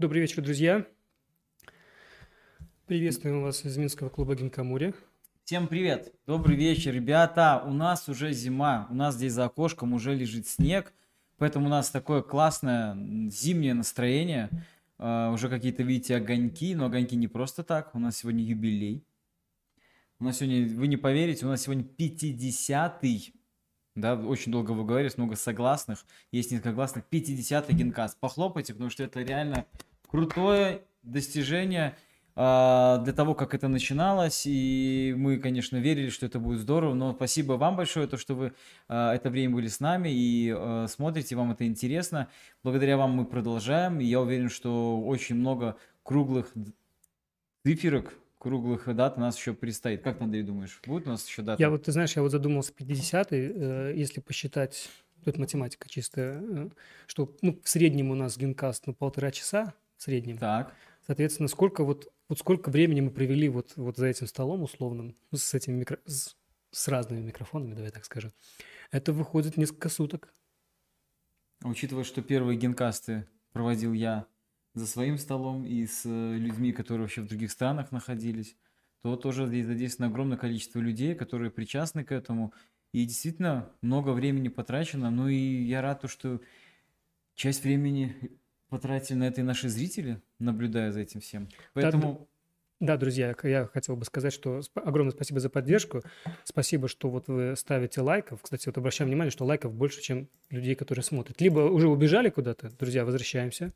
Добрый вечер, друзья. Приветствуем вас из Минского клуба Гинкамури. Всем привет! Добрый вечер, ребята! У нас уже зима, у нас здесь за окошком уже лежит снег, поэтому у нас такое классное зимнее настроение. Uh, уже какие-то, видите, огоньки, но огоньки не просто так. У нас сегодня юбилей. У нас сегодня, вы не поверите, у нас сегодня 50-й, да, очень долго вы говорите, много согласных, есть низкогласных, 50-й генкаст. Похлопайте, потому что это реально крутое достижение а, для того, как это начиналось, и мы, конечно, верили, что это будет здорово, но спасибо вам большое, то, что вы а, это время были с нами и а, смотрите, вам это интересно. Благодаря вам мы продолжаем, и я уверен, что очень много круглых циферок круглых дат у нас еще предстоит. Как Андрей, думаешь, будет у нас еще дата? Я вот, ты знаешь, я вот задумался 50-й, э, если посчитать, тут математика чистая, э, что ну, в среднем у нас генкаст ну, полтора часа в среднем. Так. Соответственно, сколько вот, вот сколько времени мы провели вот, вот за этим столом условным, ну, с этими микро... с, с разными микрофонами, давай так скажем. Это выходит несколько суток. Учитывая, что первые генкасты проводил я за своим столом и с э, людьми, которые вообще в других странах находились, то тоже здесь задействовано огромное количество людей, которые причастны к этому. И действительно много времени потрачено. Ну и я рад, что часть времени потратили на это и наши зрители, наблюдая за этим всем. Поэтому да, друзья, я хотел бы сказать, что огромное спасибо за поддержку. Спасибо, что вот вы ставите лайков. Кстати, вот обращаем внимание, что лайков больше, чем людей, которые смотрят. Либо уже убежали куда-то, друзья, возвращаемся,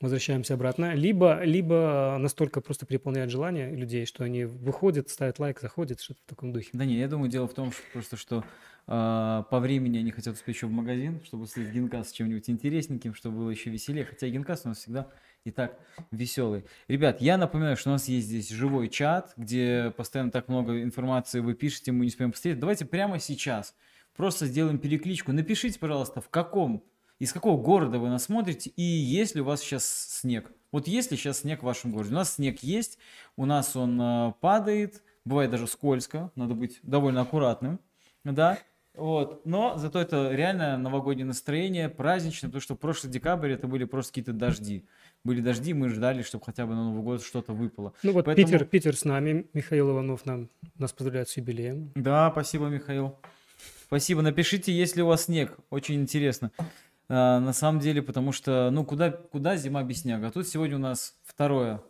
возвращаемся обратно, либо, либо настолько просто переполняют желание людей, что они выходят, ставят лайк, заходят, что-то в таком духе. Да не, я думаю, дело в том, что просто что по времени они хотят успеть еще в магазин, чтобы слить генкас с чем-нибудь интересненьким, чтобы было еще веселее. Хотя генкас у нас всегда и так веселый. Ребят, я напоминаю, что у нас есть здесь живой чат, где постоянно так много информации вы пишете, мы не успеем посмотреть. Давайте прямо сейчас просто сделаем перекличку. Напишите, пожалуйста, в каком, из какого города вы нас смотрите и есть ли у вас сейчас снег. Вот есть ли сейчас снег в вашем городе? У нас снег есть, у нас он э, падает, бывает даже скользко, надо быть довольно аккуратным, да. Вот. Но зато это реально новогоднее настроение, праздничное, потому что в прошлый декабрь это были просто какие-то дожди были дожди, мы ждали, чтобы хотя бы на Новый год что-то выпало. Ну вот Поэтому... Питер, Питер с нами, Михаил Иванов нам, нас поздравляет с юбилеем. Да, спасибо, Михаил. Спасибо. Напишите, есть ли у вас снег. Очень интересно. А, на самом деле, потому что, ну, куда, куда зима без снега? А тут сегодня у нас второе,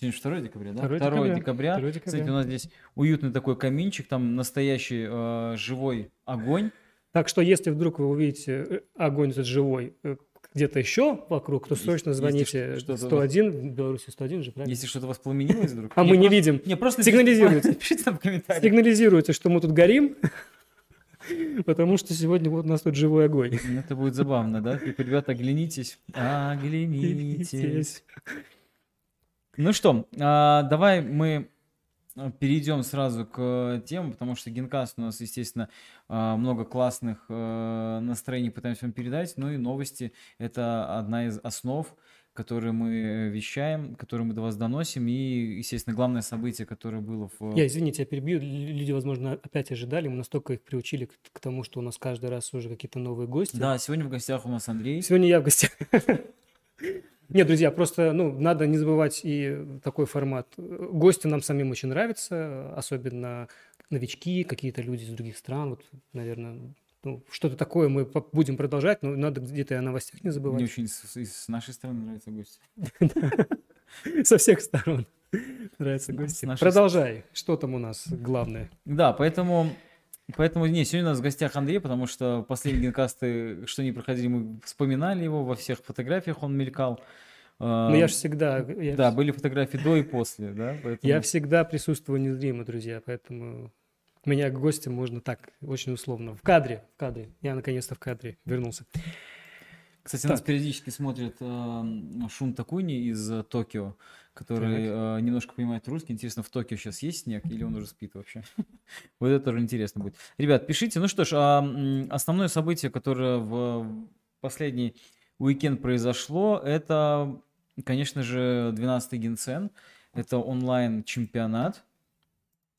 2 декабря, да? 2 декабря. декабря. 2 декабря. Кстати, у нас здесь уютный такой каминчик, там настоящий э, живой огонь. Так что, если вдруг вы увидите э, огонь этот живой, э, где-то еще вокруг, то срочно звоните 101, в Беларуси 101 же, правильно? Если что-то воспламенилось вдруг. А мы не видим. Не, просто сигнализируйте. Пишите там в комментариях. Сигнализируйте, что мы тут горим, потому что сегодня вот у нас тут живой огонь. Это будет забавно, да? Типа, ребята, оглянитесь. Оглянитесь. Ну что, а, давай мы перейдем сразу к темам, потому что Генкаст у нас, естественно, э, много классных э, настроений пытаемся вам передать, ну и новости – это одна из основ, которые мы вещаем, которые мы до вас доносим, и, естественно, главное событие, которое было в... Я, извините, я перебью, люди, возможно, опять ожидали, мы настолько их приучили к, к тому, что у нас каждый раз уже какие-то новые гости. Да, сегодня в гостях у нас Андрей. Сегодня я в гостях. Нет, друзья, просто ну, надо не забывать и такой формат. Гости нам самим очень нравятся, особенно новички, какие-то люди из других стран. Вот, наверное, ну, что-то такое мы будем продолжать, но надо где-то и о новостях не забывать. Мне очень с, с нашей стороны нравятся гости. Со всех сторон нравятся гости. Продолжай. Что там у нас главное? Да, поэтому Поэтому, не, сегодня у нас в гостях Андрей, потому что последние генкасты, что не проходили, мы вспоминали его, во всех фотографиях он мелькал. Ну, я же всегда... Я да, были фотографии до и после, да? Поэтому... Я всегда присутствую незримо, друзья, поэтому меня к гостям можно так, очень условно. В кадре, в кадре. Я наконец-то в кадре вернулся. Кстати, так. нас периодически смотрит э, Шун Такуни из э, Токио который э, немножко понимает русский. Интересно, в Токио сейчас есть снег или он уже спит вообще? вот это тоже интересно будет. Ребят, пишите. Ну что ж, а, основное событие, которое в последний уикенд произошло, это, конечно же, 12-й Генсен. Это онлайн-чемпионат.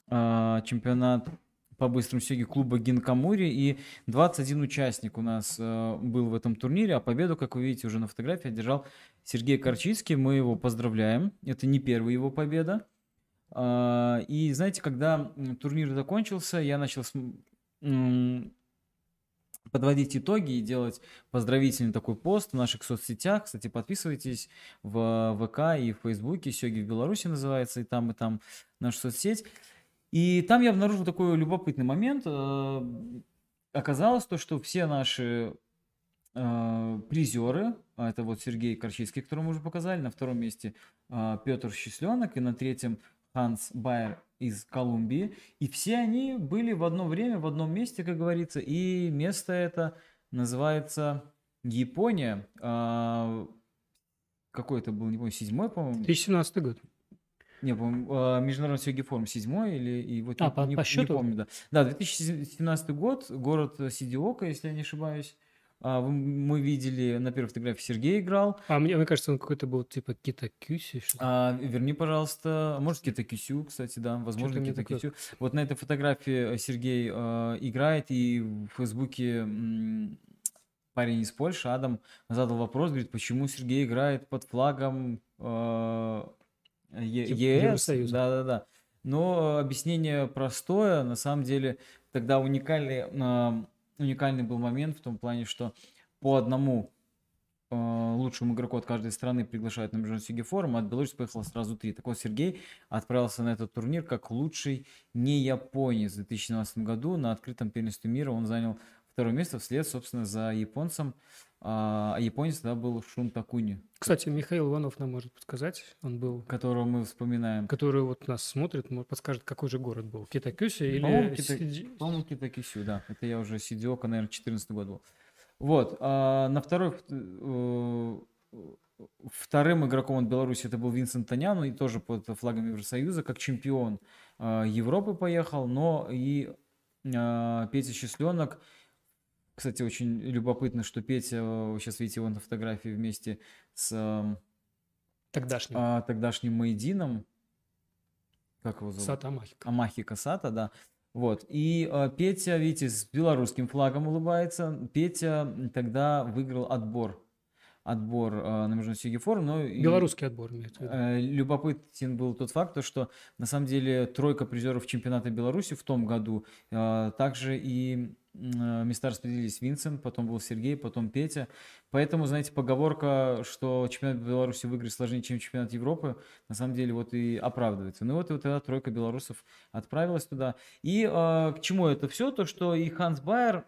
А, чемпионат по быстрому сёге клуба Гинкамури. И 21 участник у нас э, был в этом турнире, а победу, как вы видите уже на фотографии, одержал Сергей Корчицкий. Мы его поздравляем. Это не первая его победа. А, и знаете, когда турнир закончился, я начал подводить итоги и делать поздравительный такой пост в наших соцсетях. Кстати, подписывайтесь в ВК и в Фейсбуке. Сёги в Беларуси называется, и там, и там наша соцсеть. И там я обнаружил такой любопытный момент. Э, оказалось то, что все наши э, призеры, а это вот Сергей Корчинский, которого мы уже показали, на втором месте э, Петр Счастленок, и на третьем Ханс Байер из Колумбии. И все они были в одно время, в одном месте, как говорится. И место это называется Япония. А, какой это был, не помню, седьмой, по-моему? 2017 год. Не, по-моему, а, Международный Сёги форум седьмой или и вот а, не, по, не, по счету? не помню, да. Да, 2017 год, город Сидиока, если я не ошибаюсь. А, мы видели на первой фотографии Сергей играл. А мне, мне кажется, он какой-то был типа Кита Кюси. А, верни, пожалуйста. Может, Кита Кюсю, кстати, да. Возможно, Кита Кюсю. Вот на этой фотографии Сергей э, играет, и в Фейсбуке парень из Польши, Адам, задал вопрос, говорит, почему Сергей играет под флагом э, ЕС. Да-да-да. Но объяснение простое, на самом деле, тогда уникальный... Э, уникальный был момент в том плане, что по одному э, лучшему игроку от каждой страны приглашают на международный форум, а от Беларуси поехало сразу три. Так вот, Сергей отправился на этот турнир как лучший не японец в 2017 году. На открытом первенстве мира он занял второе место вслед, собственно, за японцем. А, а японец тогда был Шун Такуни. Кстати, Михаил Иванов нам может подсказать. Он был... Которого мы вспоминаем. Который вот нас смотрит, может, подскажет, какой же город был. Китакюси или... По-моему, Кита... Сиди... по Китакюсю, да. Это я уже Сидиока, наверное, 14 год был. Вот. А на второй... Э, вторым игроком от Беларуси это был Винсент Таняну, и тоже под флагом Евросоюза, как чемпион э, Европы поехал, но и э, Петя Счастленок кстати, очень любопытно, что Петя, сейчас видите его на фотографии вместе с тогдашним, а, тогдашним Майдином. Как его зовут? Сата Амахика. Амахика Сата, да. Вот. И э, Петя, видите, с белорусским флагом улыбается. Петя тогда выиграл отбор. Отбор э, на Международный форум. Но Белорусский и, отбор. Нет, э, любопытен был тот факт, то, что на самом деле тройка призеров чемпионата Беларуси в том году э, также и Э, места распределились Винсент, потом был Сергей, потом Петя. Поэтому, знаете, поговорка, что чемпионат Беларуси выиграть сложнее, чем чемпионат Европы, на самом деле вот и оправдывается. Ну вот и вот эта тройка белорусов отправилась туда. И э, к чему это все? То, что и Ханс Байер,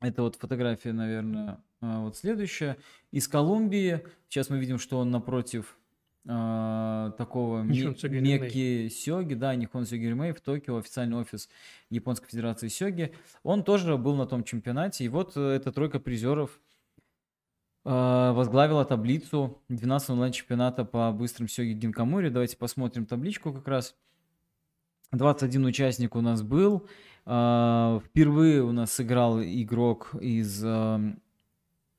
это вот фотография, наверное, э, вот следующая, из Колумбии. Сейчас мы видим, что он напротив э, такого Мекки Сёги, да, Нихон Сёги Римей в Токио, официальный офис Японской Федерации Сёги. Он тоже был на том чемпионате, и вот э, эта тройка призеров э, возглавила таблицу 12 онлайн-чемпионата по быстрым Сёги Гинкамури. Давайте посмотрим табличку как раз. 21 участник у нас был. Э, впервые у нас сыграл игрок из... Э,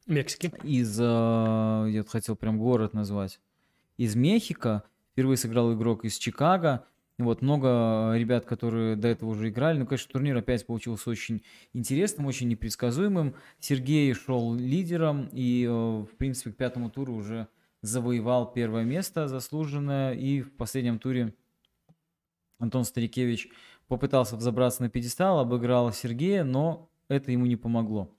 Мексики. Из, я хотел прям город назвать из Мехико, впервые сыграл игрок из Чикаго. Вот, много ребят, которые до этого уже играли. Ну, конечно, турнир опять получился очень интересным, очень непредсказуемым. Сергей шел лидером и, э, в принципе, к пятому туру уже завоевал первое место заслуженное. И в последнем туре Антон Старикевич попытался взобраться на пьедестал, обыграл Сергея, но это ему не помогло.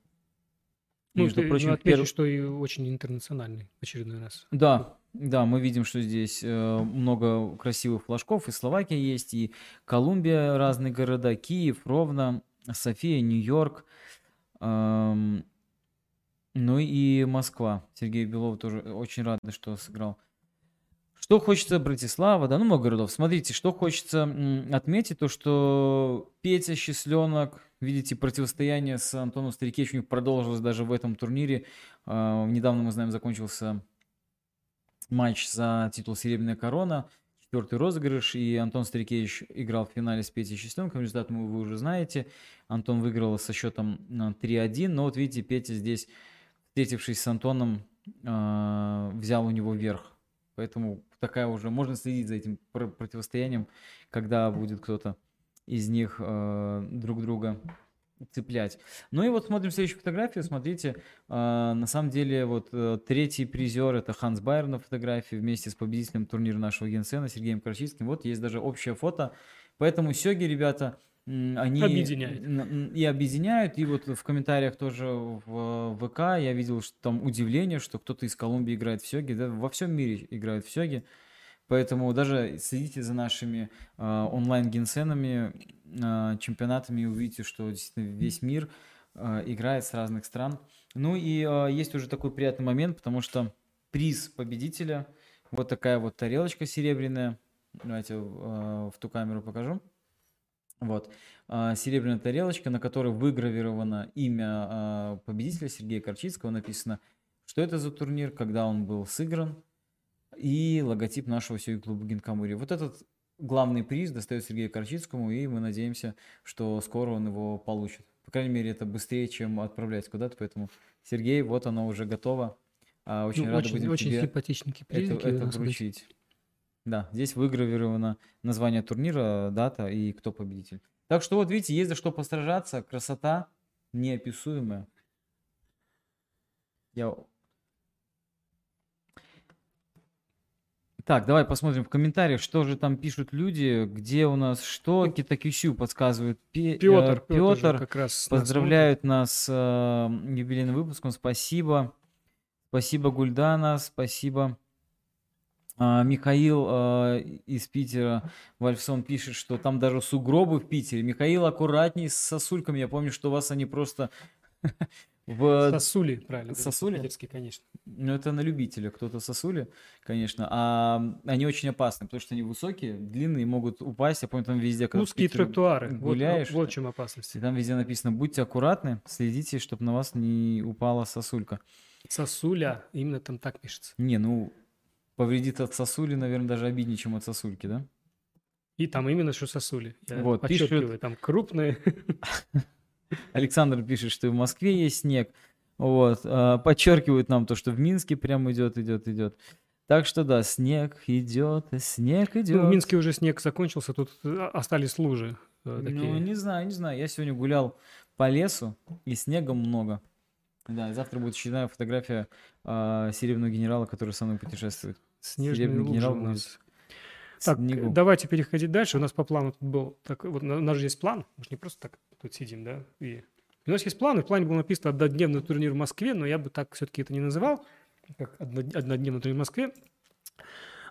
Ну, Между ты, прочим, ну, отмечу, перв... что и очень интернациональный в очередной раз. Да, да, мы видим, что здесь э, много красивых флажков. И Словакия есть, и Колумбия, разные города, Киев, Ровно, София, Нью-Йорк. Эм, ну и Москва. Сергей Белов тоже очень рад, что сыграл. Что хочется Братислава, да, ну много городов. Смотрите, что хочется отметить, то что Петя Счастленок, видите, противостояние с Антоном Старикевичем продолжилось даже в этом турнире. Э, недавно, мы знаем, закончился матч за титул «Серебряная корона», четвертый розыгрыш, и Антон Старикевич играл в финале с Петей Счастленком. Результат мы вы уже знаете. Антон выиграл со счетом 3-1, э, но вот видите, Петя здесь, встретившись с Антоном, э, взял у него верх. Поэтому такая уже, можно следить за этим противостоянием, когда будет кто-то из них э, друг друга цеплять. Ну и вот смотрим следующую фотографию. Смотрите, э, на самом деле вот э, третий призер это Ханс Байер на фотографии вместе с победителем турнира нашего Генсена Сергеем Корчицким. Вот есть даже общее фото. Поэтому сёги, ребята, они объединяют. и объединяют. И вот в комментариях тоже в ВК я видел, что там удивление, что кто-то из Колумбии играет в сёги. Да, во всем мире играют в сёги. Поэтому даже следите за нашими э, онлайн-генсенами, э, чемпионатами, и увидите, что действительно весь мир э, играет с разных стран. Ну и э, есть уже такой приятный момент, потому что приз победителя, вот такая вот тарелочка серебряная, давайте э, в ту камеру покажу. Вот. Серебряная тарелочка, на которой выгравировано имя победителя Сергея Корчицкого, написано, что это за турнир, когда он был сыгран, и логотип нашего сёй клуба Гинкамури. Вот этот главный приз достается Сергею Корчицкому, и мы надеемся, что скоро он его получит. По крайней мере, это быстрее, чем отправлять куда-то, поэтому, Сергей, вот оно уже готово. А, очень ну, рады очень, будем очень тебе симпатичненькие это, это вручить. Да, здесь выгравировано название турнира, дата и кто победитель. Так что вот видите, есть за что постражаться, красота неописуемая. Я Так, давай посмотрим в комментариях, что же там пишут люди, где у нас что. Китакюсю подсказывает. Петр, э, Петр как раз поздравляют нас с э, юбилейным выпуском. Спасибо. Спасибо, Гульдана. Спасибо. Uh, Михаил uh, из Питера, Вальфсон пишет, что там даже сугробы в Питере. Михаил, аккуратней с сосульками. Я помню, что у вас они просто В... Сосули, правильно. Сосули? Питерские, конечно. Ну, это на любителя. Кто-то сосули, конечно. А они очень опасны, потому что они высокие, длинные, могут упасть. Я помню, там везде, когда Узкие тротуары. гуляешь. Вот, вот в чем опасность. И там везде написано, будьте аккуратны, следите, чтобы на вас не упала сосулька. Сосуля, именно там так пишется. Не, ну, повредит от сосули, наверное, даже обиднее, чем от сосульки, да? И там именно что сосули. Я вот, пишут... там крупные. Александр пишет, что в Москве есть снег. Вот. А, подчеркивают нам то, что в Минске прям идет, идет, идет. Так что да, снег идет, снег идет. Ну, в Минске уже снег закончился, тут э, остались лужи. Э, такие. Ну, не знаю, не знаю. Я сегодня гулял по лесу, и снега много. Да, завтра будет очередная фотография э, серебряного генерала, который со мной путешествует. Снежный Серебряный генерал у нас. Так, снегу. давайте переходить дальше. У нас по плану тут был... Так, вот, у нас же есть план. Мы же не просто так тут сидим, да? И... У нас есть план, и в плане был написано однодневный турнир в Москве, но я бы так все-таки это не называл, как однодневный турнир в Москве.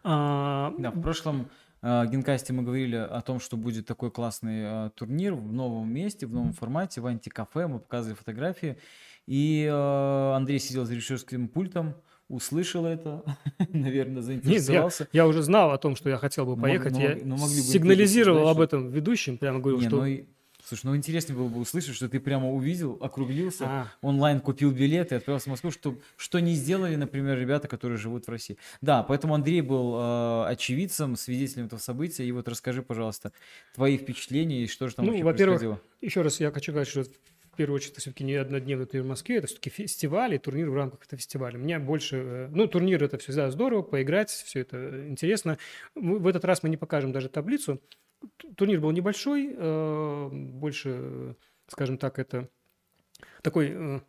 А... Да, в прошлом э, Генкасте мы говорили о том, что будет такой классный э, турнир в новом месте, в новом формате, в антикафе. Мы показывали фотографии. И э, Андрей сидел за режиссерским пультом, услышал это, наверное, заинтересовался. Нет, я, я уже знал о том, что я хотел бы поехать. Но, я но могли бы сигнализировал об этом ведущим, прямо говорил, Не, что... Ну, Слушай, ну интереснее было бы услышать, что ты прямо увидел, округлился, а. онлайн купил билет и отправился в Москву, что, что не сделали, например, ребята, которые живут в России. Да, поэтому Андрей был э, очевидцем, свидетелем этого события. И вот расскажи, пожалуйста, твои впечатления и что же там ну, вообще во-первых, происходило. Еще раз я хочу сказать, что первую очередь, это все-таки не однодневный турнир в Москве, это все-таки фестиваль и турнир в рамках этого фестиваля. Меня больше... Э, ну, турнир – это всегда здорово, поиграть, все это интересно. В этот раз мы не покажем даже таблицу. Турнир был небольшой, э, больше, скажем так, это такой э,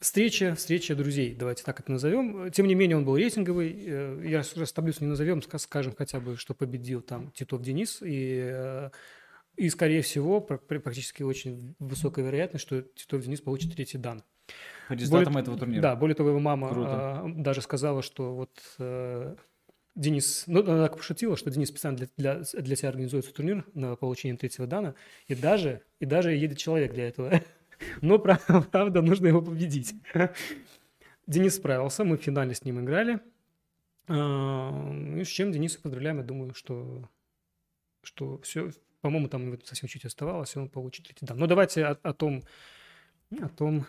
встреча, встреча друзей, давайте так это назовем. Тем не менее, он был рейтинговый. Я раз таблицу не назовем, скажем хотя бы, что победил там Титов Денис и и, скорее всего, практически очень высокая вероятность, что Титов Денис получит третий дан. По результатам более, этого турнира? Да, более того, его мама а, даже сказала, что вот а, Денис, ну, она так пошутила, что Денис специально для, для, для тебя организуется турнир на получение третьего дана, и даже, и даже едет человек для этого. Но, правда, нужно его победить. Денис справился, мы в финале с ним играли. А, и с чем Дениса поздравляем, я думаю, что, что все, по-моему, там совсем чуть оставалось, и он получит третий дан. Но давайте о, о том, о том,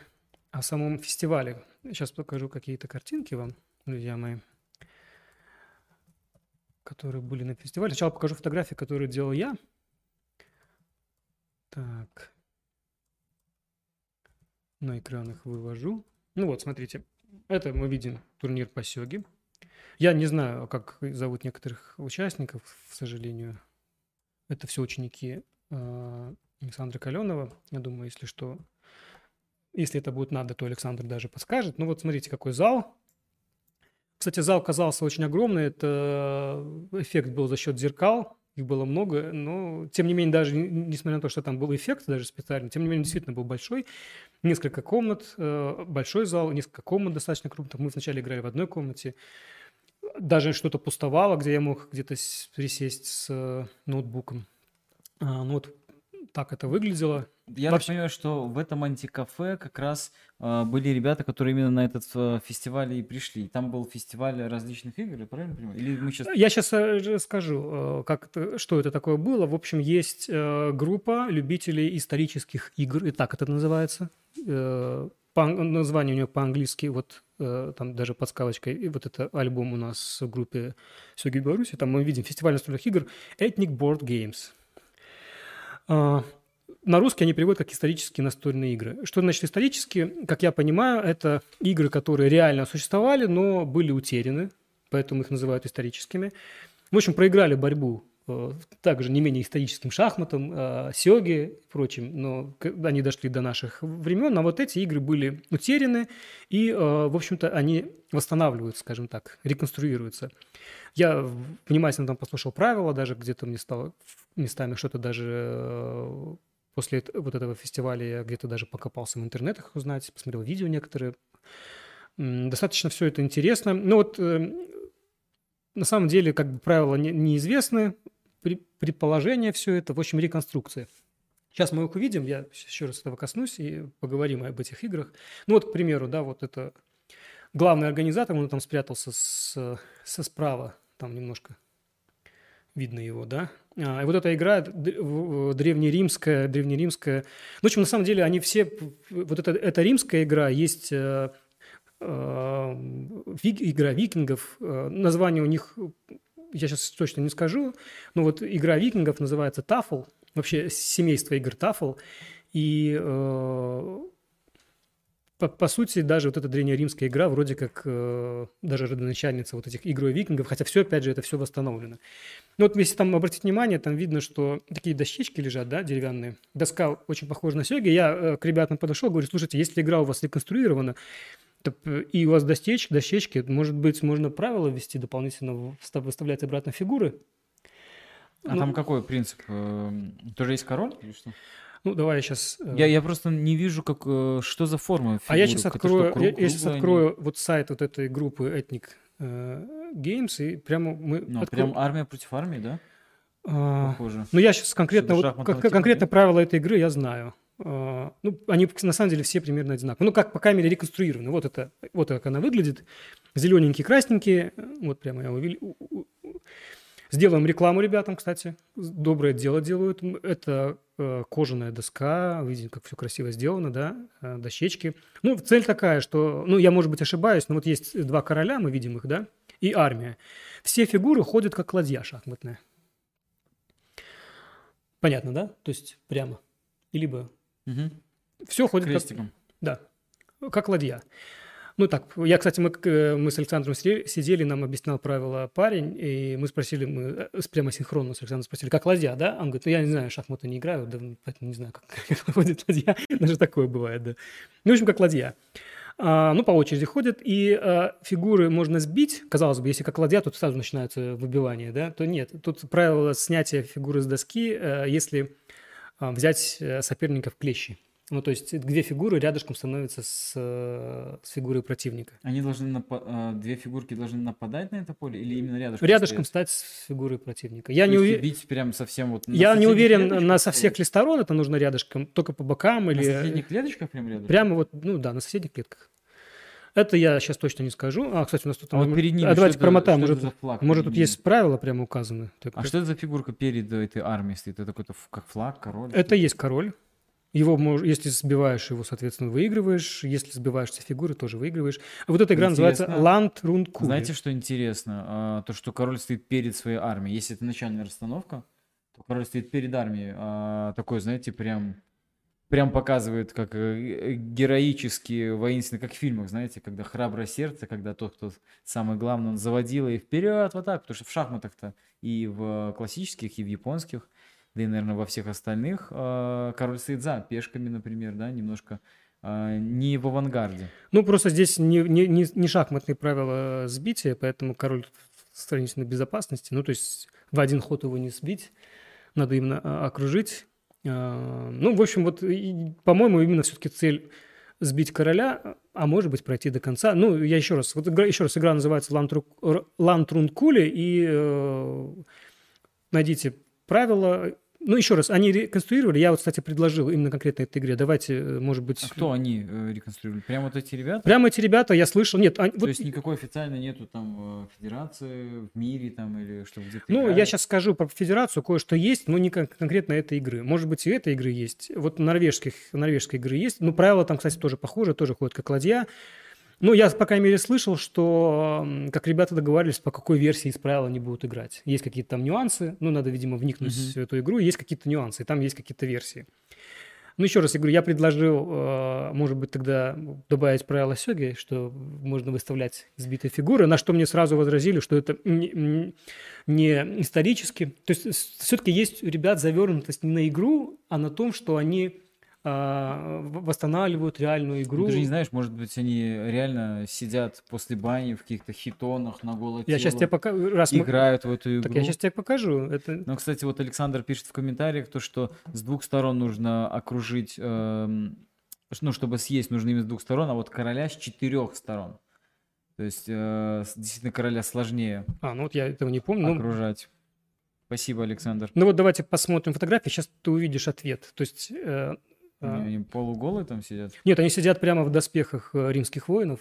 о самом фестивале. Сейчас покажу какие-то картинки вам, друзья мои, которые были на фестивале. Сначала покажу фотографии, которые делал я. Так. На экран их вывожу. Ну вот, смотрите. Это мы видим турнир по сёге. Я не знаю, как зовут некоторых участников, к сожалению Это все ученики э, Александра Каленова. Я думаю, если что, если это будет надо, то Александр даже подскажет. Ну вот смотрите, какой зал. Кстати, зал казался очень огромный. Это эффект был за счет зеркал. Их было много, но тем не менее, даже несмотря на то, что там был эффект даже специальный, тем не менее, действительно был большой. Несколько комнат, э, большой зал, несколько комнат достаточно крупных. Мы вначале играли в одной комнате. Даже что-то пустовало, где я мог где-то присесть с э, ноутбуком. А, ну вот так это выглядело. Я Вообще... так понимаю, что в этом антикафе как раз э, были ребята, которые именно на этот э, фестиваль и пришли. Там был фестиваль различных игр, правильно понимаю? Или мы сейчас... Я сейчас э, скажу, э, как это, что это такое было. В общем, есть э, группа любителей исторических игр, и так это называется. Э, по, название у нее по-английски, вот э, там даже подсказочкой, и вот это альбом у нас в группе Сёги Беларуси, там мы видим фестиваль настольных игр Ethnic Board Games. А, на русский они переводят как исторические настольные игры. Что значит исторические? Как я понимаю, это игры, которые реально существовали, но были утеряны, поэтому их называют историческими. В общем, проиграли борьбу также не менее историческим шахматам, э, сёге и прочим, но они дошли до наших времен, а вот эти игры были утеряны, и, э, в общем-то, они восстанавливаются, скажем так, реконструируются. Я внимательно там послушал правила, даже где-то мне стало местами что-то даже После вот этого фестиваля я где-то даже покопался в интернетах узнать, посмотрел видео некоторые. Достаточно все это интересно. Но вот э, на самом деле, как бы правила не, неизвестны, предположение все это, в общем, реконструкция. Сейчас мы их увидим, я еще раз этого коснусь и поговорим об этих играх. Ну вот, к примеру, да, вот это главный организатор, он там спрятался с, со справа, там немножко видно его, да. А, и вот эта игра древнеримская, древнеримская. Ну, в общем, на самом деле они все... Вот эта, эта римская игра есть э, игра викингов. Э, название у них я сейчас точно не скажу, но вот игра викингов называется Тафл, вообще семейство игр Тафл. И э, по, по сути, даже вот эта древнеримская игра вроде как э, даже родоначальница вот этих игр викингов, хотя все, опять же, это все восстановлено. Ну вот если там обратить внимание, там видно, что такие дощечки лежат, да, деревянные. Доска очень похожа на сёги. Я э, к ребятам подошел, говорю, слушайте, если игра у вас реконструирована, и у вас дощечки, дощечки, может быть, можно правила ввести дополнительно, выставлять обратно фигуры. А ну, там какой принцип? Э, тоже есть король или что? Ну, давай я сейчас... Э, я, я просто не вижу, как, э, что за форма фигуры. А я сейчас открою, что, круг, я, я сейчас открою они... вот сайт вот этой группы Ethnic э, Games, и прямо мы... Ну, откро... прям армия против армии, да? А, Похоже. Ну, я сейчас конкретно, вот, как, конкретно правила этой игры я знаю. Uh, ну, они на самом деле все примерно одинаковые. Ну, как по камере реконструированы. Вот это, вот как она выглядит. Зелененькие, красненькие. Вот прямо я увидел. Сделаем рекламу ребятам, кстати. Доброе дело делают. Это э, кожаная доска. Видите, как все красиво сделано, да? Э, дощечки. Ну, цель такая, что... Ну, я, может быть, ошибаюсь, но вот есть два короля, мы видим их, да? И армия. Все фигуры ходят как ладья шахматная. Понятно, да? То есть прямо. Либо... Угу. Все ходит Крестиком. как... Да. Как ладья. Ну так, я, кстати, мы, э, мы с Александром сидели, нам объяснял правила парень, и мы спросили, мы э, прямо синхронно с Александром спросили, как ладья, да? Он говорит, ну я не знаю, шахматы не играю, да, поэтому не знаю, как, ходит ладья. Даже такое бывает, да. Ну, в общем, как ладья. А, ну, по очереди ходят, и а, фигуры можно сбить. Казалось бы, если как ладья, тут сразу начинается выбивание, да, то нет. Тут правило снятия фигуры с доски, а, если взять э, соперника в клещи. Ну, то есть две фигуры рядышком становятся с, э, с фигурой противника. Они должны, напа- э, две фигурки должны нападать на это поле или именно рядышком? Рядышком стать с фигурой противника. Я то не уверен. Бить прям совсем вот. Я не уверен, на со всех ли сторон это нужно рядышком, только по бокам или. На соседних клеточках прям рядышком? Прямо вот, ну да, на соседних клетках. Это я сейчас точно не скажу. А, кстати, у нас тут... А вот перед ним. А давайте промотаем. Может, флаг может тут есть правила прямо указаны. Так, а что это за фигурка перед этой армией стоит? Это какой-то как флаг, король? Это есть король. Его, если сбиваешь его, соответственно, выигрываешь. Если сбиваешься фигуры, тоже выигрываешь. А вот эта игра интересно. называется Land Rund Kugel. Знаете, что интересно? А, то, что король стоит перед своей армией. Если это начальная расстановка, то король стоит перед армией. А, такой, знаете, прям прям показывает, как э, героически, воинственно, как в фильмах, знаете, когда храброе сердце, когда тот, кто самый главный, он заводил и вперед, вот так, потому что в шахматах-то и в классических, и в японских да и, наверное, во всех остальных. А, король стоит за пешками, например, да, немножко а, не в авангарде. Ну, просто здесь не, не, не, шахматные правила сбития, поэтому король в сравнительной безопасности. Ну, то есть в один ход его не сбить, надо именно а, окружить. А, ну, в общем, вот, по-моему, именно все-таки цель сбить короля, а может быть пройти до конца. Ну, я еще раз, вот игра, еще раз, игра называется Лантрункули, и э, найдите правила, ну, еще раз, они реконструировали. Я вот, кстати, предложил именно конкретно этой игре. Давайте, э, может быть... А кто они э, реконструировали? Прямо вот эти ребята? Прямо эти ребята, я слышал. Нет, они, То вот... есть никакой официально нету там э, федерации в мире там или что где-то Ну, играли? я сейчас скажу про федерацию. Кое-что есть, но не конкретно этой игры. Может быть, и этой игры есть. Вот норвежских, норвежской игры есть. Ну, правила там, кстати, тоже похожи, тоже ходят как ладья. Ну, я, по крайней мере, слышал, что как ребята договаривались, по какой версии из правил они будут играть. Есть какие-то там нюансы, ну, надо, видимо, вникнуть mm-hmm. в эту игру, есть какие-то нюансы, и там есть какие-то версии. Ну, еще раз я говорю, я предложил, э, может быть, тогда добавить правила Сёги, что можно выставлять сбитые фигуры, на что мне сразу возразили, что это не, не исторически. То есть все-таки есть у ребят завернутость не на игру, а на том, что они а, восстанавливают реальную игру. Ты же не знаешь, может быть, они реально сидят после бани в каких-то хитонах на голое Я сейчас тебе покажу. Раз играют мы... в эту игру. Так я сейчас тебе покажу. Это... Ну, кстати, вот Александр пишет в комментариях то, что с двух сторон нужно окружить, эм, ну, чтобы съесть, нужно именно с двух сторон, а вот короля с четырех сторон. То есть, э, действительно, короля сложнее. А, ну вот я этого не помню. Окружать. Ну... Спасибо, Александр. Ну вот давайте посмотрим фотографии, сейчас ты увидишь ответ. То есть э, они, они полуголые там сидят? Нет, они сидят прямо в доспехах э, римских воинов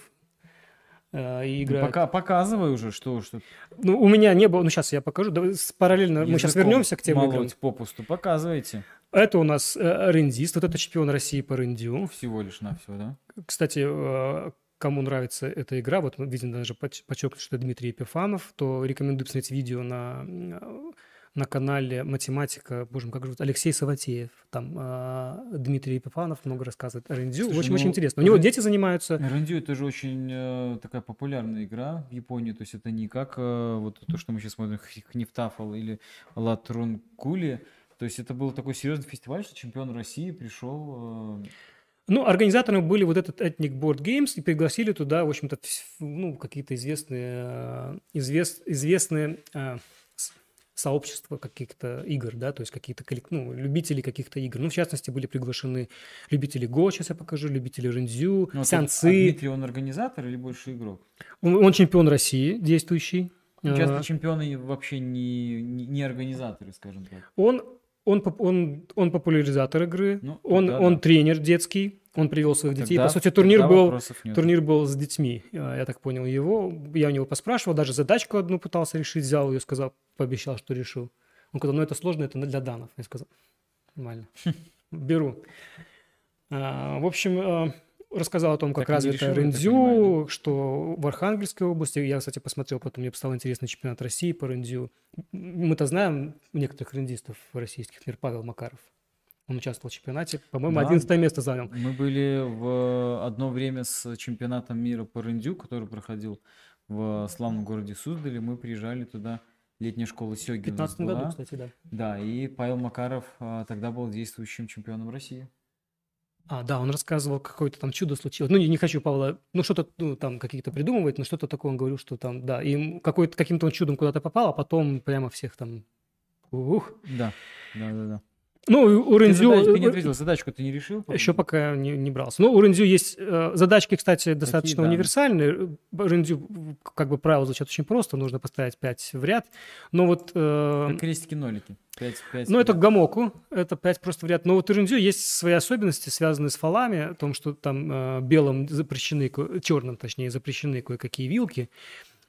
э, и ну, играют. Пока, показывай уже, что, что. Ну, у меня не было, ну, сейчас я покажу, Давай, параллельно, Языком мы сейчас вернемся к тем играм. попусту, показывайте. Это у нас э, рендист, вот это чемпион России по рендю. Всего лишь на все, да? Кстати, кому нравится эта игра, вот видно даже подчеркнуть, что Дмитрий Епифанов, то рекомендую посмотреть видео на на канале «Математика», боже мой, как зовут, Алексей Саватеев, там э, Дмитрий Епифанов много рассказывает. О рендю, Слушай, очень, ну, очень интересно. У него дети занимаются. Рендю это же очень э, такая популярная игра в Японии, то есть это не как э, вот то, что мы сейчас смотрим, Хнифтафл или Латрункули, то есть это был такой серьезный фестиваль, что чемпион России пришел... Э... Ну, организаторами были вот этот Ethnic Board Games и пригласили туда, в общем-то, ну, какие-то известные, э, извест, известные э, сообщества каких-то игр, да, то есть какие-то ну, любители каких-то игр. Ну, в частности, были приглашены любители Го, сейчас я покажу, любители Рензю, ну, Сянцы. А Дмитрий, он организатор или больше игрок? Он, он чемпион России действующий. Ну, часто а, чемпионы вообще не, не, не организаторы, скажем так. Он, он, он, он популяризатор игры, ну, он, да, он да. тренер детский, он привел своих детей. Тогда, По сути, турнир был, турнир был с детьми. А, я так понял его. Я у него поспрашивал, даже задачку одну пытался решить, взял ее, сказал, пообещал, что решил. Он сказал, ну это сложно, это для данов. Я сказал, нормально, беру. А, в общем, а, рассказал о том, как так развито рендзю, что в Архангельской области, я, кстати, посмотрел, потом мне стало интересно чемпионат России по рендзю. Мы-то знаем некоторых рендистов российских, например, Павел Макаров. Он участвовал в чемпионате, по-моему, да. 11 место занял. Мы были в одно время с чемпионатом мира по рендю, который проходил в славном городе Суздале. Мы приезжали туда, летняя школа Сёги В 15 году, кстати, да. Да, и Павел Макаров а, тогда был действующим чемпионом России. А, да, он рассказывал, какое-то там чудо случилось. Ну, не, не хочу Павла, ну, что-то ну, там какие-то придумывать, но что-то такое он говорил, что там, да, и какой-то, каким-то он чудом куда-то попал, а потом прямо всех там, ух. Да, да, да, да. Ну, у Рензю... Ты, задач, ты не ответил, задачку ты не решил? Еще пока не, не брался. Но у Рензю есть... Э, задачки, кстати, достаточно Какие, да. универсальные. Рензю, как бы, правило звучат очень просто. Нужно поставить 5 в ряд. Но вот... Э, как крестики-нолики. 5, 5, ну, это гамоку. Это 5 просто в ряд. Но вот у Рензю есть свои особенности, связанные с фалами. О том, что там э, белым запрещены... Черным, точнее, запрещены кое-какие вилки.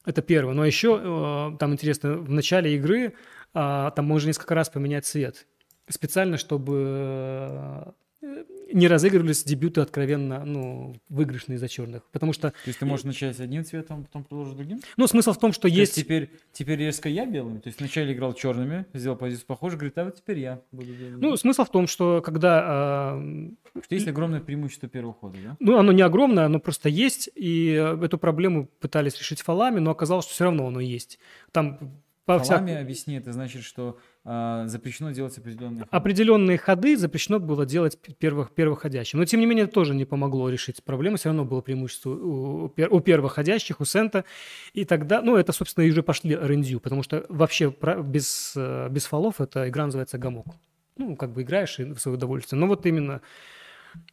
Это первое. Но еще э, там интересно, в начале игры э, там можно несколько раз поменять цвет специально, чтобы э, не разыгрывались дебюты откровенно, ну, выигрышные за черных. Потому что... То есть ты можешь начать одним цветом, потом продолжить другим? Ну, смысл в том, что То есть... есть теперь, теперь резко я белым? То есть вначале играл черными, сделал позицию похожую, говорит, а вот теперь я буду белым. Ну, смысл в том, что когда... Э... Что есть огромное преимущество первого хода, да? Ну, оно не огромное, оно просто есть, и эту проблему пытались решить фалами, но оказалось, что все равно оно есть. Там Фалами, вся... объясни, это значит, что запрещено делать определенные ходы. Определенные ходы запрещено было делать первых, первоходящим. Но, тем не менее, это тоже не помогло решить проблему. Все равно было преимущество у, у пер- у первоходящих, у Сента. И тогда, ну, это, собственно, и уже пошли рендью, потому что вообще без, э, без фолов эта игра называется гамок. Ну, как бы играешь и в свое удовольствие. Но вот именно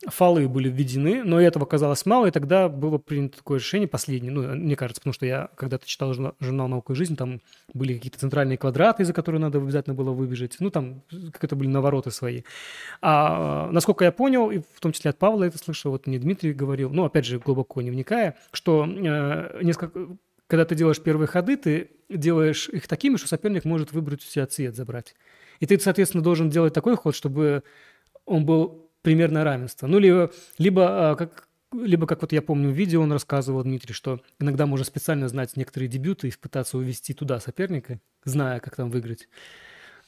фолы были введены, но этого оказалось мало, и тогда было принято такое решение, последнее, ну, мне кажется, потому что я когда-то читал журнал, «Наука и жизнь», там были какие-то центральные квадраты, за которые надо обязательно было выбежать, ну, там как это были навороты свои. А насколько я понял, и в том числе от Павла это слышал, вот мне Дмитрий говорил, ну, опять же, глубоко не вникая, что э, несколько, когда ты делаешь первые ходы, ты делаешь их такими, что соперник может выбрать у тебя цвет, забрать. И ты, соответственно, должен делать такой ход, чтобы он был примерно равенство. Ну, либо, либо, а, как, либо, как вот я помню в видео, он рассказывал, Дмитрий, что иногда можно специально знать некоторые дебюты и пытаться увести туда соперника, зная, как там выиграть.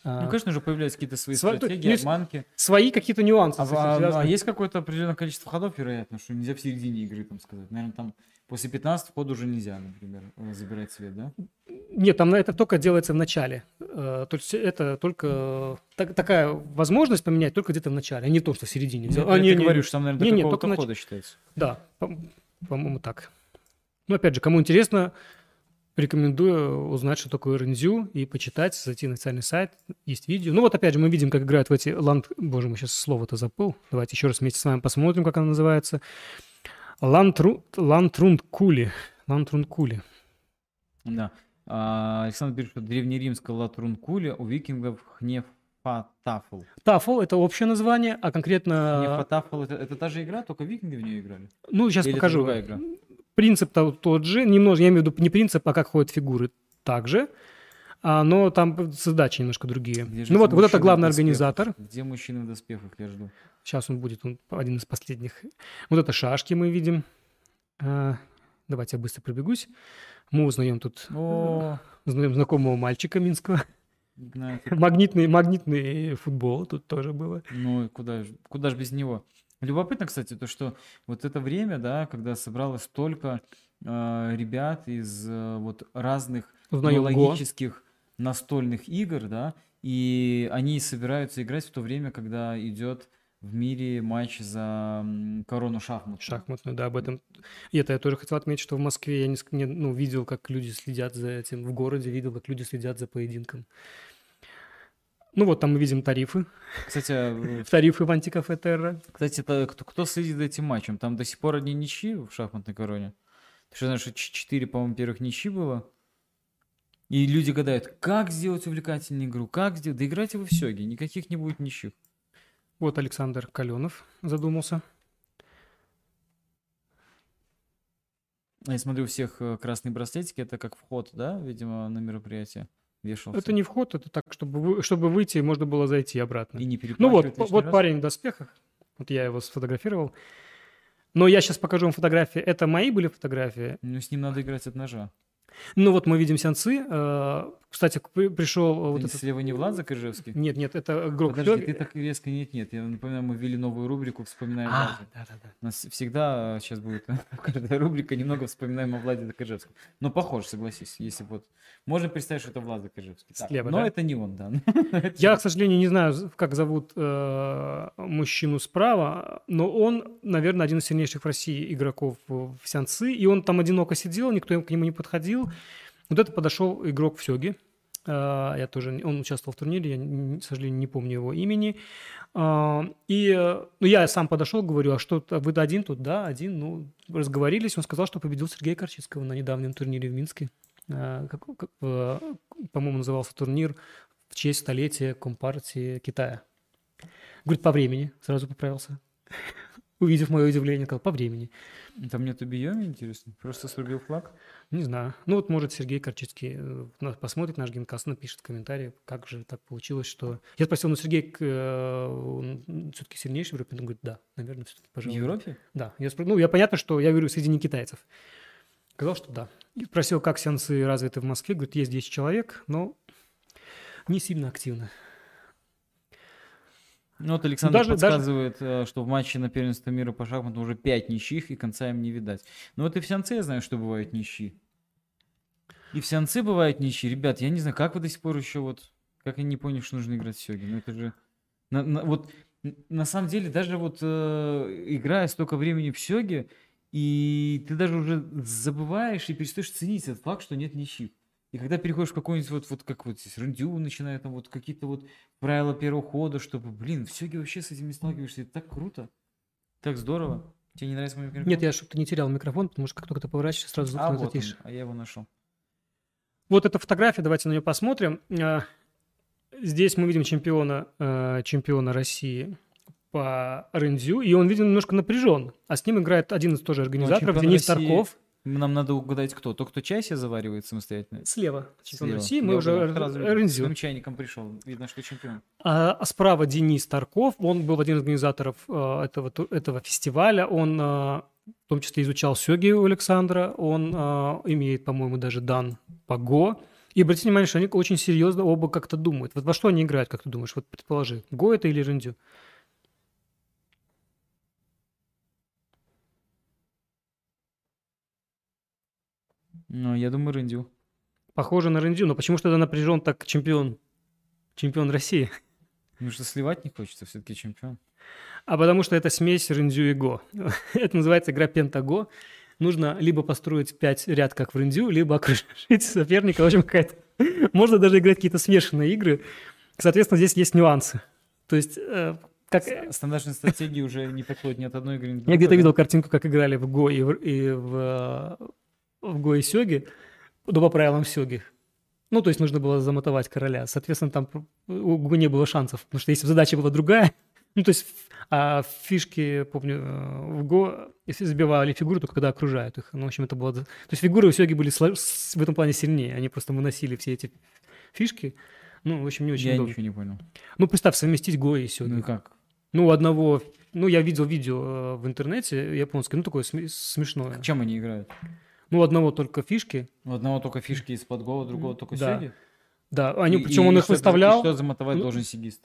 А, Ну, конечно же, появляются какие-то свои Сва- стратегии, есть- обманки. Свои какие-то нюансы. А, а- а есть какое-то определенное количество ходов, вероятно, что нельзя в середине игры там сказать. Наверное, там после 15 хода уже нельзя, например, э, забирать цвет, да? Нет, там это только делается в начале. Э, То есть это только так- такая возможность поменять только где-то в начале, а не то, что в середине. Я, взял. я А, не, не, говорю, что там, наверное, не, до какого-то нач- хода считается. Да, по- по-моему, так. Ну, опять же, кому интересно, рекомендую узнать, что такое рензю, и почитать, зайти на официальный сайт, есть видео. Ну, вот опять же, мы видим, как играют в эти ланд... Боже мой, сейчас слово-то запыл. Давайте еще раз вместе с вами посмотрим, как оно называется. Лантру... Лантрункули. Лантрункули. Да. А, Александр пишет, что древнеримская латрункуля у викингов хнефатафл. Тафл – это общее название, а конкретно... Хнефатафл это, это та же игра, только викинги в нее играли? Ну, сейчас Или покажу. игра? Принцип то- тот же, немножко, я имею в виду не принцип, а как ходят фигуры также, а, но там задачи немножко другие. Где Ну вот, вот это главный доспехах? организатор. Где мужчины в доспехах, я жду. Сейчас он будет, он один из последних. Вот это шашки мы видим. А, давайте я быстро пробегусь. Мы узнаем тут, О, узнаем знакомого мальчика минского. Магнитный, магнитный футбол тут тоже было. Ну, и куда же, куда же без него? Любопытно, кстати, то, что вот это время, да, когда собралось столько э, ребят из э, вот разных Узнаем логических настольных игр, да, и они собираются играть в то время, когда идет в мире матч за корону шахмат. Шахматную, да, об этом. И это я тоже хотел отметить, что в Москве я не, не- ну, видел, как люди следят за этим. В городе видел, как люди следят за поединком. Ну вот там мы видим тарифы. Кстати, э, Тарифы в антикафе Терра. кстати, кто, кто следит за этим матчем? Там до сих пор одни ничьи в шахматной короне. Ты что знаешь, что ч- четыре, по-моему, первых ничьи было? И люди гадают, как сделать увлекательную игру, как сделать... Да играйте вы в сёги, никаких не будет ничьих. Вот Александр Каленов задумался. Я смотрю, у всех э, красные браслетики, это как вход, да, видимо, на мероприятие вешался. Это не вход, это так, чтобы, вы- чтобы выйти, можно было зайти обратно. И не Ну вот, вот раз. парень в доспехах. Вот я его сфотографировал. Но я сейчас покажу вам фотографии. Это мои были фотографии. Ну, с ним надо играть от ножа. Ну вот мы видим сеансы. Э, Кстати, пришел э, вот Ты этот... слева не Влад Закрыжевский? Нет, нет, это Грок Подожди, Фёг- ты так резко нет-нет. Я напоминаю, мы ввели новую рубрику «Вспоминаем А, Влади». да-да-да. У нас всегда сейчас будет каждая рубрика немного вспоминаем о Владе Закрыжевском. Но похож, согласись, если вот... Можно представить, что это Влад Закрыжевский. Так, Слева, но да? это не он, да. Я, к сожалению, не знаю, как зовут э, мужчину справа, но он, наверное, один из сильнейших в России игроков в в сеансы, и он там одиноко сидел, никто к нему не подходил. Вот это подошел игрок в Сёге. Э, я тоже, он участвовал в турнире, я, к сожалению, не помню его имени. А, И ну, я сам подошел, говорю, а что, а вы один тут? Да, один. Ну, разговорились, он сказал, что победил Сергея Корчицкого на недавнем турнире в Минске. А, как- как, По-моему, назывался турнир в честь столетия Компартии Китая. Говорит, по времени. Сразу поправился. Увидев мое удивление, сказал, по времени. Там нету биоми, интересно? Просто срубил флаг? Не знаю. Ну вот, может, Сергей Корчицкий э, посмотрит наш генкаст, напишет в комментарии, как же так получилось, что... Я спросил, ну, Сергей все-таки сильнейший в Европе? Он говорит, да, наверное, все-таки, В пожалуй. Европе? Да. Я спро- Ну, я понятно, что я говорю, среди не китайцев. Сказал, что да. И спросил, как сеансы развиты в Москве. Говорит, есть 10 человек, но не сильно активно. Ну вот Александр даже- даже- подсказывает, э, что в матче на первенство мира по шахматам уже 5 ничьих, и конца им не видать. Ну вот и в сеансе я знаю, что бывают ничьи. И в сеансе бывают ничьи. Ребят, я не знаю, как вы до сих пор еще вот Как они не поняли, что нужно играть Сёги? Ну это же... на- на- вот на самом деле, даже вот э, играя столько времени в Сёге, и ты даже уже забываешь и перестаешь ценить этот факт, что нет ничьих. И когда переходишь в какой-нибудь вот, вот как вот здесь Рындю начинает там вот какие-то вот правила первого хода, чтобы, блин, в Сёге вообще с этим не сталкиваешься, это так круто, так здорово. Тебе не нравится мой микрофон? Нет, я чтобы ты не терял микрофон, потому что как только ты поворачиваешься, сразу звук А вот он, а я его нашел. Вот эта фотография, давайте на нее посмотрим. А, Здесь мы видим чемпиона, э, чемпиона России по рендзю, и он, видимо, немножко напряжен. А с ним играет один из тоже организаторов, чемпион Денис России Тарков. Нам надо угадать, кто. Тот, кто чай себе заваривает самостоятельно. Слева чемпион. России, мы уже видел. С чайником пришел. Видно, что чемпион. А а справа Денис Тарков, он был один из организаторов э, этого, этого фестиваля, он э, в том числе изучал сёги у Александра, он э, имеет, по-моему, даже дан по Го. И обратите внимание, что они очень серьезно оба как-то думают. Вот во что они играют, как ты думаешь? Вот предположи, Го это или рендю? Ну, я думаю, Рындю. Похоже на рендю, но почему тогда напряжен так чемпион? Чемпион России. Потому что сливать не хочется, все-таки чемпион. А потому что это смесь рендю и го. это называется игра пентаго. Нужно либо построить пять ряд, как в рендю, либо окружить соперника. В общем, какая-то... Можно даже играть какие-то смешанные игры. Соответственно, здесь есть нюансы. То есть, э, как... Стандартные стратегии уже не подходят ни от одной игры, Я где-то видел картинку, как играли в Го и в, и в, э, в Го и Сёге, ну, по правилам Сёги. Ну, то есть нужно было замотовать короля. Соответственно, там у Го не было шансов, потому что если бы задача была другая, ну, то есть а фишки, помню, э, в Го если забивали фигуры только когда окружают их. Ну, в общем, это было... То есть фигуры у Сёги были в этом плане сильнее. Они просто выносили все эти фишки. Ну, в общем, не очень Я удобно. ничего не понял. Ну, представь, совместить Го и Сёги. Ну и как? Ну, у одного... Ну, я видел видео э, в интернете японское, ну, такое сме- смешное. Чем они играют? Ну, у одного только фишки. У одного только фишки из-под гола, другого только Да. сёги? Да, они, И- причем и он их что- выставлял. и что замотовать Ну, должен сигист?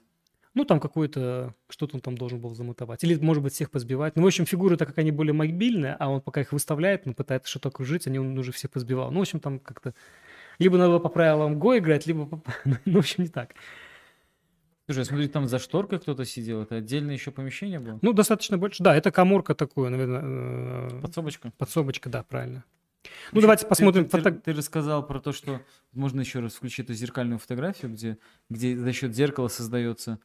Ну, там какой-то... Что-то он там должен был замотовать. Или, может быть, всех позбивать. Ну, в общем, фигуры, так как они более мобильные, а он пока их выставляет, ну, пытается что-то окружить, они он уже всех позбивал. Ну, в общем, там как-то... Либо надо было по правилам Го играть, либо... по- Ну, в общем, не так. Слушай, я смотрю, там за шторкой кто-то сидел. Это отдельное еще помещение было? Ну, достаточно больше. Да, это коморка такое, наверное, э, Подсобочка? подсобочка, да, правильно. Ну, давайте ты- посмотрим. Ты, ты- фото- ты рассказал про то, что можно еще раз включить эту зеркальную фотографию, где, где за счет зеркала создается.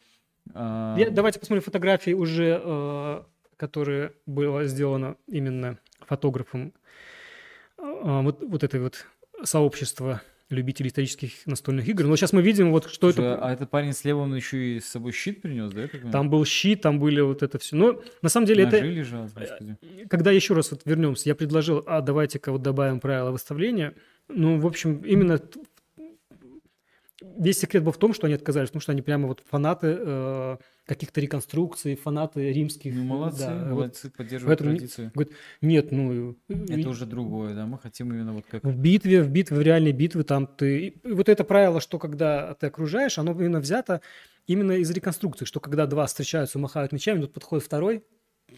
а, Я- давайте посмотрим фотографии уже, э, которые было сделано именно фотографом э, вот, вот этой вот сообщества любителей исторических настольных игр. Но сейчас мы видим вот, что слушай, это... А этот парень слева, он еще и с собой щит принес, да? Там был щит, там были вот это все. Но на самом деле Ножи это... лежат, господи. Когда еще раз вот вернемся, я предложил, а давайте-ка вот добавим правила выставления. Ну, в общем, именно весь секрет был в том, что они отказались, потому что они прямо вот фанаты э, каких-то реконструкций, фанаты римских. Ну, молодцы, да, вот. молодцы, поддерживают поэтому традицию. Нет, ну... Это уже другое, да, мы хотим именно вот как... В битве, в битве, в реальной битве там ты... и вот это правило, что когда ты окружаешь, оно именно взято именно из реконструкции, что когда два встречаются, махают мечами, тут подходит второй,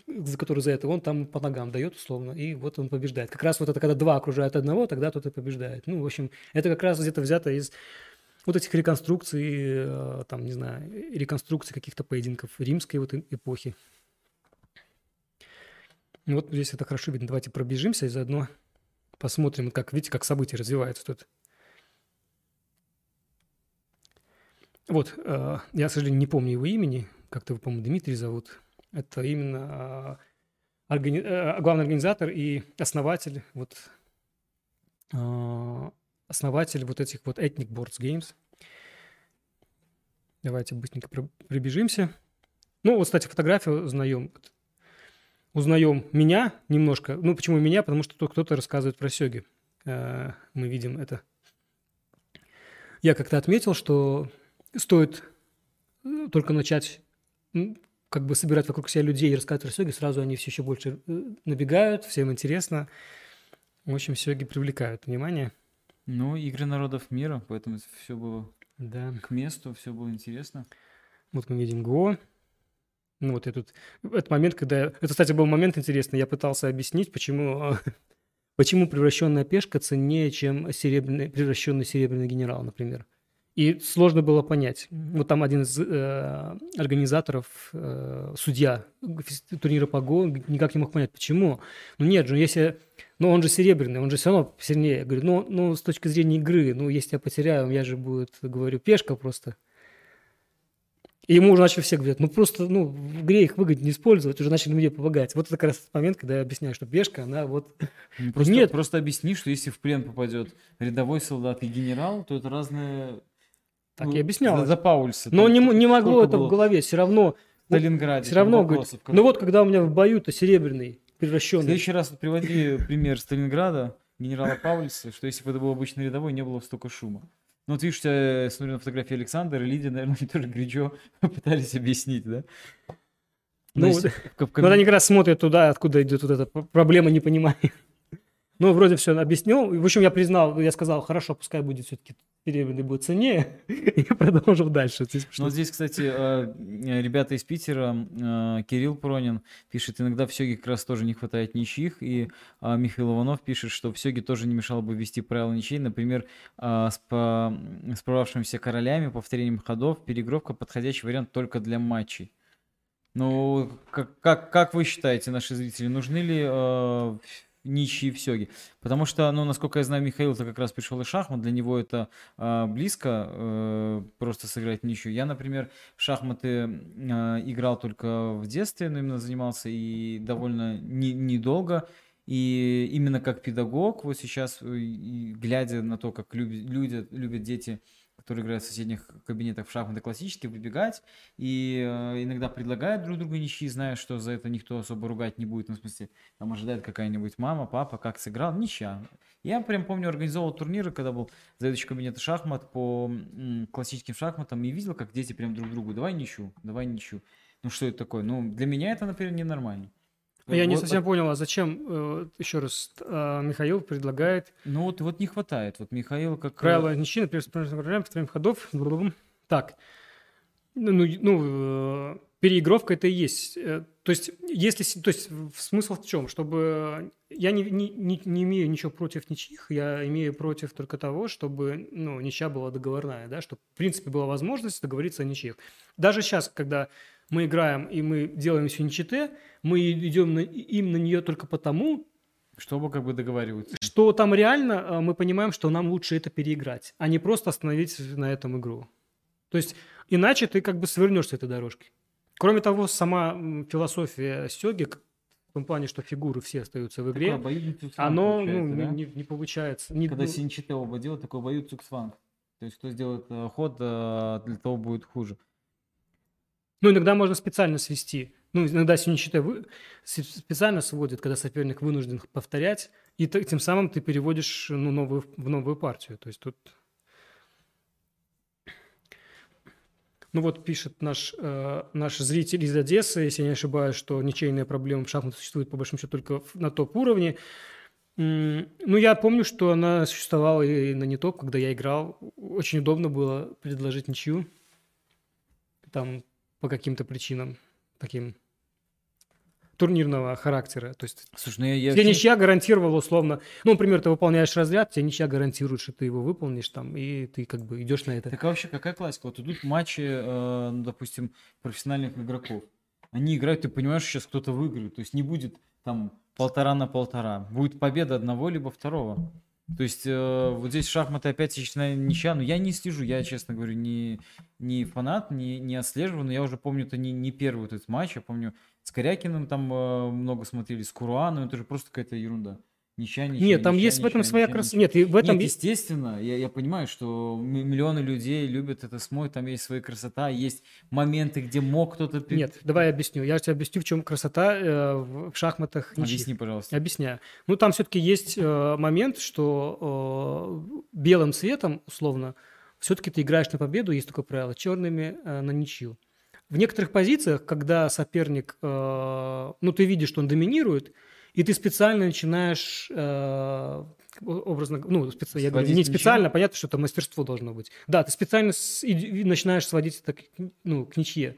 за который за это, он там по ногам дает условно, и вот он побеждает. Как раз вот это, когда два окружают одного, тогда тот и побеждает. Ну, в общем, это как раз где-то взято из вот этих реконструкций, э, там, не знаю, реконструкций каких-то поединков римской вот эпохи. Вот здесь это хорошо видно. Давайте пробежимся и заодно посмотрим, как, видите, как события развиваются тут. Вот, э, я, к сожалению, не помню его имени, как-то его, по-моему, Дмитрий зовут. Это именно э, органи- главный организатор и основатель, вот, основатель вот этих вот Ethnic Boards Games. Давайте быстренько пробежимся. Ну, вот, кстати, фотографию узнаем. Узнаем меня немножко. Ну, почему меня? Потому что кто-то рассказывает про сёги. Э, Мы видим это. Я как-то отметил, что стоит э, только начать как бы собирать вокруг себя людей и рассказывать про сёги, сразу они все еще больше э, набегают, всем интересно. В общем, сёги привлекают внимание. Ну, игры народов мира, поэтому все было Да. к месту, все было интересно. Вот мы видим Го. Ну вот я тут... Это момент, когда... Это, кстати, был момент интересный. Я пытался объяснить, почему, э, почему превращенная пешка ценнее, чем серебряный, превращенный серебряный генерал, например. И сложно было понять. Вот там один из э, организаторов, э, судья турнира по ГО, никак не мог понять, почему. Ну нет же, если... Ну он же серебряный, он же все равно сильнее. Я говорю, ну, ну с точки зрения игры, ну если я потеряю, я же будет, говорю, пешка просто. И ему уже начали все говорить, ну просто, ну, в игре их выгоднее использовать, уже начали мне помогать. Вот это как раз момент, когда я объясняю, что пешка, она вот... Ну, просто, Нет. Просто объясни, что если в плен попадет рядовой солдат и генерал, то это разные... Так ну, я объяснял. За, за Паульса. Но не, не могло это было? в голове, все равно... В Сталинграде. Все равно, говорит, ну вот когда у меня в бою-то серебряный, превращенный. В следующий раз приводи пример Сталинграда, генерала Паульса, что если бы это был обычный рядовой, не было столько шума. Ну, вот видишь, я смотрю на фотографии Александра и Лидия, наверное, они тоже горячо пытались объяснить, да? Ну, есть, в, в... они как раз смотрят туда, откуда идет вот эта проблема непонимания. Ну, вроде все объяснил. В общем, я признал, я сказал, хорошо, пускай будет все-таки серебряный будет ценнее, и продолжил дальше. Ну, здесь, кстати, э, ребята из Питера, э, Кирилл Пронин пишет, иногда в Сёге как раз тоже не хватает ничьих, и э, Михаил Иванов пишет, что в Сёге тоже не мешало бы ввести правила ничей, например, с справавшимися королями, повторением ходов, переигровка подходящий вариант только для матчей. Ну, как, как, как вы считаете, наши зрители, нужны ли ничьи в сёге. Потому что, ну, насколько я знаю, Михаил-то как раз пришел из шахмат, для него это э, близко э, просто сыграть ничью. Я, например, в шахматы э, играл только в детстве, но именно занимался и довольно не, недолго. И именно как педагог, вот сейчас, э, глядя на то, как любят, люди, любят дети которые играют в соседних кабинетах в шахматы классические, выбегать и э, иногда предлагают друг другу ничьи, зная, что за это никто особо ругать не будет, ну, в смысле, там ожидает какая-нибудь мама, папа, как сыграл, ничья. Я прям помню, организовал турниры, когда был заведующий кабинета шахмат по м, классическим шахматам и видел, как дети прям друг другу, давай ничью, давай ничью. Ну, что это такое? Ну, для меня это, например, ненормально. Я вот, не совсем вот, понял, а зачем, э, еще раз, а, Михаил предлагает... Ну вот, вот не хватает, вот Михаил как... Правило ничьи, например, с повторяем ходов. Так, ну, ну, ну переигровка это и есть. Э, то есть, если, то есть смысл в чем? Чтобы я не, не, не имею ничего против ничьих, я имею против только того, чтобы ну, ничья была договорная, да, чтобы в принципе была возможность договориться о ничьих. Даже сейчас, когда мы играем и мы делаем все ничите, мы идем на, им на нее только потому, чтобы как бы договариваться. Что там реально а, мы понимаем, что нам лучше это переиграть, а не просто остановить на этом игру. То есть иначе ты как бы свернешь с этой дорожки. Кроме того, сама философия сёги, в том плане, что фигуры все остаются в игре, оно ну, да? не, не получается. Не, Когда ну... синчите оба делают, такой бою цуксванг. То есть кто сделает э, ход, э, для того будет хуже. Ну, иногда можно специально свести. Ну, иногда синичита вы... специально сводит, когда соперник вынужден повторять, и ты, тем самым ты переводишь ну, новую, в новую партию. То есть тут... Ну вот пишет наш, э, наш зритель из Одессы, если я не ошибаюсь, что ничейная проблема в шахматах существует по большому счету только на топ-уровне. Ну, я помню, что она существовала и на не топ, когда я играл. Очень удобно было предложить ничью. Там по каким-то причинам таким турнирного характера. То есть Слушай, ну я, я тебе ничья гарантировала условно. Ну, например, ты выполняешь разряд, тебе ничья гарантирует, что ты его выполнишь там, и ты как бы идешь на это. Так а вообще какая классика? Вот идут матчи, э, ну, допустим, профессиональных игроков. Они играют, ты понимаешь, что сейчас кто-то выиграет. То есть не будет там полтора на полтора. Будет победа одного либо второго. То есть э, вот здесь шахматы опять начинает ничья, но я не слежу, я, честно говорю, не, не фанат, не, не отслеживаю, но я уже помню, это не, не первый этот матч, я помню, с Корякиным там э, много смотрели, с Куруаном, это же просто какая-то ерунда. Ничья, ничья, Нет, там ничья, есть ничья, в этом ничья, своя красота. Нет, и в этом... Нет, естественно, я, я понимаю, что миллионы людей любят это смотрят, там есть своя красота, есть моменты, где мог кто-то... Нет, давай я объясню. Я тебе объясню, в чем красота э, в шахматах. Ничьих. Объясни, пожалуйста. Объясняю. Ну, там все-таки есть э, момент, что э, белым цветом, условно, все-таки ты играешь на победу, есть такое правило, черными э, на ничью. В некоторых позициях, когда соперник, э, ну, ты видишь, что он доминирует, и ты специально начинаешь э, образно, ну, специ... я говорю, не специально, ничего? понятно, что это мастерство должно быть. Да, ты специально с... и начинаешь сводить это к, ну, к ничье.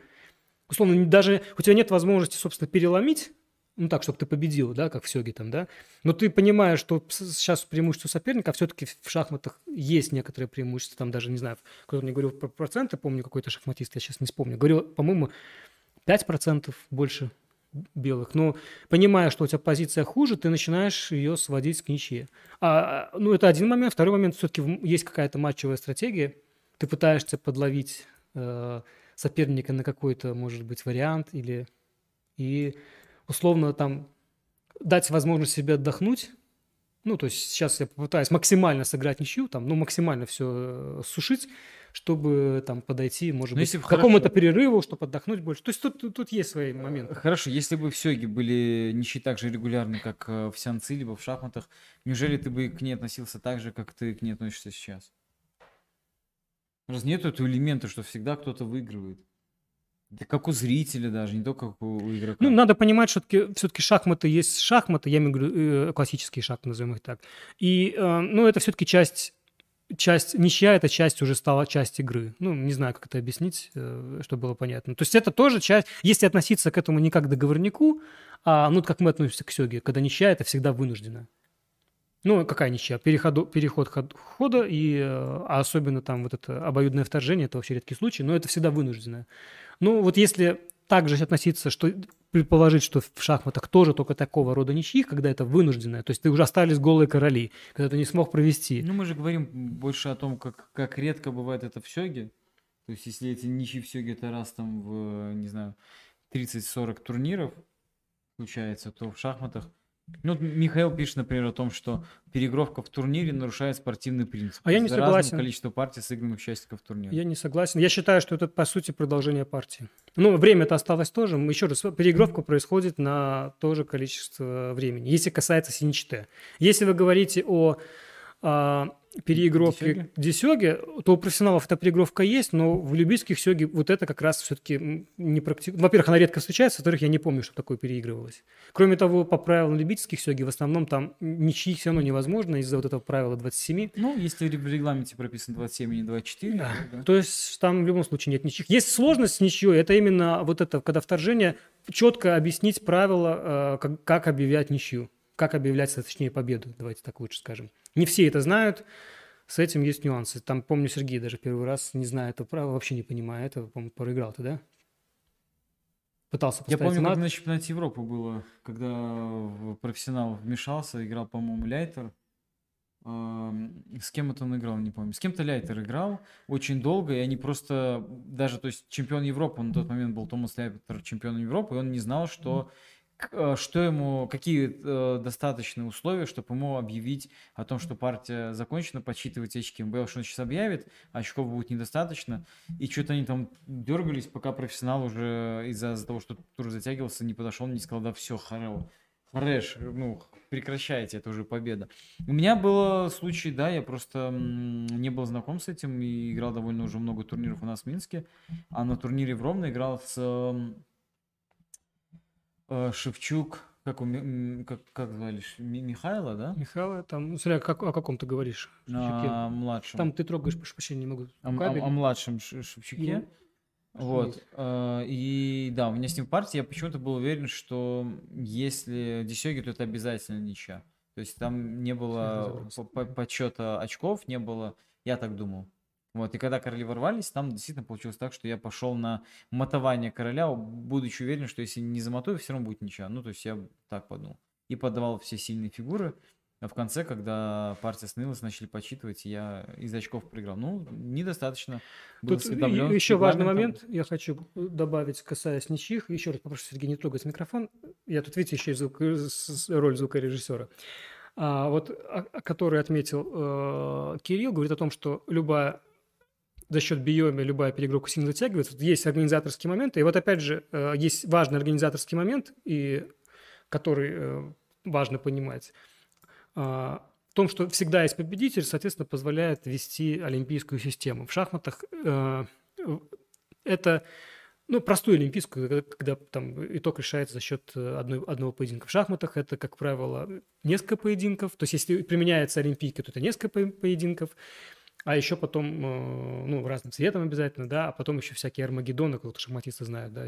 Условно, даже у тебя нет возможности, собственно, переломить ну так, чтобы ты победил, да, как в Сёге там, да, но ты понимаешь, что сейчас преимущество соперника, а все-таки в шахматах есть некоторые преимущества, там даже, не знаю, кто-то мне говорил про проценты, помню, какой-то шахматист, я сейчас не вспомню, говорил, по-моему, 5% больше белых, но понимая, что у тебя позиция хуже, ты начинаешь ее сводить к ничье. А, ну, это один момент. Второй момент, все-таки есть какая-то матчевая стратегия, ты пытаешься подловить э, соперника на какой-то, может быть, вариант или... И условно там дать возможность себе отдохнуть. Ну, то есть сейчас я попытаюсь максимально сыграть ничью, там, ну, максимально все э, сушить, чтобы там подойти, может Но ну, быть, к какому-то перерыву, чтобы отдохнуть больше. То есть тут, тут, есть свои моменты. Хорошо, если бы в Сёге были ничьи так же регулярны, как э, в Сянцы, либо в шахматах, неужели ты бы к ней относился так же, как ты к ней относишься сейчас? Раз нет этого элемента, что всегда кто-то выигрывает. Да как у зрителя даже, не только как у игрока. Ну, надо понимать, что все-таки шахматы есть шахматы, я имею в виду э, классические шахматы, назовем их так. И, э, ну, это все-таки часть, часть, ничья эта часть уже стала часть игры. Ну, не знаю, как это объяснить, э, чтобы было понятно. То есть это тоже часть, если относиться к этому не как договорнику, а, ну, как мы относимся к сёге, когда ничья, это всегда вынуждено. Ну, какая ничья? Переходу, переход хода, и, а особенно там вот это обоюдное вторжение, это вообще редкий случай, но это всегда вынужденное. Ну, вот если также относиться, что предположить, что в шахматах тоже только такого рода ничьих, когда это вынужденное, то есть ты уже остались голые короли, когда ты не смог провести. Ну, мы же говорим больше о том, как, как редко бывает это в сёге. То есть, если эти ничьи в сёге это раз там в, не знаю, 30-40 турниров случается, то в шахматах ну, Михаил пишет, например, о том, что переигровка в турнире нарушает спортивный принцип. А я не согласен. количество партий сыгранных участников турнира. Я не согласен. Я считаю, что это, по сути, продолжение партии. Ну, время-то осталось тоже. Еще раз, переигровка происходит на то же количество времени, если касается синичте. Если вы говорите о а, переигровки десёги, то у профессионалов эта переигровка есть, но в любительских сёге вот это как раз все-таки не практикуется. Во-первых, она редко встречается, во-вторых, я не помню, что такое переигрывалось. Кроме того, по правилам любительских сёги в основном там ничьи все равно невозможно из-за вот этого правила 27. Ну, если в регламенте прописано 27 и не 24. Да. да. То есть там в любом случае нет ничьих. Есть сложность с ничьей, это именно вот это, когда вторжение, четко объяснить правила, э, как, как объявлять ничью как объявлять, точнее, победу, давайте так лучше скажем. Не все это знают, с этим есть нюансы. Там, помню, Сергей даже первый раз, не зная этого правила, вообще не понимая этого, помню, проиграл ты, да? Пытался Я помню, над... как на чемпионате Европы было, когда профессионал вмешался, играл, по-моему, Ляйтер. С кем это он играл, не помню. С кем-то Ляйтер играл очень долго, и они просто, даже, то есть чемпион Европы, на тот момент был Томас Ляйтер чемпионом Европы, и он не знал, что mm что ему, какие э, достаточные условия, чтобы ему объявить о том, что партия закончена, подсчитывать очки. Он боялся, что он сейчас объявит, а очков будет недостаточно. И что-то они там дергались, пока профессионал уже из-за из того, что тур затягивался, не подошел, не сказал, да все, харево. Хареш, ну, прекращайте, это уже победа. У меня был случай, да, я просто не был знаком с этим и играл довольно уже много турниров у нас в Минске, а на турнире в Ровно играл с э, Шевчук, как, у, как, как звали, Михайла, да? Михайла, там, ну, смотря как, о каком ты говоришь. Шевчуке. А, младшем. Там ты трогаешь, прошу прощения, не могу. О, о, о младшем Шевчуке. И... Вот. Э, и да, у меня с ним партия, я почему-то был уверен, что если Десёги, то это обязательно ничья. То есть там не было подсчета очков, не было, я так думал. Вот, и когда короли ворвались, там действительно получилось так, что я пошел на мотование короля, будучи уверен, что если не замотаю, все равно будет ничего. Ну, то есть я так подумал. И подавал все сильные фигуры. А в конце, когда партия снылась, начали подсчитывать, я из очков проиграл. Ну, недостаточно. Тут еще важный момент, я хочу добавить, касаясь ничьих. Еще раз попрошу Сергей не трогать микрофон. Я тут, видите, еще и звук, роль звукорежиссера. А, вот, который отметил э, Кирилл, говорит о том, что любая за счет биоми любая перегрузка сильно затягивается. Есть организаторские моменты. И вот опять же, э, есть важный организаторский момент, и, который э, важно понимать. А, в том, что всегда есть победитель, соответственно, позволяет вести олимпийскую систему. В шахматах э, это ну, простую олимпийскую, когда там итог решается за счет одной, одного поединка. В шахматах это, как правило, несколько поединков. То есть, если применяется олимпийка, то это несколько поединков а еще потом, э, ну, разным цветом обязательно, да, а потом еще всякие армагеддоны, кто-то шахматисты знают, да,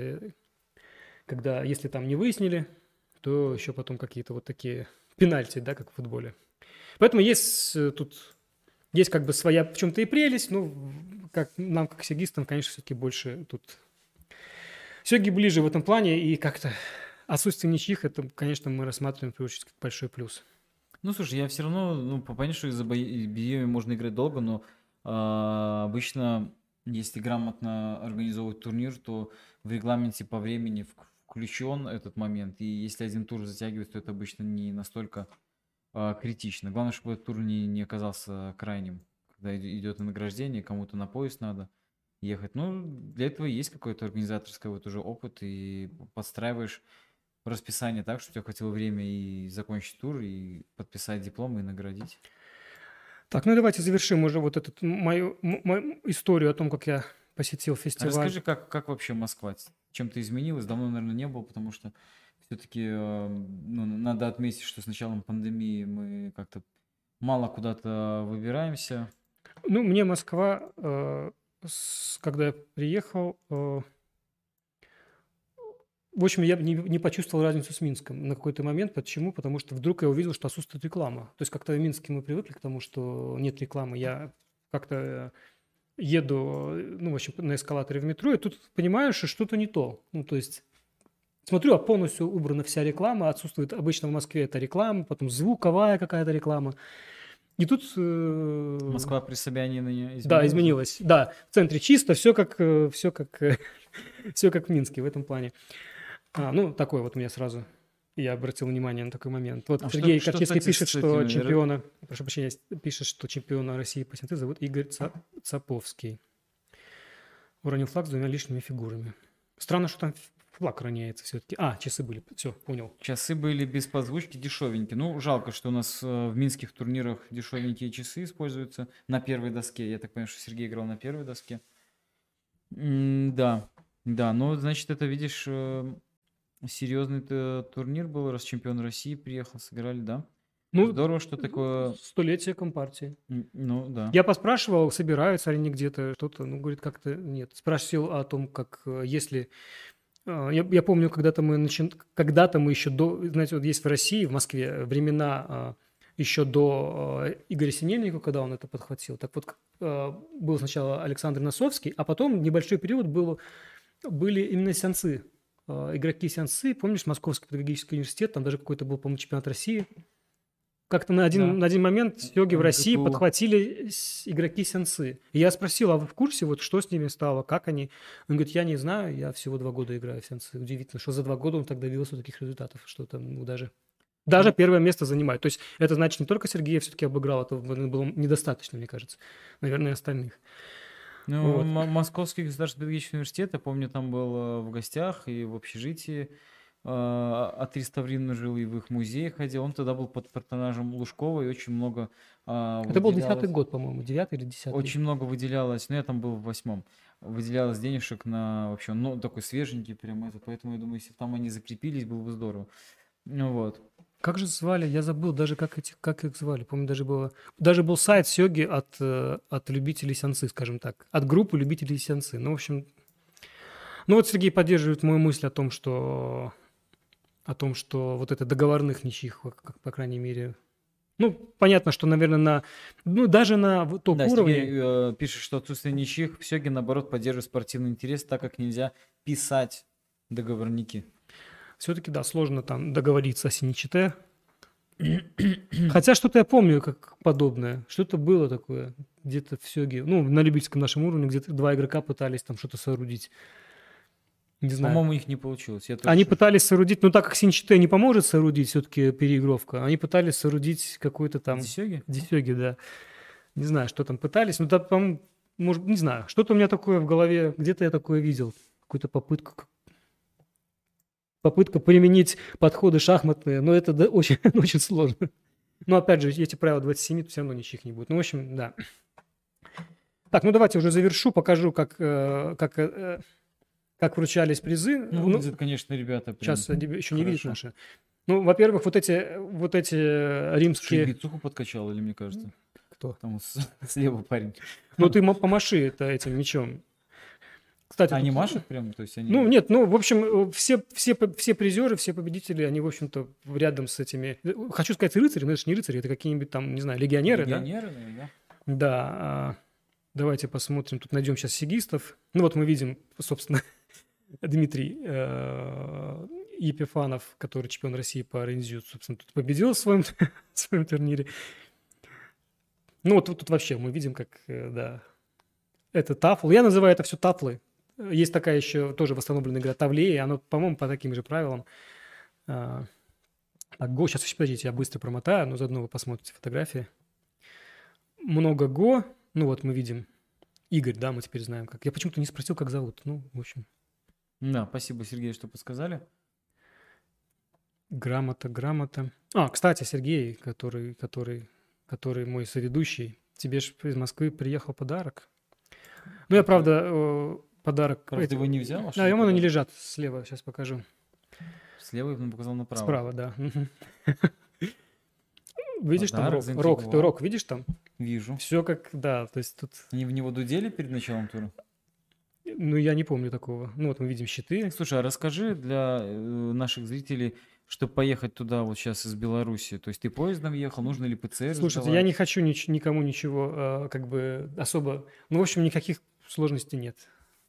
когда, если там не выяснили, то еще потом какие-то вот такие пенальти, да, как в футболе. Поэтому есть э, тут есть как бы своя в чем-то и прелесть, но как нам, как сегистам, конечно, все-таки больше тут Сёги ближе в этом плане, и как-то отсутствие ничьих, это, конечно, мы рассматриваем, в первую очередь, как большой плюс. Ну, слушай, я все равно, ну, понятно, что из-за биями можно играть долго, но э, обычно, если грамотно организовывать турнир, то в регламенте по времени включен этот момент, и если один тур затягивается, то это обычно не настолько э, критично. Главное, чтобы этот тур не, не оказался крайним, когда идет награждение, кому-то на поезд надо ехать. Ну, для этого есть какой-то организаторский вот уже опыт, и подстраиваешь расписание так, что у тебя хватило время и закончить тур, и подписать диплом, и наградить. Так, ну давайте завершим уже вот эту мою, мою историю о том, как я посетил фестиваль. Расскажи, как, как вообще Москва? Чем-то изменилась? Давно, наверное, не было, потому что все-таки э, ну, надо отметить, что с началом пандемии мы как-то мало куда-то выбираемся. Ну, мне Москва, э, когда я приехал, э, в общем, я не, не почувствовал разницу с Минском на какой-то момент. Почему? Потому что вдруг я увидел, что отсутствует реклама. То есть как-то в Минске мы привыкли к тому, что нет рекламы. Я как-то еду, ну, в общем, на эскалаторе в метро, и тут понимаю, что что-то не то. Ну, то есть смотрю, а полностью убрана вся реклама, отсутствует обычно в Москве эта реклама, потом звуковая какая-то реклама. И тут... Э, Москва при Собянине изменилась? Да, изменилась. Да, в центре чисто, все как, э, все как, все как в Минске в этом плане. А, ну, такой вот у меня сразу я обратил внимание на такой момент. Вот а Сергей что, Корчевский что, пишет, что чемпиона, прошу прощения, пишет, что чемпиона России по синтезу зовут Игорь Цаповский. Уронил флаг с двумя лишними фигурами. Странно, что там флаг роняется все-таки. А, часы были. Все, понял. Часы были без подзвучки, дешевенькие. Ну, жалко, что у нас э, в минских турнирах дешевенькие часы используются на первой доске. Я так понимаю, что Сергей играл на первой доске. М да, да, ну, значит, это, видишь, э, серьезный турнир был, раз чемпион России приехал, сыграли, да? Ну, Здорово, что такое... Столетие Компартии. Ну, да. Я поспрашивал, собираются ли они где-то что-то. Ну, говорит, как-то нет. Спросил о том, как э, если... Э, я, я помню, когда-то мы начи... когда-то мы еще до... Знаете, вот есть в России, в Москве времена э, еще до Игоря Синельникова, когда он это подхватил. Так вот, был сначала Александр Носовский, а потом небольшой период был, были именно сеансы Э, игроки Сенсы, помнишь, Московский педагогический университет, там даже какой-то был, по-моему, чемпионат России. Как-то на один, да. на один момент йоги в России подхватили игроки Сенсы. И я спросил, а вы в курсе, вот что с ними стало, как они? Он говорит, я не знаю, я всего два года играю в Сенсы. Удивительно, что за два года он так добился таких результатов, что там ну, даже даже первое место занимает. То есть это значит не только Сергея все-таки обыграл, это было недостаточно, мне кажется. Наверное, остальных. Ну, вот. Московский государственный педагогический университет, я помню, там был э, в гостях и в общежитии э, отреставрирован жил и в их музее ходил. Он тогда был под патронажем Лужкова и очень много э, Это был десятый год, по-моему, девятый или десятый. Очень много выделялось, ну я там был в восьмом, выделялось денежек на вообще, ну такой свеженький прям это, поэтому я думаю, если там они закрепились, было бы здорово. Ну вот. Как же звали? Я забыл даже, как, эти, как их звали. Помню, даже, было, даже был сайт Сёги от, э, от любителей сенсы, скажем так. От группы любителей сенсы. Ну, в общем... Ну, вот Сергей поддерживает мою мысль о том, что о том, что вот это договорных ничьих, как, по крайней мере, ну, понятно, что, наверное, на, ну, даже на топ да, уровне... Сергей, э, пишет, что отсутствие ничьих в Сёге, наоборот, поддерживает спортивный интерес, так как нельзя писать договорники все-таки, да, сложно там договориться о Синичите. Хотя что-то я помню как подобное. Что-то было такое где-то в Сёге. Ну, на любительском нашем уровне где-то два игрока пытались там что-то соорудить. Не знаю. По-моему, их не получилось. Я они пытались соорудить, ну так как Синчите не поможет соорудить все-таки переигровка, они пытались соорудить какой-то там... Десёги? Десёги, да. Не знаю, что там пытались. Ну, да, по может, не знаю. Что-то у меня такое в голове, где-то я такое видел. Какую-то попытку попытка применить подходы шахматные, но это да, очень, очень сложно. Но опять же, эти правила 27, то все равно ничьих не будет. Ну, в общем, да. Так, ну давайте уже завершу, покажу, как, э, как, э, как вручались призы. Ну, ну выглядят, конечно, ребята. Прям сейчас еще не видят наши. Ну, во-первых, вот эти, вот эти римские... Слушай, бицуху подкачал, или мне кажется? Кто? Там слева парень. Ну, ты помаши это этим мечом. Кстати, Они тут- машут прям, то есть они... Ну, нет, ну, в общем, э, все, все, все призеры, все победители, они, в общем-то, рядом с этими... э, Хочу сказать рыцари, но это же не рыцари, это какие-нибудь там, не знаю, легионеры, да? Легионеры, да? Да. а, Давайте посмотрим, тут найдем сейчас сигистов. Ну, вот мы видим, собственно, Дмитрий э, Епифанов, который чемпион России по рензю, собственно, тут победил в своем, в своем турнире. Ну, вот тут, тут вообще мы видим, как, да, это тафл. Я называю это все тафлы. Есть такая еще тоже восстановленная игра Тавлея, оно, по-моему, по таким же правилам. А, Так, Го, сейчас, подождите, я быстро промотаю, но заодно вы посмотрите фотографии. Много Го, ну вот мы видим Игорь, да, мы теперь знаем как. Я почему-то не спросил, как зовут. Ну, в общем, Да, спасибо, Сергей, что подсказали. грамота, грамота. А, кстати, Сергей, который, который, который мой соведущий, тебе же из Москвы приехал подарок. Ну, я, правда, подарок... Эти- его не взял? а что А, ему они лежат слева, сейчас покажу. Слева он показал направо. Справа, да. Видишь там рок? Рок, ты рок, видишь там? Вижу. Все как, да, то есть тут, Они в него дудели перед началом тура? ну, я не помню такого. Ну, вот мы видим щиты. Слушай, а расскажи для э, наших зрителей, чтобы поехать туда вот сейчас из Беларуси. То есть ты поездом ехал, нужно ли ПЦР сдавать? я не хочу нич- никому ничего, э, как бы, особо... Ну, в общем, никаких сложностей нет.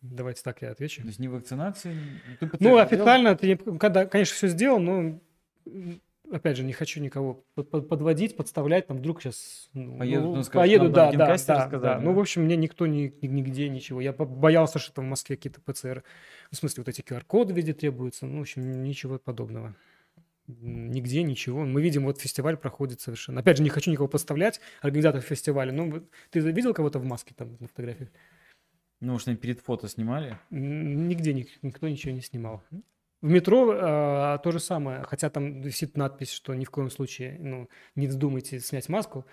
Давайте так я отвечу. То есть ни вакцинации, ты Ну, сделал? официально, ты, не- когда, конечно, все сделал, но, опять же, не хочу никого под- под- подводить, подставлять, там, вдруг сейчас... Ну, Поедут, ну, ну, скажут, поеду, да, да, да, да. Ну, в общем, мне никто ни, ни- нигде ничего. Я боялся, что там в Москве какие-то ПЦР, в смысле, вот эти QR-коды везде требуются, ну, в общем, ничего подобного. Нигде ничего. Мы видим, вот фестиваль проходит совершенно. Опять же, не хочу никого подставлять, организатор фестиваля. Ну, ты видел кого-то в маске там на фотографии? Ну, может, они перед фото снимали? Нигде ник- никто ничего не снимал. В метро а, то же самое, хотя там висит надпись, что ни в коем случае ну, не вздумайте снять маску.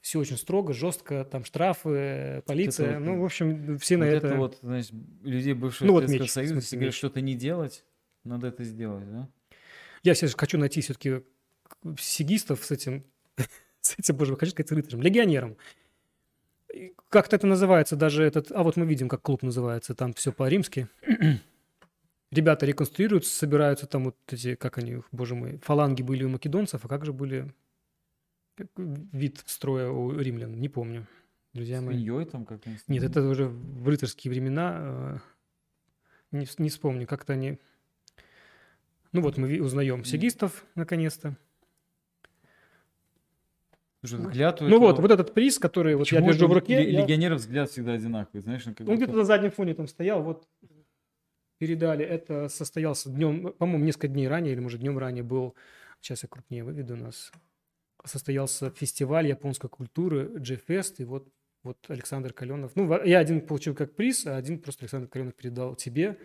Все очень строго, жестко, там штрафы, полиция. вот, ну, в общем, все на вот это... это вот, знаешь, людей бывшего Ну, вот Советского меч, Союза, смысле, если говорят, что-то не делать, надо это сделать, да? Я все же хочу найти все-таки сигистов с этим, с этим, боже, хочу сказать, рыцарем, легионером. Как-то это называется даже этот... А вот мы видим, как клуб называется, там все по-римски. Ребята реконструируются, собираются там вот эти, как они, боже мой, фаланги были у македонцев, а как же были вид строя у римлян, не помню. Друзья мои. Свиньей там как они Нет, это уже в рыцарские времена. э, Не, не вспомню, как-то они... Ну вот мы узнаем сигистов, наконец-то. Слушай, взгляд у Ну вот, вот этот приз, который вот я держу в руке. ле- я- Легионеров взгляд всегда одинаковый, знаешь, ну, Он будто- где-то на заднем фоне там стоял, вот передали. Это состоялся днем, по-моему, несколько дней ранее, или, может, днем ранее был, сейчас я крупнее выведу у нас, состоялся фестиваль японской культуры G-Fest, и вот, вот Александр Каленов, ну, я один получил как приз, а один просто Александр Каленов передал тебе.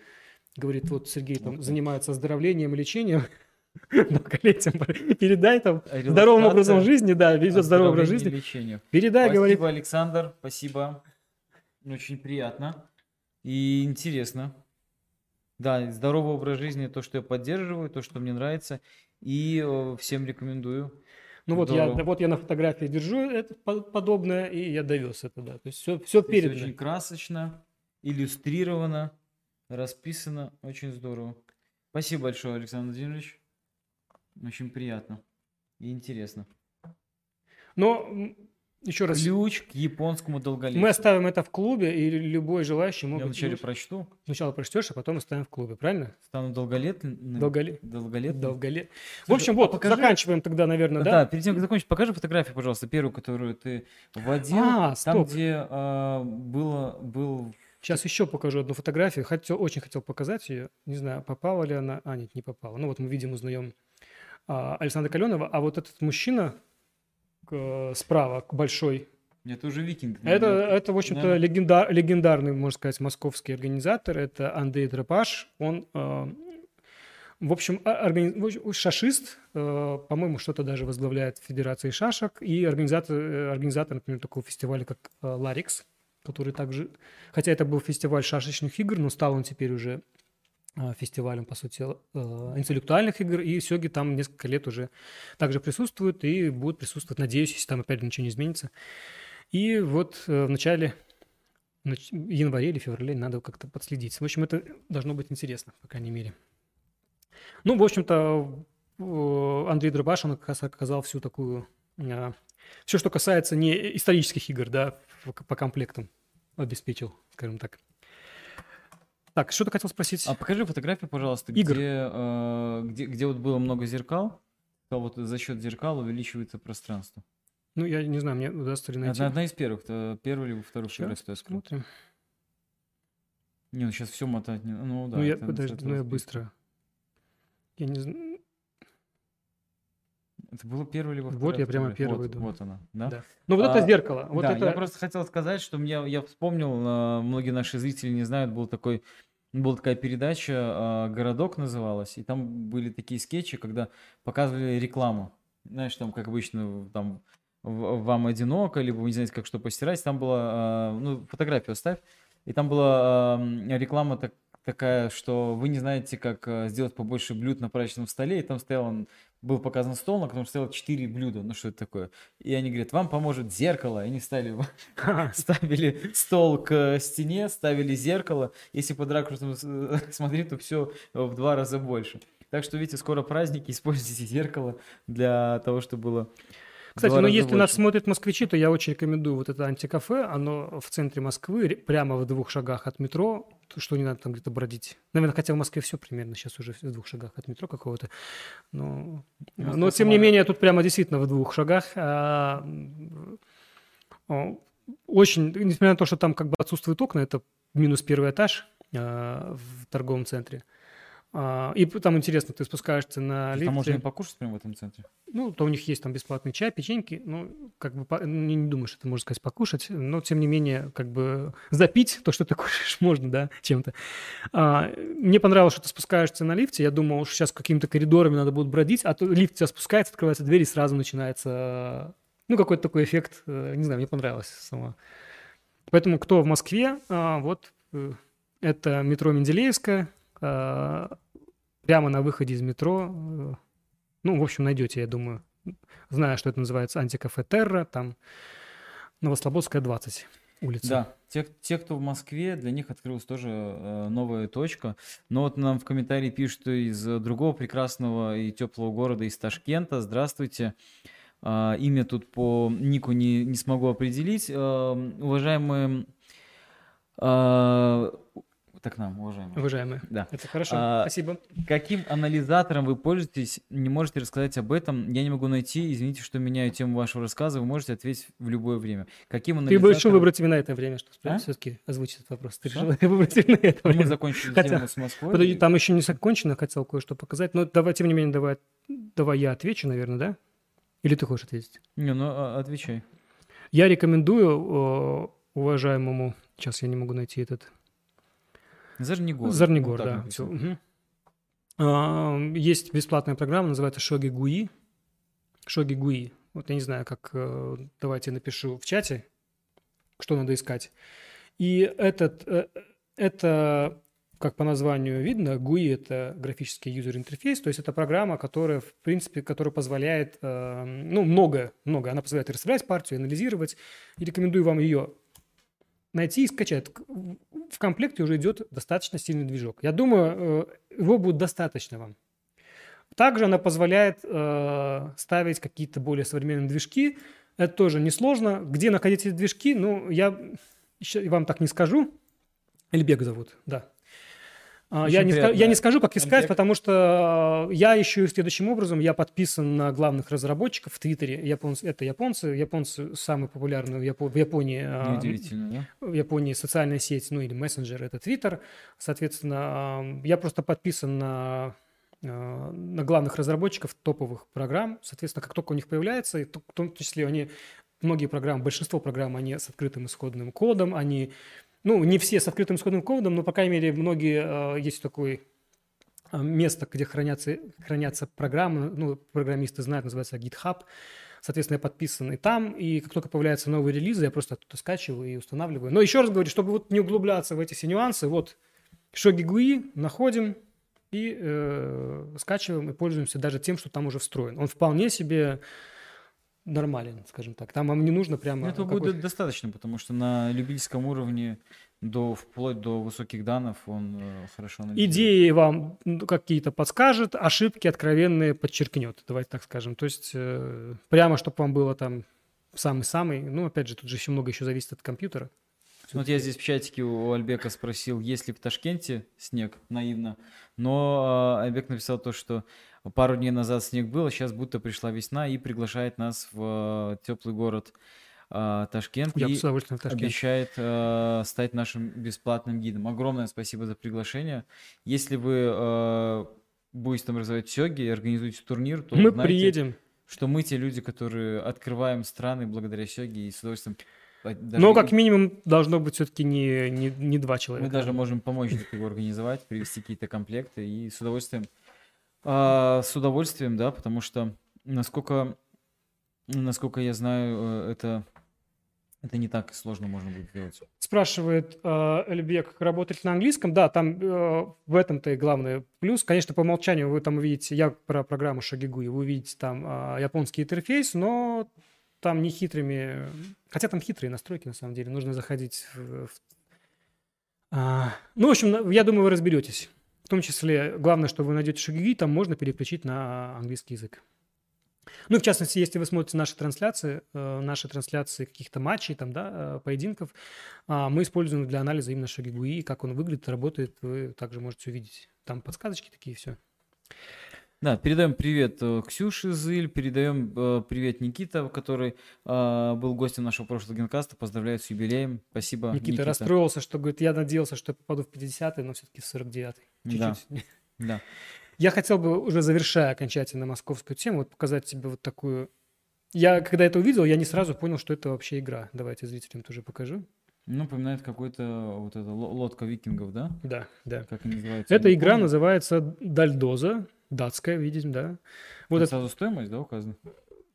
Говорит, вот Сергей там занимается оздоровлением и лечением, долголетием, передай там А здоровым образом жизни, да, ведет здоровый образ жизни. лечение. Передай, спасибо, говорит, Александр, спасибо. Очень приятно и интересно. Да, здоровый образ жизни, то, что я поддерживаю, то, что мне нравится, и э, всем рекомендую. Ну вот я, вот я на фотографии держу это по- подобное, и я довез это, да. То есть все, все Здесь передано. очень красочно, иллюстрировано, расписано, очень здорово. Спасибо большое, Александр Владимирович. Очень приятно и интересно. Но еще раз, Ключ к японскому долголетию. мы оставим это в клубе, и любой желающий Я может... вначале ну, прочту. Сначала прочтешь, а потом оставим в клубе, правильно? Стану долголетным. Долголе... Долголетным. Долголе... В общем, а вот, покажи- заканчиваем тогда, наверное, Да, да? перед тем, как закончить, покажи фотографию, пожалуйста, первую, которую ты вводил. А, там, стоп. где а, было, был... Сейчас еще покажу одну фотографию. Хотел, очень хотел показать ее. Не знаю, попала ли она. А, нет, не попала. Ну вот мы видим, узнаем Александра Каленова. А вот этот мужчина справа, большой, Это уже викинг. Это, это в общем-то, Да. легенда- легендарный, можно сказать, московский организатор. Это Андрей Тропаш. Он, э, в общем, а- органи- шашист, э, по-моему, что-то даже возглавляет Федерации шашек. И организатор, э, организатор например, такого фестиваля, как э, Ларикс, который также... Хотя это был фестиваль шашечных игр, но стал он теперь уже фестивалем, по сути, э, интеллектуальных игр, и Сёги там несколько лет уже также присутствует и будут присутствовать, надеюсь, если там опять ничего не изменится. И вот э, в начале нач- январе или феврале надо как-то подследить. В общем, это должно быть интересно, по крайней мере. Ну, в общем-то, э, Андрей Дробашин как раз оказал всю такую... Все, что касается не исторических игр, да, по комплектам обеспечил, скажем так. Так, что ты хотел спросить? А покажи фотографию, пожалуйста, Игр. где, э, где, где вот было много зеркал. То вот за счет зеркал увеличивается пространство. Ну, я не знаю, мне удастся ли найти. Это одна из первых, то первую либо Щас фотографию я. Смотрим. Не, ну сейчас все мотать не... Ну да. ну, я, подожди, ну, я быстро. Я не знаю. Это было первое либо Вот вторая я прямо первую вот, иду. Вот она, да? Да. Ну, вот А, это зеркало. Вот да, это... я просто хотел сказать, что мне, я вспомнил, а, многие наши зрители не знают, был такой, была такая передача а, «Городок» называлась, и там были такие скетчи, когда показывали рекламу. Знаешь, там, как обычно, там, вам одиноко, либо вы не знаете, как что постирать, там была, а, ну, фотографию оставь, и там была реклама так- такая, что вы не знаете, как сделать побольше блюд на праздничном столе, и там стоял, он- был показан стол, на котором стояло 4 блюда, ну что это такое? И они говорят, вам поможет зеркало, и они стали ставили стол к стене, ставили зеркало. Если под ракурсом с- смотреть, то все в два раза больше. Так что, видите, скоро праздники, используйте зеркало для того, чтобы было Кстати, ну если нас больше. смотрят москвичи, то я очень рекомендую вот это антикафе. Оно в центре Москвы, прямо в двух шагах от метро, что не надо там где-то бродить. Наверное, хотя в Москве все примерно сейчас уже в двух шагах от метро какого-то. Но, Москва но тем не менее, тут прямо действительно в двух шагах. а, Очень, несмотря на то, что там как бы отсутствуют окна, это минус первый этаж а, в торговом центре. А, И там интересно, ты спускаешься на Там можно и лифте. покушать прямо в этом центре. Ну, то у них есть там бесплатный чай, печеньки. Ну, как бы, по- не, не думаю, что это можно сказать покушать, но, тем не менее, как бы запить то, что ты кушаешь, можно, да, чем-то. А, мне понравилось, что ты спускаешься на лифте. Я думал, что сейчас какими-то коридорами надо будет бродить, а то лифт тебя спускается, открывается дверь, и сразу начинается, ну, какой-то такой эффект. э, Не знаю, мне понравилось само. Поэтому, кто в Москве, а, вот э, это метро Менделеевская, прямо на выходе из метро, э, ну, в общем, найдете, я думаю. Знаю, что это называется антикафе Терра, там Новослободская, 20 улица. Да, те, те, кто в Москве, для них открылась тоже э, новая точка. Но вот нам в комментарии пишут из э, другого прекрасного и теплого города, из Ташкента. Здравствуйте. А, имя тут по нику не, не смогу определить. А, уважаемые... а, так нам, уважаемые. Уважаемые. Да. Это хорошо. А, Спасибо. Каким анализатором вы пользуетесь? Не можете рассказать об этом? Я не могу найти. Извините, что меняю тему вашего рассказа. Вы можете ответить в любое время. Каким Ты анализатором... решил выбрать именно это время, что А? все-таки озвучить этот вопрос. Ты Что? решил выбрать именно это Ну, Мы время. закончили Хотя- тему с Москвой. Подожди, там еще не закончено, хотел кое-что показать. Но давай, тем не менее, давай, давай я отвечу, наверное, да? Или ты хочешь ответить? Не, ну а, отвечай. Я рекомендую уважаемому, сейчас я не могу найти этот, Зарнигор. Зарнигор, Вот да. всё, мгм. А, Есть бесплатная программа, называется Шоги Гуи. Шоги Гуи. Вот я не знаю, как... э, Давайте напишу в чате, что надо искать. И этот, э, это, как по названию видно, GUI – это графический юзер-интерфейс, то есть это программа, которая, в принципе, которая позволяет, э, ну, много, много, она позволяет расставлять партию, анализировать, и рекомендую вам ее найти и скачать. В комплекте уже идет достаточно сильный движок. Я думаю, э, его будет достаточно вам. Также она позволяет э, ставить какие-то более современные движки. Это тоже несложно. Где находить эти движки, ну, я вам так не скажу. Эльбек зовут, да. А, Очень Я не, ска- я не скажу, как искать, Эльбек. потому что э, я ищу их следующим образом. Я подписан на главных разработчиков в Твиттере. Японцы, это японцы. Японцы самые популярные в Япо- в Японии. э, Неудивительно, да? в Японии социальная сеть, ну или мессенджер, это Твиттер. Соответственно, а, я просто подписан на, а, на главных разработчиков топовых программ. Соответственно, как только у них появляется, и в том числе они, многие программы, большинство программ, они с открытым исходным кодом, они, ну, не все с открытым исходным кодом, но, по крайней мере, многие, а, есть такой а, место, где хранятся, хранятся программы, ну, программисты знают, называется GitHub. Соответственно, я подписан и там, и как только появляются новые релизы, я просто оттуда скачиваю и устанавливаю. Но еще раз говорю, чтобы вот не углубляться в эти все нюансы, вот Shogi GUI находим и э, скачиваем и пользуемся даже тем, что там уже встроен. Он вполне себе нормален, скажем так. Там вам не нужно прямо... Этого будет достаточно, потому что на любительском уровне до вплоть до высоких данных он э, хорошо анализирует. Идеи вам какие-то подскажет, ошибки откровенные подчеркнет, давайте так скажем. То есть э, прямо, чтобы вам было там самый-самый, ну, опять же, тут же еще много еще зависит от компьютера. Вот я здесь в чатике у Альбека спросил, есть ли в Ташкенте снег, наивно. Но э, Альбек написал то, что пару дней назад снег был, а сейчас будто пришла весна и приглашает нас в теплый город э, Ташкент. Я и в Ташкент. обещает э, стать нашим бесплатным гидом. Огромное спасибо за приглашение. Если вы э, будете там развивать сёги и организуете турнир, то Мы знайте, приедем. что мы те люди, которые открываем страны благодаря сёге и с удовольствием... даже Но как минимум должно быть все-таки не, не, не два человека. мы даже можем помочь его организовать, привести какие-то комплекты и с удовольствием, а, с удовольствием, да, потому что насколько, насколько я знаю, э, это это не так сложно можно будет сделать. Спрашивает э, Эльбек, работать на английском. Да, там э, в этом-то и главный плюс. Конечно, по умолчанию вы там увидите, я про программу Шагигуи, вы увидите там э, японский интерфейс, но там не хитрыми, хотя там хитрые настройки на самом деле, нужно заходить в... А, ну, в общем, я думаю, вы разберетесь. В том числе, главное, что вы найдете Шагигуи, там можно переключить на английский язык. Ну, в частности, если вы смотрите наши трансляции, э, наши трансляции каких-то матчей, там, да, э, поединков, а, мы используем для анализа именно Шагигуи, как он выглядит, работает, вы также можете увидеть. Там подсказочки такие, все. Да, передаем привет э, Ксюше Зыль, передаем э, привет Никита, который э, был гостем нашего прошлого генкаста, поздравляет с юбилеем. Спасибо, Никита, расстроился, что, говорит, я надеялся, что я попаду в 50-й, но все-таки в 49-й. Да, Чуть-чуть. да. Я хотел бы, уже завершая окончательно московскую тему, вот показать тебе вот такую... Я, когда это увидел, я не сразу понял, что это вообще игра. Давайте зрителям тоже покажу. Ну, напоминает какой-то вот ло- лодка викингов, да? Да, да. Как они называются? я Эта игра помню. называется Дальдоза, датская, видим, да. Вот Тут это, сразу стоимость, да, указана?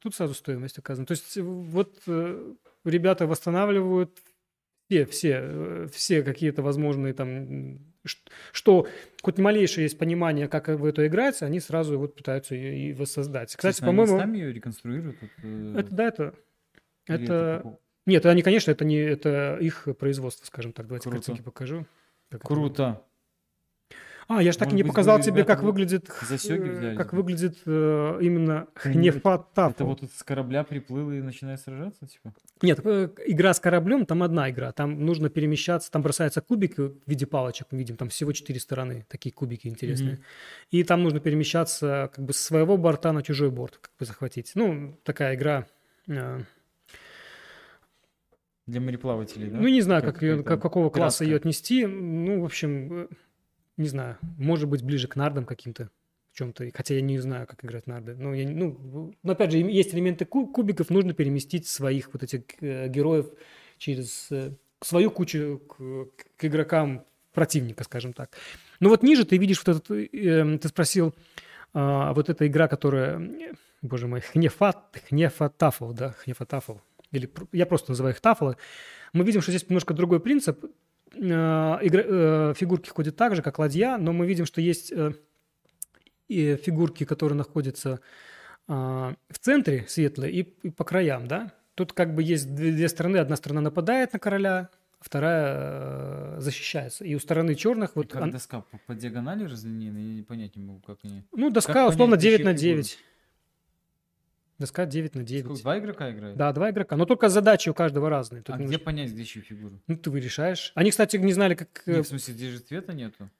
тут сразу стоимость указана. То есть э, вот э, ребята восстанавливают все, все, э, все какие-то возможные там, что хоть малейшее есть понимание, как в это играть, они сразу вот пытаются ее и воссоздать. Кстати, Естественно, они по-моему, сами ее реконструируют? вот, э, это да, это... или Это... какого- Нет, они, конечно, это не это их производство, скажем так. Давайте Круто. картинки покажу. Как это Круто. А, я же так и не быть, показал тебе, как выглядит, как выглядит э, именно Это не- хнефатаф. Это вот с корабля приплыл и начинает сражаться, типа? Нет, э, игра с кораблем, там одна игра. Там нужно перемещаться, там бросается кубик в виде палочек, мы видим, там всего четыре стороны, такие кубики интересные. И там нужно перемещаться как бы с своего борта на чужой борт, как бы захватить. Ну, такая игра... э, Для мореплавателей, да? Ну, не знаю, как, ее, какая-то как какого класса пиратская. ее отнести. Ну, в общем, не знаю. Может быть, ближе к нардам каким-то в чем-то. Хотя я не знаю, как играть нарды. Но, я, ну, но опять же, есть элементы ку- кубиков. Нужно переместить своих вот этих э, героев через э, свою кучу к, к игрокам противника, скажем так. Ну вот ниже ты видишь вот этот... э, ты спросил, а, вот эта игра, которая... э, Боже мой, Хнефат, Хнефатафл, да, Хнефатафл. Или я просто называю их тафлы. Мы видим, что здесь немножко другой принцип. Э, э, фигурки ходят так же, как ладья, но мы видим, что есть э, и фигурки, которые находятся в центре светлые и, и по краям, да. Тут как бы есть две, две стороны. Одна сторона нападает на короля, вторая защищается. И у стороны черных И вот... как он- доска по, по диагонали разлинейна, я не понять не могу, как они... ну, доска понять, условно где 9 на чьи фигуры? 9. Доска 9 на 9. Сколько, Два игрока играют? Да, два игрока. Но только задачи у каждого разные. Тут А немножко- где понять, где чью фигуру? Ну, ты решаешь. Они, кстати, не знали, как... э, Не, в смысле, здесь же цвета нету?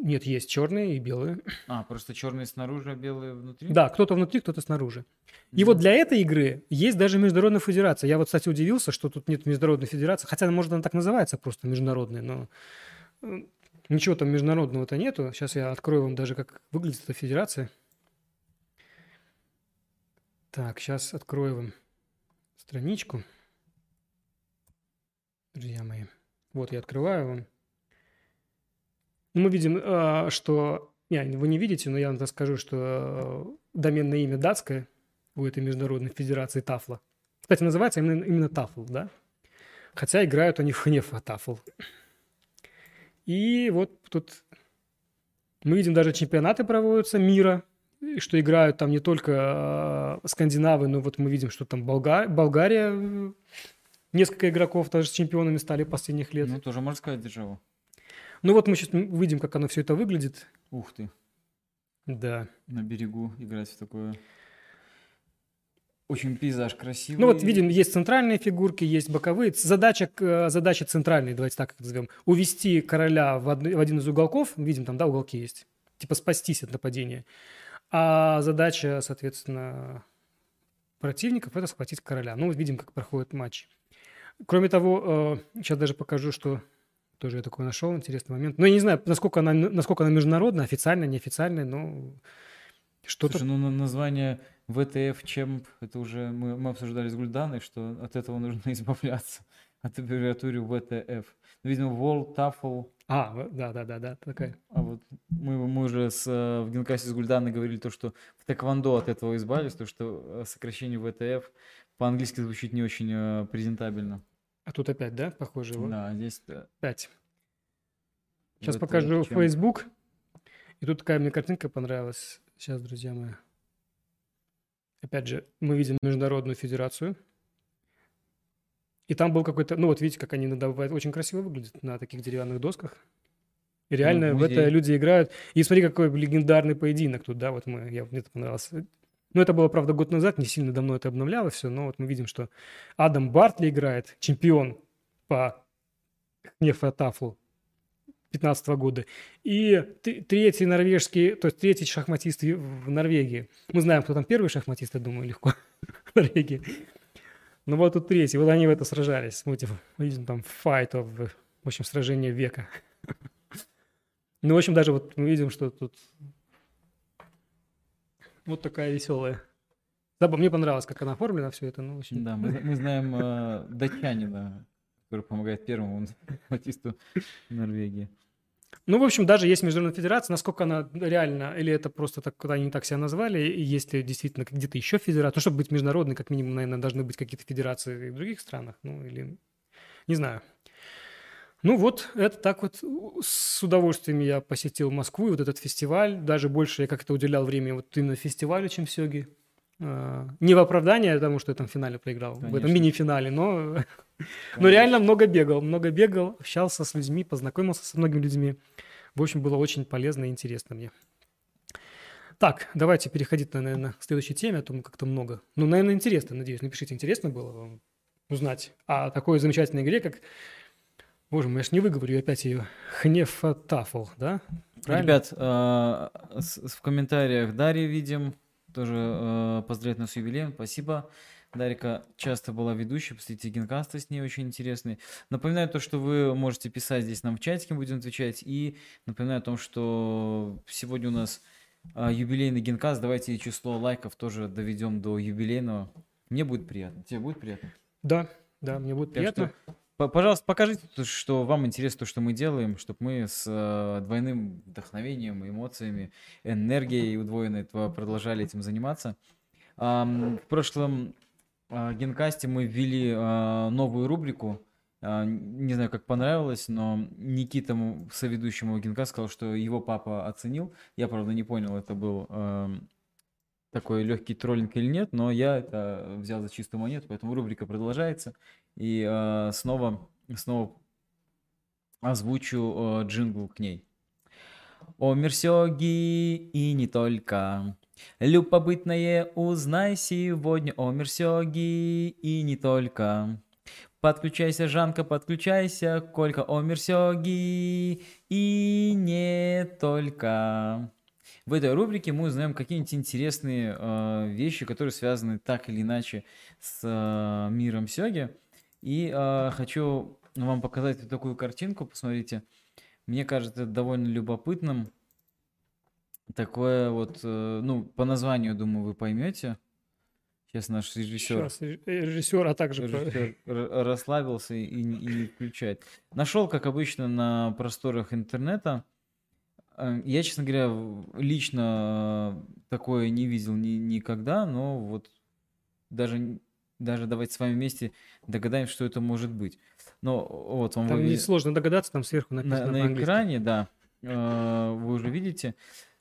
Нет, есть черные и белые. А, просто черные снаружи, а белые внутри? Да, кто-то внутри, кто-то снаружи. И Мгм. вот для этой игры есть даже международная федерация. Я вот, кстати, удивился, что тут нет международной федерации. Хотя, может, она так называется просто международная, но э, ничего там международного-то нету. Сейчас я открою вам даже, как выглядит эта федерация. Так, сейчас открою вам страничку. Друзья мои. Вот я открываю вам. Мы видим, э, что... Не, вы не видите, но я вам так скажу, что э, доменное имя датское у этой международной федерации Тафла. Кстати, называется именно, именно Тафл, да? Хотя играют они в Хнефа Тафл. И вот тут мы видим, даже чемпионаты проводятся мира что играют там не только э, скандинавы, но вот мы видим, что там Болга... Болгария, э, несколько игроков тоже с чемпионами стали последних лет. Ну, тоже можно сказать державу. Ну вот мы сейчас увидим, как оно все это выглядит. Ух ты. Да. На берегу играть в такое. Очень пейзаж красивый. Ну вот видим, есть центральные фигурки, есть боковые. Задача, э, задача центральной, давайте так это назовем, увести короля в, од... в один из уголков. Видим, там, да, уголки есть. Типа спастись от нападения. А задача, соответственно, противников – это схватить короля. Ну, видим, как проходит матч. Кроме того, сейчас э, даже покажу, что тоже я такой нашел интересный момент. Но ну, я не знаю, насколько она, насколько она международная, официальная, неофициальная, но что-то... Слушай, ну название ВТФ Чемп, это уже мы, мы обсуждали с Гульданой, что от этого нужно избавляться, от аббревиатуры ВТФ. Видимо, World TAFL. А, да-да-да, такая. А вот мы, мы уже с, э, в Генкасе с Гульданой говорили то, что в Тэквондо от этого избавились, то, что э, сокращение ВТФ по-английски звучит не очень э, презентабельно. А тут опять, да, похоже? Да, здесь... Пять. Сейчас ВТФ, покажу чем... Facebook. И тут такая мне картинка понравилась. Сейчас, друзья мои. Опять же, мы видим Международную Федерацию. И там был какой-то... Ну, вот видите, как они иногда бывают очень красиво выглядят на таких деревянных досках. И реально ну, в это люди играют. И смотри, какой легендарный поединок тут, да, вот мы, я, мне это понравилось. Ну, это было, правда, год назад, не сильно давно это обновлялось все, но вот мы видим, что Адам Бартли играет, чемпион по Нефатафлу 15 года. И третий норвежский, то есть третий шахматист в Норвегии. Мы знаем, кто там первый шахматист, я думаю, легко в Норвегии. Ну вот тут третий, вот они в это сражались. Смотрите, видим там fight of, в общем, сражение века. Ну, в общем, даже вот мы видим, что тут вот такая веселая. Да, мне понравилось, как она оформлена, все это. Ну, очень... Да, мы, мы знаем э, датчанина, который помогает первому артисту Норвегии. Ну, в общем, даже есть Международная Федерация, насколько она реально, или это просто так, они так себя назвали, и есть ли действительно где-то еще федерация, ну, чтобы быть международной, как минимум, наверное, должны быть какие-то федерации в других странах, ну, или, не знаю. Ну вот, это так вот с удовольствием я посетил Москву, вот этот фестиваль, даже больше я как-то уделял время вот именно фестивалю, чем Сёги. А, не в оправдание потому что я там в финале проиграл, Конечно. в этом мини-финале, но, но реально много бегал, много бегал, общался с людьми, познакомился со многими людьми. В общем, было очень полезно и интересно мне. Так, давайте переходить, наверное, к следующей теме, а то как-то много. Ну, наверное, интересно, надеюсь. Напишите, интересно было вам узнать о такой замечательной игре, как Боже мой, я ж не выговорю опять ее. Хнефатафл, да? Правильно? Ребят, э, в комментариях Дарья видим, тоже э, поздравляет нас с юбилеем, спасибо. Дарика часто была ведущей, посмотрите генкасты с ней очень интересные. Напоминаю то, что вы можете писать здесь нам в чатике, будем отвечать. И напоминаю о том, что сегодня у нас э, юбилейный генкаст. Давайте число лайков тоже доведем до юбилейного. Мне будет приятно. Тебе будет приятно? Да, да, мне будет так приятно. Что Пожалуйста, покажите, что вам интересно то, что мы делаем, чтобы мы с э, двойным вдохновением, эмоциями, энергией удвоенной продолжали этим заниматься. В прошлом э, генкасте мы ввели э, новую рубрику. Не знаю, как понравилось, но Никита, соведущему генкаста, сказал, что его папа оценил. Я, правда, не понял, это был эм, такой легкий троллинг или нет, но я это взял за чистую монету, поэтому рубрика продолжается. И э, снова, снова озвучу э, джингл к ней. О Мерсёги и не только. Любопытное узнай сегодня о Мерсёги и не только. Подключайся, Жанка, подключайся, Колька, о Мерсёги и не только. В этой рубрике мы узнаем какие-нибудь интересные э, вещи, которые связаны так или иначе с э, миром Сёги. И э, хочу вам показать вот такую картинку, посмотрите. Мне кажется, это довольно любопытным. Такое вот, э, ну, по названию, думаю, вы поймете. Сейчас наш режиссер... Сейчас режиссер, а также... Режиссер расслабился и, и не включает. Нашел, как обычно, на просторах интернета Э, я, честно говоря, лично э, такое не видел ни, никогда, но вот даже, даже давайте с вами вместе догадаемся, что это может быть. Но вот вам там вы... сложно догадаться, там сверху написано на, на экране, да, э, вы уже видите.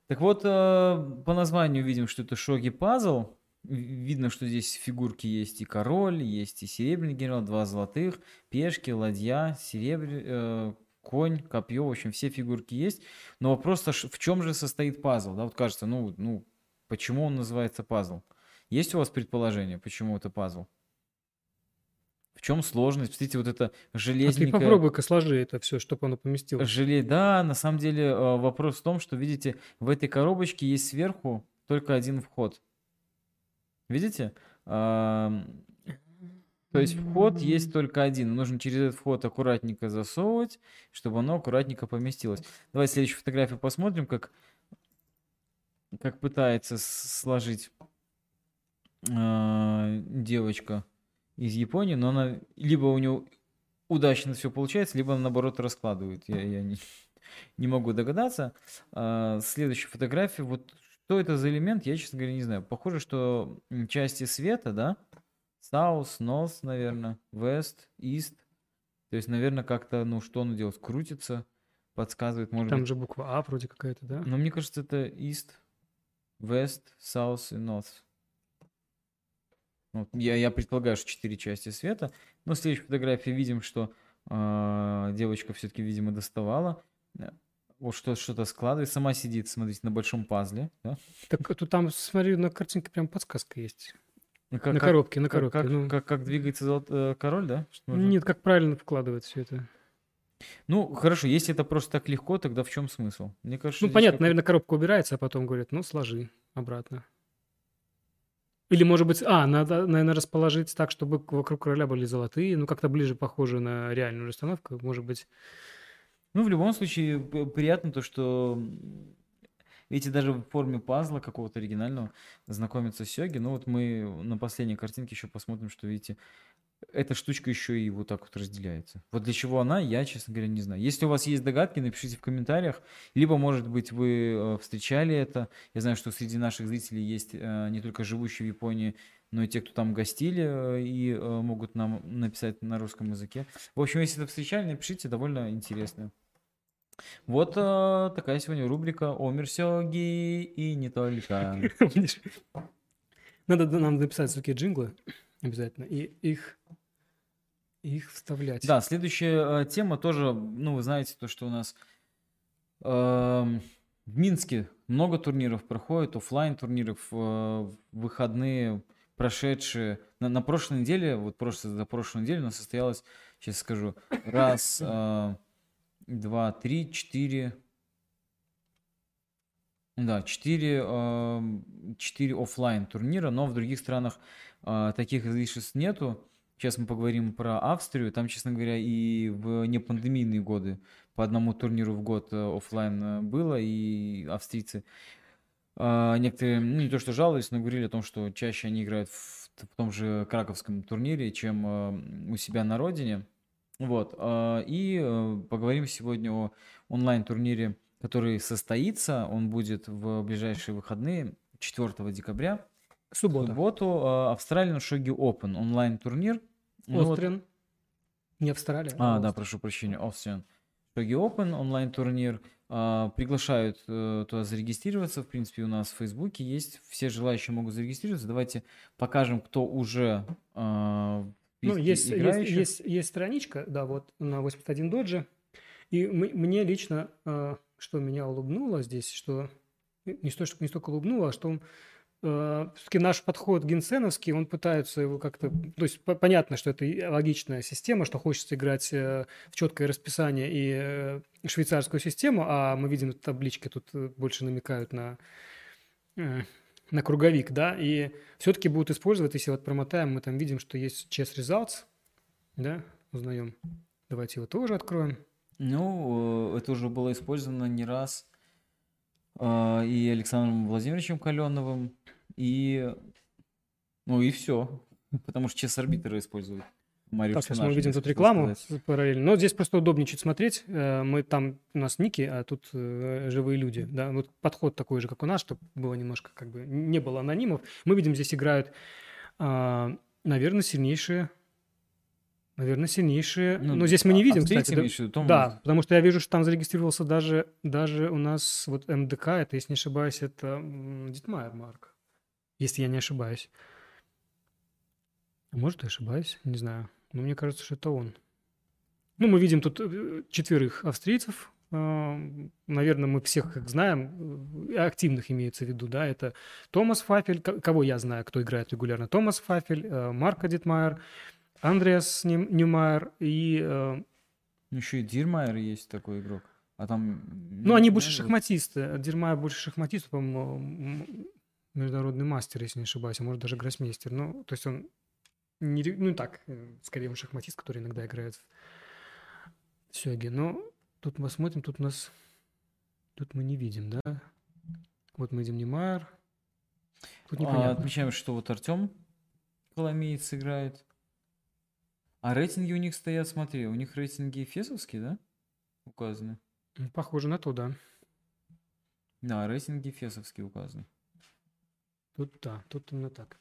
Так вот, э, по названию видим, что это шоги пазл. Видно, что здесь фигурки есть и король, есть и серебряный генерал, два золотых, пешки, ладья, серебряный, э, конь, копье, в общем, все фигурки есть. Но вопрос, в чем же состоит пазл? Да, вот кажется, ну, ну, почему он называется пазл? Есть у вас предположение, почему это пазл? В чем сложность? Посмотрите, вот это железненькое... А ты попробуй-ка сложи это все, чтобы оно поместилось. Желе... Да, на самом деле э, вопрос в том, что, видите, в этой коробочке есть сверху только один вход. Видите? То есть вход есть только один. Нужно через этот вход аккуратненько засовывать, чтобы оно аккуратненько поместилось. Давай следующую фотографию посмотрим, как, как пытается сложить э, девочка из Японии, но она либо у нее удачно все получается, либо она наоборот раскладывает. Я, я не, не могу догадаться. А, следующая фотография. Вот что это за элемент, я, честно говоря, не знаю. Похоже, что части света, да? South, North, наверное, West, East. То есть, наверное, как-то, ну, что он делает? Крутится, подсказывает, может Там быть. же буква А вроде какая-то, да? Но мне кажется, это East, West, South и North. Вот, я, я предполагаю, что четыре части света. Но в следующей фотографии видим, что э, девочка все-таки, видимо, доставала. Э, вот что, что-то складывает. Сама сидит, смотрите, на большом пазле. Да? Так тут там, смотри, на картинке прям подсказка есть. Ну, как, на коробке, на коробке. как, ну. как, как двигается золот, э, король, да? Что нужно? Нет, как правильно вкладывать все это. Ну, хорошо, если это просто так легко, тогда в чем смысл? Мне кажется, Ну, понятно, наверное, коробка убирается, а потом говорят, ну, сложи обратно. Или, может быть, а, надо, наверное, расположить так, чтобы вокруг короля были золотые, ну, как-то ближе похоже на реальную расстановку, может быть. Ну, в любом случае, приятно то, что видите, даже в форме пазла какого-то оригинального знакомятся с Сёги. Ну, вот мы на последней картинке еще посмотрим, что, видите, эта штучка еще и вот так вот разделяется. Вот для чего она, я, честно говоря, не знаю. Если у вас есть догадки, напишите в комментариях. Либо, может быть, вы э, встречали это. Я знаю, что среди наших зрителей есть э, не только живущие в Японии, но и те, кто там гостили э, и могут нам написать на русском языке. В общем, если это встречали, напишите, довольно интересно. Вот э, такая сегодня рубрика о Мерсёги и не только. Надо нам написать звуки джинглы обязательно и их, их вставлять. Да, следующая э, тема тоже, ну, вы знаете, то, что у нас эм, в Минске много турниров проходит, оффлайн турниров, э, выходные прошедшие. На, на прошлой неделе, вот просто за прошлую неделю у нас состоялось, сейчас скажу, раз, э, два, три, четыре, да, четыре, эм, четыре оффлайн турнира, но в других странах э, таких излишеств нету. Сейчас мы поговорим про Австрию. Там, честно говоря, и в непандемийные годы по одному турниру в год э, оффлайн э, было, и австрийцы э, некоторые, ну не то что жаловались, но говорили о том, что чаще они играют в, в том же краковском турнире, чем у себя на родине. Вот. э, И э, поговорим сегодня о онлайн-турнире, который состоится. Он будет в ближайшие выходные 4 декабря. В Суббота. субботу Australian Shogi Open онлайн-турнир. Ну вот- Острин. Не Австралия. а, да, Австрия. прошу прощения, Austrian Shogi Open онлайн-турнир. А, приглашают э, туда зарегистрироваться. В принципе, у нас в Фейсбуке есть. Все желающие могут зарегистрироваться. Давайте покажем, кто уже а, Ну, есть, есть, играющих. есть, есть страничка, да, вот на 81 доджи. И м- мне лично, э, что меня улыбнуло здесь, что не столько, не столько улыбнуло, а что все-таки наш подход генсеновский, он пытается его как-то... То есть по- понятно, что это логичная система, что хочется играть э, в четкое расписание и э, швейцарскую систему, а мы видим таблички тут э, больше намекают на э, на круговик, да, и все-таки будут использовать, если вот промотаем, мы там видим, что есть chess results, да, узнаем. Давайте его тоже откроем. Ну, э, это уже было использовано не раз а, и Александром Владимировичем Каленовым, и... Ну и все. Потому что чес арбитры используют. Марио Так, сейчас мы персонажа, видим если тут рекламу сказать. параллельно. Но здесь просто удобнее чуть смотреть. Э, Мы там, у нас ники, а тут э, живые люди. Да? Вот подход такой же, как у нас, чтобы было немножко как бы не было анонимов. Мы видим, здесь играют, наверное, сильнейшие Наверное, сильнейшие. Ну, Но здесь мы не видим, австрийцы кстати. да. виду, Том Да, потому что я вижу, что там зарегистрировался даже, даже у нас вот МДК, это, если не ошибаюсь, это Дитмайер Марк. Если я не ошибаюсь. А Может, я ошибаюсь, не знаю. Но мне кажется, что это он. Ну, мы видим тут э, четверых австрийцев. А, Наверное, мы всех их знаем. Активных имеется в виду, да. Это Томас Фафель, ко- кого я знаю, кто играет регулярно. Томас Фафель, э, Марко Дитмайер, Андреас Ньюмайер и э, Еще и Дирмайер есть такой игрок. А там... Ну, они больше шахматисты. Дермай больше шахматист, по-моему, международный мастер, если не ошибаюсь, а может даже гроссмейстер. Ну, то есть он не, ну так, э, скорее он шахматист, который иногда играет в сёге. Но тут мы смотрим, тут у нас, тут мы не видим, да? Вот мы видим Немайер. Тут А, непонятно. отмечаем, что вот Артем Коломеец играет. А рейтинги у них стоят, смотри, у них рейтинги фесовские, да? Указаны. Похоже на то, да. Да, рейтинги фесовские указаны. Тут да, тут именно так.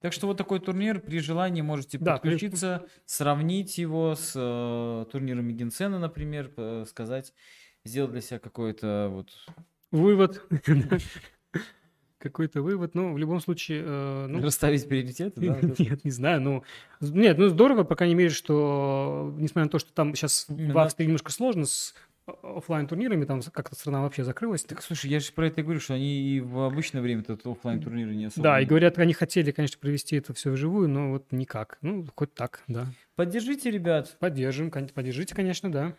Так что вот такой турнир, при желании можете Да, при- подключиться, сравнить его с э, турниром Генсена, например, п- сказать, сделать для себя какой-то вот... Вывод. Какой-то вывод. Ну, в любом случае, э, ну, расставить приоритеты, да? Нет, не знаю, ну... Нет, ну здорово, по крайней мере, что, несмотря на то, что там сейчас в. Австрии немножко сложно с офлайн турнирами там как-то страна вообще закрылась. Так, слушай, я же про это и говорю, что они и в обычное время этот оффлайн турниры не особо... Да, и говорят, они хотели, конечно, провести это все вживую, но вот никак. Ну, хоть так, да. Поддержите, ребят. Поддержим, поддержите, конечно, да.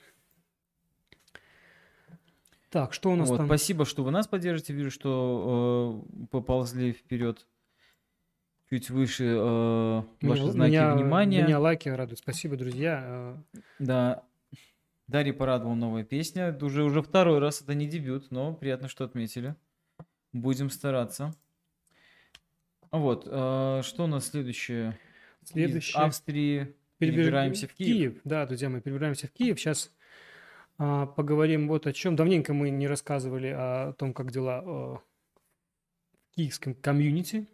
Так, что у нас Вот, там? Спасибо, что вы нас поддержите. Вижу, что э, поползли вперед чуть выше э, ваши Меня- знаки меня- внимания. Меня лайки радуют. Спасибо, друзья. Э, Да. Дарья порадовала новая песня. Уже, уже второй раз это не дебют, но приятно, что отметили. Будем стараться. Вот, э, что у нас следующее? Из Следующее. Австрии Перебеж- перебираемся в Киев. Да, друзья, мы перебираемся в Киев. Сейчас поговорим вот о чем. Давненько мы не рассказывали о том, как дела а, в киевском комьюнити.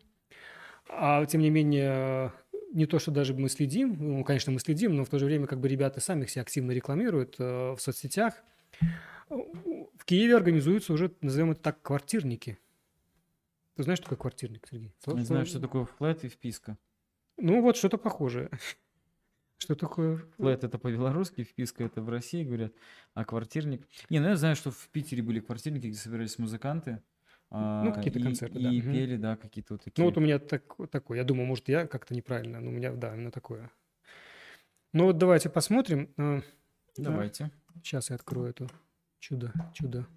А тем не менее, не то, что даже мы следим, ну, конечно, мы следим, но в то же время как бы ребята сами себя активно рекламируют э, в соцсетях. В Киеве организуются уже, назовем это так, квартирники. Ты знаешь, что такое квартирник, Сергей? Не знаю, что такое флет и вписка. Ну, вот что-то похожее. Что такое? Флет это по-белорусски, вписка это в России говорят, а квартирник... Не, ну я знаю, что в Питере были квартирники, где собирались музыканты. а, какие-то и- концерты, И да, мгм. пели, да, какие-то вот такие. Ну, вот у меня так, такое. Я думаю, может, я как-то неправильно, но у меня, да, именно такое. Ну, вот давайте посмотрим. Э, Давайте. Сейчас я открою это чудо, чудо.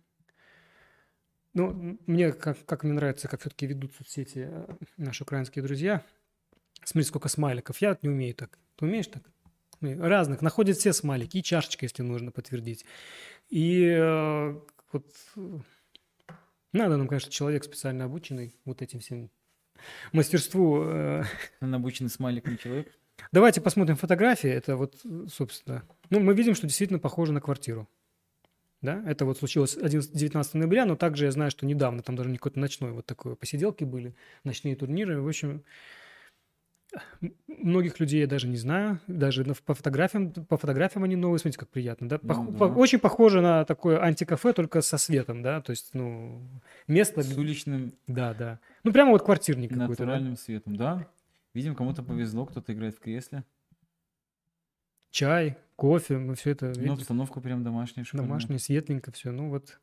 Ну, мне, как, как мне нравится, как все-таки ведут соцсети э, наши украинские друзья. Смотри, сколько смайликов. Я не умею так. Ты умеешь так? Разных. Находят все смайлики. И чашечка, если нужно подтвердить. И э, вот э, надо нам, конечно, человек специально обученный вот этим всем мастерству. э, Он обученный смайликом человек. Давайте посмотрим фотографии. Это вот, собственно, ну, мы видим, что действительно похоже на квартиру. Да, это вот случилось 11, 19 ноября, но также я знаю, что недавно там даже не какой-то ночной вот такой посиделки были, ночные турниры. В общем, многих людей я даже не знаю, даже по фотографиям, по фотографиям они новые, смотрите, как приятно, да? Пох- Ну да. очень похоже на такое антикафе, только со светом, да, то есть, ну, место, С уличным да, да. Ну, прямо вот квартирник какой-то, да? натуральным светом, да. Видим, кому-то повезло, кто-то играет в кресле. Чай, кофе, мы все это Ну, видим. обстановка прям домашняя, шикарная. Домашнее, светленько все. Ну вот.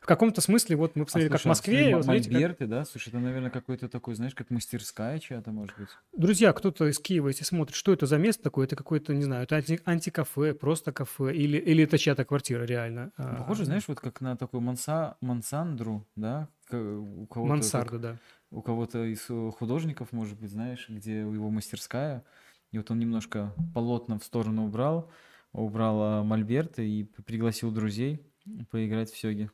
В каком-то смысле, вот мы А, посмотрели, как в слушай, а Москве. смотри, и м- вот смотрите, как- Мольберты, да? Слушай, это, наверное, какой-то такой, знаешь, как мастерская чья-то, может быть. Друзья, кто-то из Киева, если смотрит, что это за место такое, это какое-то, не знаю, это анти- антикафе, просто кафе, или, или это чья-то квартира реально. А, Похоже, знаешь, вот как на такую манса... мансандру, да? У кого-то, Мансарда, как- да. у кого-то из э, художников, может быть, знаешь, где его мастерская. И вот он немножко полотна в сторону убрал, убрал а, мольберты и пригласил друзей поиграть в сёги.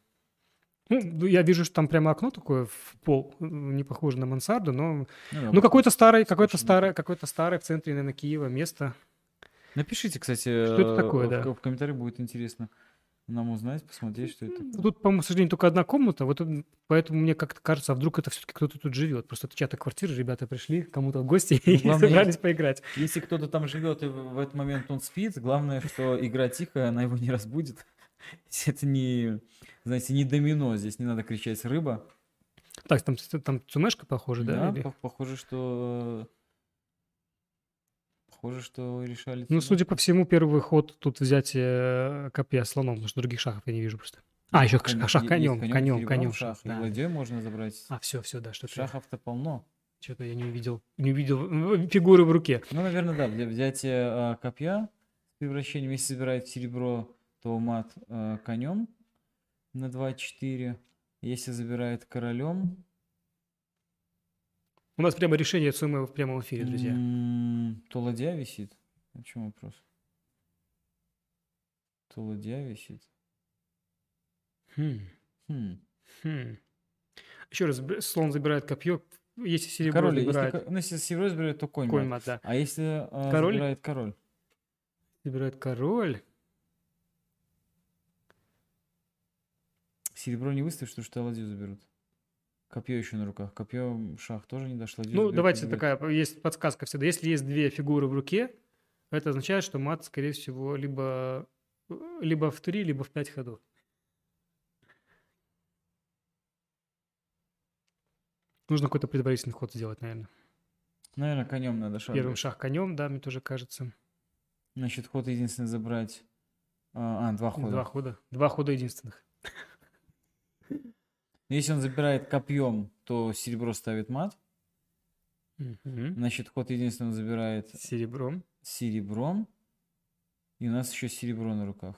Ну, я вижу, что там прямо окно такое в пол, э, не похоже на мансарду, но... Ну, вот. какой-то старый, какой-то Точно. старое, какое-то старое в центре, наверное, Киева место. Напишите, кстати, Что это э, такое, в, да? в комментариях будет интересно. нам узнать, посмотреть, что это. Ну, Тут, по-моему, к сожалению, только одна комната, вот поэтому мне как-то кажется, а вдруг это все-таки кто-то тут живет. Просто это чья-то квартира, ребята пришли кому-то в гости и Ну, главное, собрались поиграть. Если кто-то там живет и в этот момент он спит, главное, что игра тихая, она его не разбудит. Это не, знаете, не домино, здесь не надо кричать рыба. Так, там, там цумешка похоже, да? Да, или- по- похоже, что похоже, что решали. Ну, судя по всему, первый ход тут взятие э, копья слоном, потому что других шахов я не вижу просто. А, еще Конь- шах конем, конем, конем. шах, и да. ладьей можно забрать. А, все, все, да, что-то, Шахов-то полно. что-то я не увидел, не увидел фигуры в руке. Ну, наверное, да, для взятия а, копья с превращением, если собирает серебро, то мат а, конем на 2-4. Если забирает королем, У нас прямо решение Цумы в прямом эфире, друзья. м, то ладья висит. О чем вопрос? То ладья висит. Хм, Хм. хм. Еще раз, слон забирает копье, если серебро Король, если, забирает ко- ну, если серебро забирает, то конь, конь мат. да. А если а, Король? забирает король? Забирает король. Серебро не выставишь, потому что ладью заберут. Копье еще на руках. Копье шах тоже не дошла. Ну, давайте такая, есть подсказка всегда. Если есть две фигуры в руке, это означает, что мат, скорее всего, либо, либо в три, либо в пять ходов. Нужно какой-то предварительный ход сделать, наверное. Наверное, конем надо шаг. Первым шаг конем, да, мне тоже кажется. Значит, ход единственный забрать. А, а, два хода. Два хода. Два хода единственных. Если он забирает копьем, то серебро ставит мат. Мгм. Значит, ход единственный он забирает Серебром. серебром. И у нас еще серебро на руках.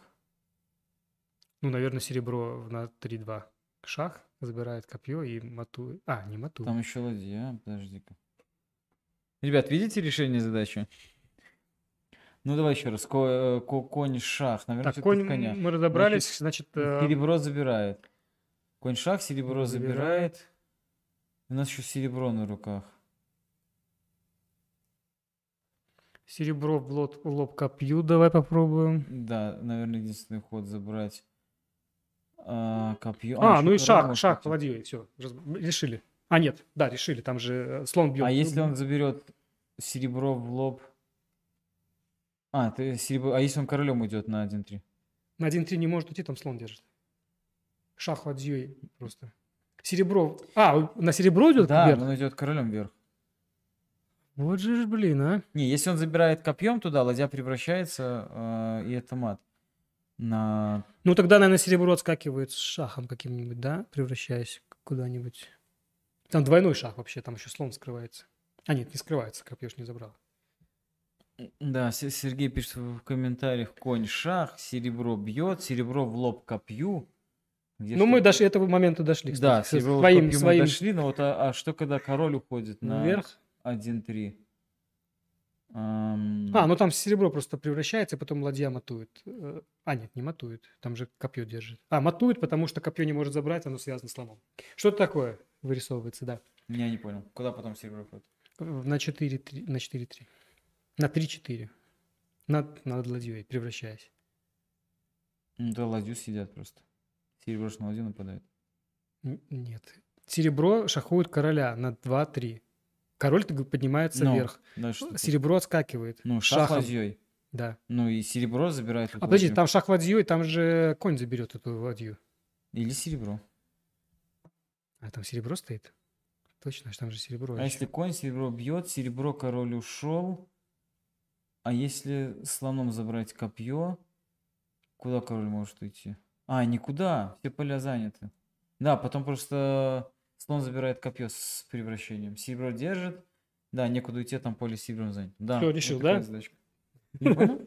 Ну, наверное, серебро на 3-2. Шах забирает копье и матует. А, не матует. Там еще ладья. Подожди-ка. Ребят, видите решение задачи? Ну, давай еще раз. Ко- э, ко- конь, шах. Наверное, Так, конь коня. мы разобрались, значит, э, Серебро забирает. Конь шах, серебро Забирает. забирает. У нас еще серебро на руках. серебро в лоб, в лоб копью давай попробуем. Да, наверное, единственный ход забрать а, копье. А, еще ну и шах, шах ладьей, все, решили. А, нет, да, решили, там же э, слон бьет. А если он заберет серебро в лоб? А, ты серебро... а если он королем уйдет на 1-3? На 1-3 не может уйти, там слон держит. Шах ладьей просто. Серебро. А, на серебро идет Да, вверх? он идет королем вверх. Вот же ж, блин, а. Не, если он забирает копьем туда, ладья превращается, а, и это мат. На... Ну тогда, наверное, серебро отскакивает с шахом каким-нибудь, да, превращаясь куда-нибудь. Там двойной шах вообще, там еще слон скрывается. А нет, не скрывается, копье ж не забрал. Да, Се- Сергей пишет в комментариях, конь шах, серебро бьет, серебро в лоб копью. Где ну мы до этого момента дошли, Да, кстати, со серебро в своим, мы своим дошли, но вот а, а что когда король уходит на вверх. 1-3? Ам, А, ну там серебро просто превращается, и потом ладья матует. Э, А, нет, не матует, там же копье держит. А, матует, потому что копье не может забрать, оно связано с слоном. Что-то такое вырисовывается, да. Я не понял. Куда потом серебро уходит? В- На 4-3, на 4-3. На 3-4. Над, над ладьей, превращаясь. Да, ладью сидят просто. Серебро ж на ладью нападает. Нет. Серебро шахует короля на 2-3. Король поднимается Ну, вверх. Да, тут? Серебро отскакивает. Ну, шах шахом. ладьей. Да. Ну, и серебро забирает А подожди, ладью. там шах ладьей, там же конь заберет эту ладью. Или серебро. А там серебро стоит? Точно, там же серебро. А ещё. если конь серебро бьет, серебро король ушел. А если слоном забрать копье, куда король может уйти? А, никуда, все поля заняты. Да, потом просто слон забирает копье с превращением. Серебро держит. Да, некуда уйти, а там поле с серебром занято. Да, вот решил, такая да?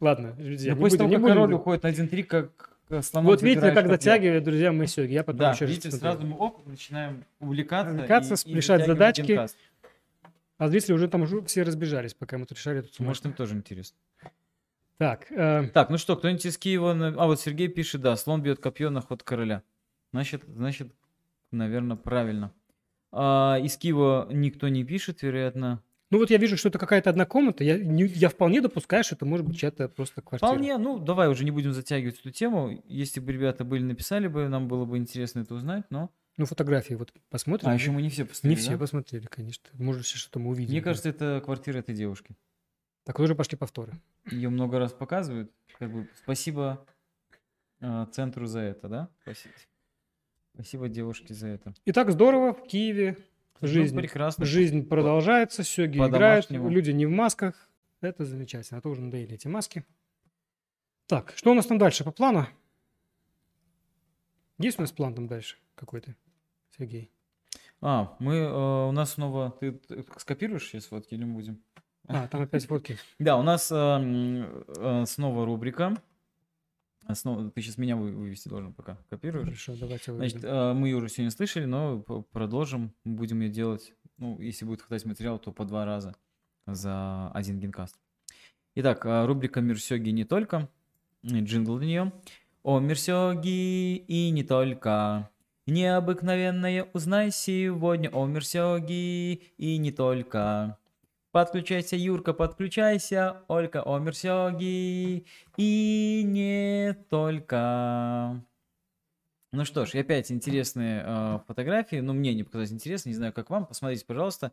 Ладно, друзья, не после того, не как король уходит на 1-3, как слоном Вот видите, как дотягивает, друзья, мы все. Я потом еще видите, сразу мы оп, начинаем увлекаться. Увлекаться, решать задачки. А зрители уже там уже все разбежались, пока мы тут решали эту сумму. Может, им тоже интересно. Так, э, Так, ну что, кто-нибудь из Киева... А, вот Сергей пишет, да, слон бьет копье на ход короля. Значит, значит, наверное, правильно. А, из Киева никто не пишет, вероятно. Ну вот я вижу, что это какая-то одна комната. Я, не- я вполне допускаю, что это может быть чья-то просто квартира. Вполне, ну давай уже не будем затягивать эту тему. Если бы ребята были, написали бы, нам было бы интересно это узнать, но... Ну фотографии вот посмотрим. А еще мы не все посмотрели, Не все да? посмотрели, конечно. Может, еще что-то мы увидим. Мне кажется, это квартира этой девушки. Так, уже пошли повторы. Ее много раз показывают. Как бы спасибо э, центру за это, да? Спасибо. Спасибо девушке за это. Итак, здорово. В Киеве Ну, жизнь, прекрасно. жизнь продолжается, сёги играют, люди не в масках. Это замечательно. А то уже надоели эти маски. Так, что у нас там дальше по плану? Есть у нас план там дальше какой-то, Сергей? А, мы, э, у нас снова... Ты, ты скопируешь сейчас фотки или мы будем? А, там опять фотки. Да, у нас э, м, э, снова рубрика. Снова, ты сейчас меня вы- вывести должен пока. Копируешь? Хорошо, давайте Значит, выведем. э, мы ее уже сегодня слышали, но продолжим. Будем ее делать, ну, если будет хватать материала, то по два раза за один генкаст. Итак, э, рубрика «Мир сёги не только». Джингл для нее. О, мир сёги и не только. Необыкновенное узнай сегодня о мир сёги и не только. Подключайся, Юрка, подключайся, Олька, о мир сёги и не только. Ну что ж, и опять интересные э, фотографии. Ну, мне не показалось интересно, не знаю, как вам. Посмотрите, пожалуйста.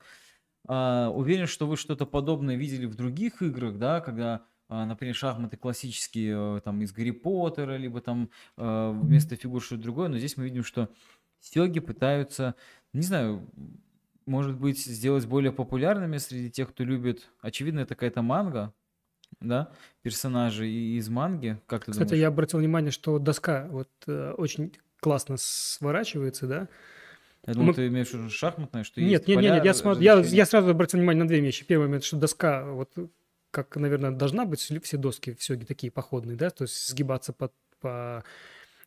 А, уверен, что вы что-то подобное видели в других играх, да, когда, а, например, шахматы классические, э, там, из Гарри Поттера, либо там э, вместо фигур что-то другое. Но здесь мы видим, что сёги пытаются, не знаю, может быть, сделать более популярными среди тех, кто любит. Очевидно, это какая-то манга, да, персонажи из манги. Как ты Кстати, думаешь? я обратил внимание, что доска вот э, очень классно сворачивается, да? Я думал, Мы- ты имеешь в виду шахматное, что Нет, есть нет, нет, поля нет, я, смотрю, я, я сразу обратил внимание на две вещи. Первый момент, что доска, вот как, наверное, должна быть все доски все такие походные, да, то есть сгибаться по, по-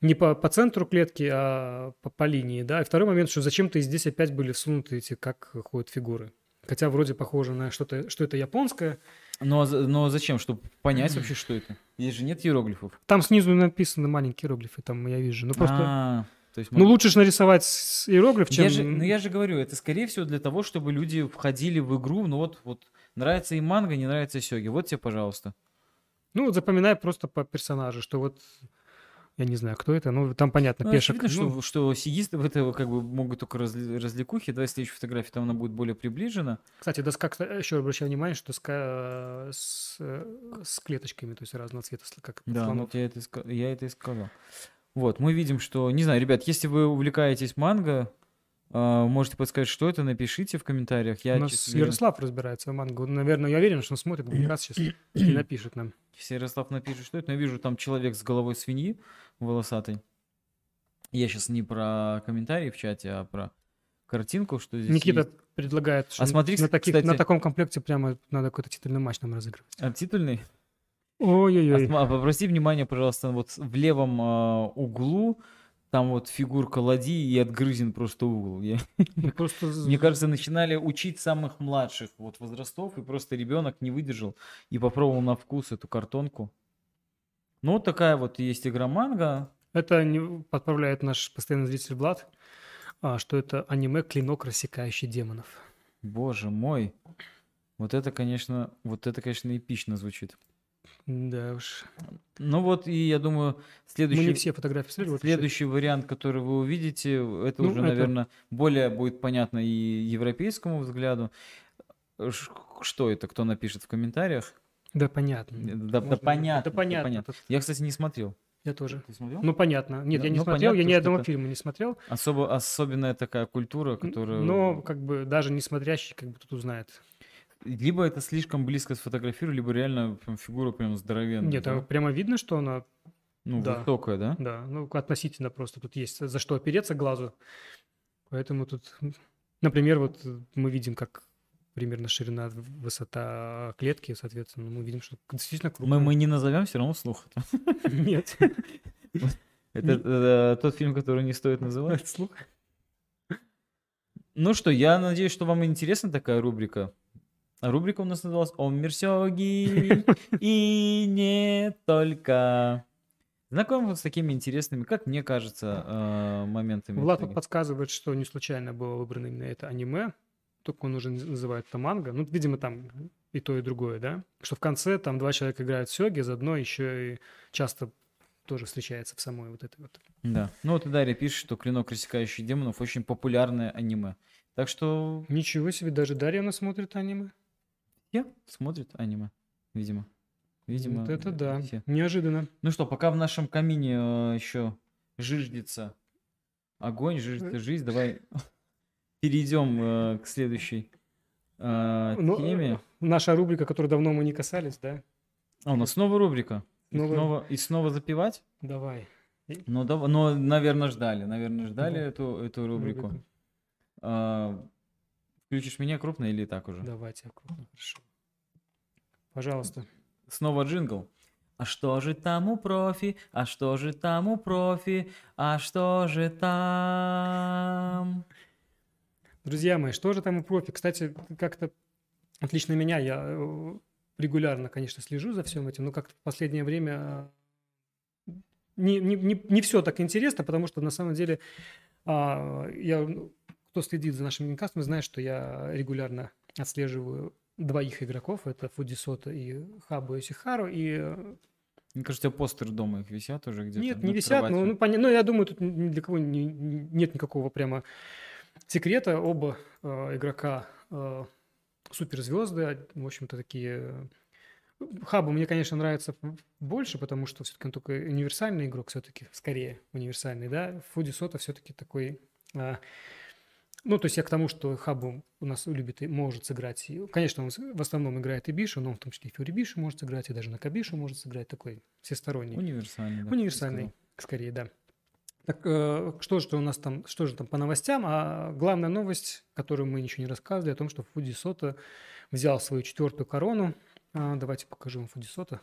не по, по центру клетки, а по, по линии, да. И второй момент, что зачем-то и здесь опять были всунуты эти, как ходят фигуры. Хотя вроде похоже на что-то, что это японское. Но, но зачем? Чтобы понять вообще, что это? Здесь же нет иероглифов. Там снизу написаны маленькие иероглифы, там я вижу. Ну просто, А, то есть ну мы- лучше же нарисовать иероглиф, чем... я же, ну я же говорю, это скорее всего для того, чтобы люди входили в игру, ну вот, вот нравится и манга, не нравится и сёги. Вот тебе, пожалуйста. Ну, вот запоминай просто по персонажу, что вот я не знаю, кто это, ну там понятно, Ну, пешек. очевидно, Ну, что, что сигисты в это как бы могут только разли- развлекухи. Давай следующую фотографию, там она будет более приближена. Кстати, доска, еще обращаю внимание, что доска с, э, с клеточками, то есть разного цвета, как Да, вот я это, я это и сказал. Вот, мы видим, что, не знаю, ребят, если вы увлекаетесь манго, можете подсказать, что это, напишите в комментариях. Я, У нас честно Ярослав разбирается в мангу. Наверное, я уверен, что он смотрит, как раз сейчас и напишет нам. Если Ярослав напишет, что это, но я вижу там человек с головой свиньи волосатой. Я сейчас не про комментарии в чате, а про картинку, что здесь Никита есть. предлагает, что А смотри, на, таких, на кстати- таком комплекте прямо надо какой-то титульный матч нам разыгрывать. А, титульный? Ой-ой-ой. А, Обрати внимание, пожалуйста, вот в левом а, углу там вот фигурка ладьи и отгрызен просто угол. Я- Ну, просто Мне кажется, начинали учить самых младших вот возрастов, и просто ребенок не выдержал и попробовал на вкус эту картонку. Ну, вот такая вот есть игра манга. это не- подправляет наш постоянный зритель Влад, а, что это аниме «Клинок, рассекающий демонов». Боже мой. Вот это, конечно, вот это, конечно, эпично звучит. Да уж. Ну вот, и я думаю, Мы следующий, не все фотографии смотрели. вот следующий вариант, который вы увидите, это Ну, уже, это- наверное, более будет понятно и европейскому взгляду. Что это, кто напишет в комментариях? Да, понятно. Да, да Можно- понятно. Да понятно. понятно. Тут Я, кстати, не смотрел. Я тоже. Ты смотрел? Ну, понятно. Нет, Да, я не ну, смотрел, я понятно, ни что одного фильма не смотрел. Особо, особенная такая культура, которая... Но, как бы, даже не смотрящий, как бы, тут узнает. Либо это слишком близко сфотографировали, либо реально прям фигура прям здоровенная. Нет, да? прямо видно, что она, Ну, да. высокая, да? да, ну, относительно просто тут есть за что опереться глазу. Поэтому тут, например, вот мы видим, как примерно ширина, высота клетки, соответственно, мы видим, что действительно Мы, крупная. мы не назовем все равно вслух. Нет. Это э, тот фильм, который не стоит называть вслух. Ну что, я надеюсь, что вам интересна такая рубрика. А рубрика у нас называлась «О Мерсёги и не только». Знакомы с такими интересными, как мне кажется, э, моментами. Влад подсказывает, что не случайно было выбрано именно это аниме. только он уже называет это манго. Ну, видимо, там и то, и другое, да? Что в конце там два человека играют сёги, заодно еще и часто тоже встречается в самой вот этой вот. Да. Ну вот и Дарья пишет, что «Клинок, рассекающий демонов» очень популярное аниме. Так что... Ничего себе, даже Дарья у нас смотрит аниме. Я смотрит аниме, видимо. Видимо, вот это да, все. неожиданно. Ну что, пока в нашем камине э, еще жиждется огонь, жиждется жизнь, давай перейдем э, к следующей э, Ну, теме. Наша рубрика, которой давно мы не касались, да? А, у нас снова рубрика. И Новая. снова, и снова запивать? Давай. Ну, да, но, наверное, ждали. Наверное, ждали Да. эту, эту рубрику. Рубрику. А, включишь меня крупно или так уже? Давайте аккуратно, хорошо. Пожалуйста. Снова джингл. А что же там у профи? А что же там у профи? А что же там? Друзья мои, что же там у профи? Кстати, как-то отлично меня, я э, регулярно, конечно, слежу за всем этим, но как-то в последнее время э, не, не, не, не все так интересно, потому что на самом деле а, я, ну, кто следит за нашим геймкастом, знает, что я регулярно отслеживаю двоих игроков, это Фудисота и Хабу Исихару, и э, Мне кажется, у тебя постеры дома их висят уже где-то. Нет, не висят, но, кроватью. ну, поня- ну, я думаю, тут ни для кого не- не- нет никакого прямо секрета. Оба э, игрока э, суперзвезды, а, в общем-то, такие... э, Хабу мне, конечно, нравится больше, потому что все-таки он только универсальный игрок, все-таки скорее универсальный, да. Фуди Сота все-таки такой... а, ну, то есть я к тому, что Хабу у нас любит и может сыграть. Конечно, он в основном играет и Бишу, но он в том числе и Фьюри Бишу может сыграть, и даже на Кабишу может сыграть. Такой всесторонний. Универсальный. да, Универсальный, скорее, да. Так э, что же у нас там, что же там по новостям? А главная новость, которую мы ничего не рассказывали, о том, что Фуди Сота взял свою четвертую корону. А, давайте покажу вам Фуди Сота.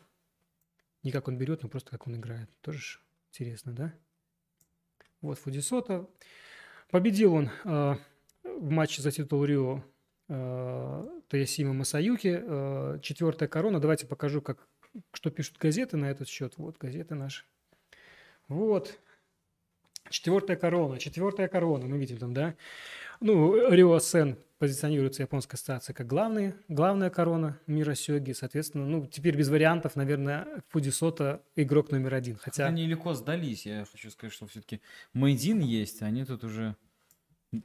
Не как он берет, но просто как он играет. Тоже интересно, да? Вот Фуди Сота. Победил он э, в матче за титул Рио э, Таясима Масаюки. Э, четвертая корона. Давайте покажу, как, что пишут газеты на этот счет. Вот газеты наши. Вот. Четвертая корона. Четвертая корона. Мы видим там, да? Ну, Рио Сен позиционируется японской ассоциации как главный, главная корона мира сёги. Соответственно, ну, теперь без вариантов, наверное, Фудисота игрок номер один. Хотя они легко сдались. Я хочу сказать, что все-таки Мейдин есть, а они тут уже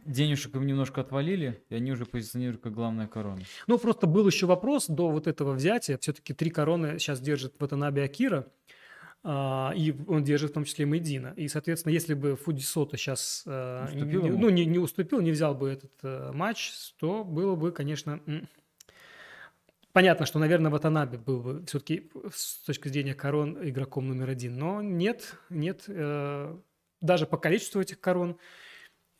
денежек им немножко отвалили, и они уже позиционируют как главная корона. ну, просто был еще вопрос до вот этого взятия. Все-таки три короны сейчас держит Ватанаби Акира. а, и он держит в том числе и Мейдина. И, соответственно, если бы Фудисота сейчас Уступил не, ну, не, не уступил, не взял бы этот э, матч, то было бы, конечно, понятно, что, наверное, Ватанаби был бы все-таки с точки зрения корон игроком номер один. Но нет, нет, э, даже по количеству этих корон, э,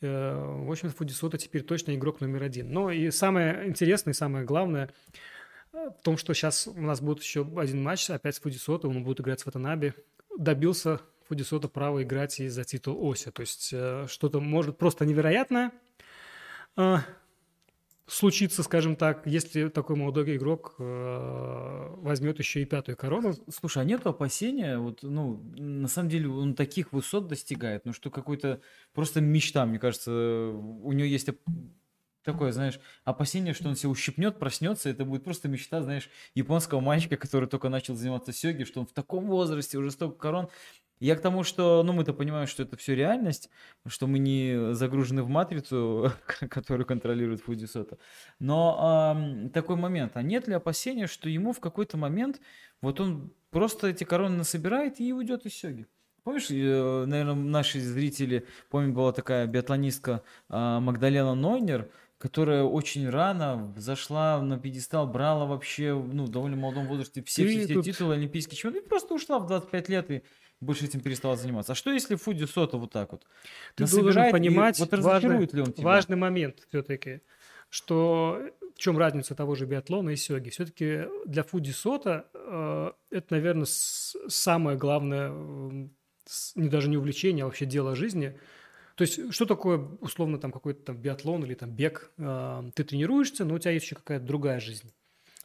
в общем-то, Фудисота теперь точно игрок номер один. Но и самое интересное, самое главное э, в том, что сейчас у нас будет еще один матч, опять с Фудисота, он будет играть с Ватанаби. Добился Фудисота права играть и за титул Оси. То есть э, что-то может просто невероятное случиться, скажем так, если такой молодой игрок э, возьмет еще и пятую корону. Слушай, а нет опасения, вот, ну, на самом деле он таких высот достигает, ну, что какой-то просто мечта, мне кажется, у него есть такое, знаешь, опасение, что он себя ущипнет, проснется, это будет просто мечта, знаешь, японского мальчика, который только начал заниматься сёги, что он в таком возрасте уже столько корон. Я к тому, что, ну, мы-то понимаем, что это все реальность, что мы не загружены в матрицу, которую контролирует Фудисота. Но ам, такой момент, а нет ли опасения, что ему в какой-то момент вот он просто эти короны насобирает и уйдет из сёги? Помнишь, наверное, наши зрители, помню, была такая биатлонистка а, Магдалена Нойнер, которая очень рано зашла на пьедестал, брала вообще, ну, в довольно молодом возрасте все, все, все тут- титулы олимпийских чемпионов и просто ушла в 25 лет и больше этим перестала заниматься. А что если Фуди Сота вот так вот? Ты должен понимать вот важный, ли он тебя? важный момент все-таки, что в чем разница того же биатлона и сёги. Все-таки для Фуди Сота э, это, наверное, с- самое главное, э, с- не даже не увлечение, а вообще дело жизни. То есть, что такое, условно, там какой-то там биатлон или там бег? Э, ты тренируешься, но у тебя есть еще какая-то другая жизнь.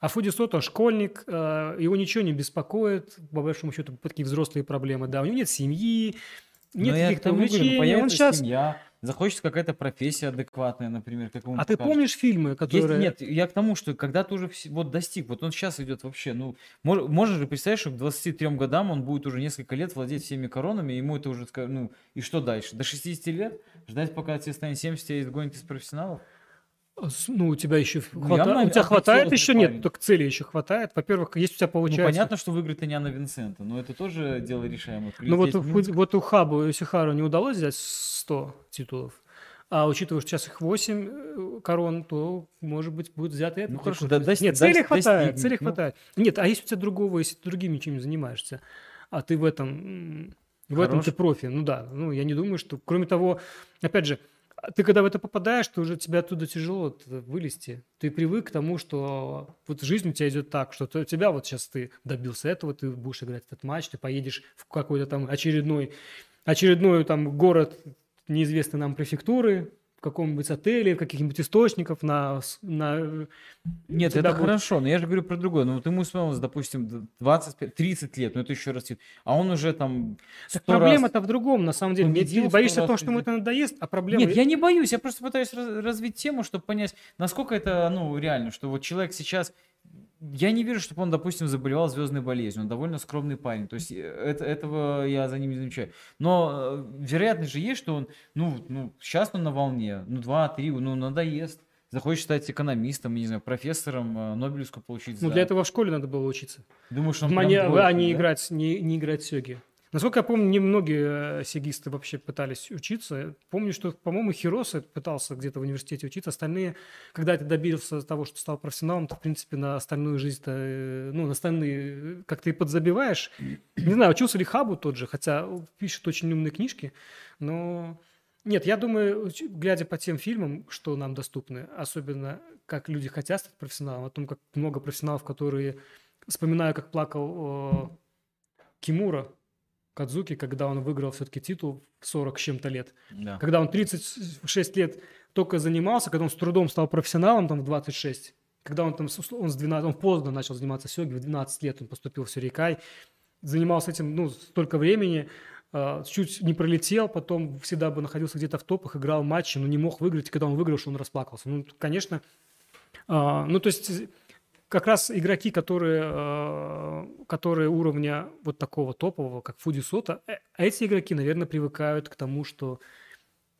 А Фуди Сота школьник, э, его ничего не беспокоит, по большому счету, такие взрослые проблемы, да, у него нет семьи, нет к каких-то говорю, ну, увлечений, он появится сейчас семья, захочется какая-то профессия адекватная, например, как А ты покажут. помнишь фильмы, Есть- которые... нет, я к тому, что когда ты уже вот достиг, вот он сейчас идет вообще, ну, мож- можешь же представить, что к 23 годам он будет уже несколько лет владеть всеми коронами, и ему это уже, ну, и что дальше? До 60 лет? Ждать, пока тебе станет 70, и изгонит из профессионалов? С- Ну, у тебя еще Ну, хвата- явно у тебя хватает еще парень. нет, только цели еще хватает. Во-первых, есть у тебя Ну, получается. понятно, что не Анна Винсента, но это тоже дело решаемое. Ну вот, вот у Хабу и Сихару не удалось взять 100 титулов. А учитывая, что сейчас их 8 корон, то, может быть, будет взято это. Ну, хорошо, да, дос- Нет, цели дос- хватает, достигнет. цели Ну. хватает. Нет, а если у тебя другого, если ты другим ничем не занимаешься, а ты в этом, в этом Хорош. ты профи, ну да, ну я не думаю, что, кроме того, опять же, а ты когда в это попадаешь, то уже тебе оттуда тяжело вылезти. Ты привык к тому, что вот жизнь у тебя идет так, что у тебя вот сейчас ты добился этого, ты будешь играть этот матч, ты поедешь в какой-то там очередной, очередной там город неизвестной нам префектуры, каком-нибудь отеле, в каких-нибудь источников, на, на Нет, тебя это будет- хорошо, но я же говорю про другое. Ну, вот ему исполнилось, допустим, 25, 30 лет, ну это еще раз. А он уже там Так 100 раз- проблема-то в другом, на самом деле. победил Ты боишься того, что ему это надоест, а проблема... Нет, я не боюсь, я просто пытаюсь раз- развить тему, чтобы понять, насколько это, ну, реально, что вот человек сейчас... Я не верю, чтобы он, допустим, заболевал звездной болезнью. Он довольно скромный парень. То есть э, это, этого я за ним не замечаю. Но э, вероятность же есть, что он, ну, ну, сейчас он на волне, ну, два-три, ну, надоест. Захочет стать экономистом, не знаю, профессором, э, Нобелевскую получить. Ну, за- для этого в школе надо было учиться. Думаешь, он В прям мане- двоечник, а не да? играть, не, не играть сёги. Насколько я помню, немногие э, сегисты вообще пытались учиться. Помню, что, по-моему, Хироса пытался где-то в университете учиться. Остальные, когда ты добился того, что стал профессионалом, то, в принципе, на остальную жизнь-то, э, ну, на остальные, э, как ты подзабиваешь. Не знаю, учился ли Хабу тот же, хотя пишет очень умные книжки, но... Нет, я думаю, глядя по тем фильмам, что нам доступны, особенно как люди хотят стать профессионалом, о том, как много профессионалов, которые... Вспоминаю, как плакал э, Кимура Кадзуки, когда он выиграл все-таки титул в 40 с чем-то лет. Да. Когда он 36 лет только занимался, когда он с трудом стал профессионалом там в 26, когда он там, он с 12, он поздно начал заниматься сёги, в 12 лет он поступил в Сюрикай, занимался этим, ну, столько времени, а, чуть не пролетел, потом всегда бы находился где-то в топах, играл матчи, но не мог выиграть, и когда он выиграл, что он расплакался. Ну, конечно, а, ну, то есть как раз игроки, которые, э, которые уровня вот такого топового, как Фуди Сота, э, эти игроки, наверное, привыкают к тому, что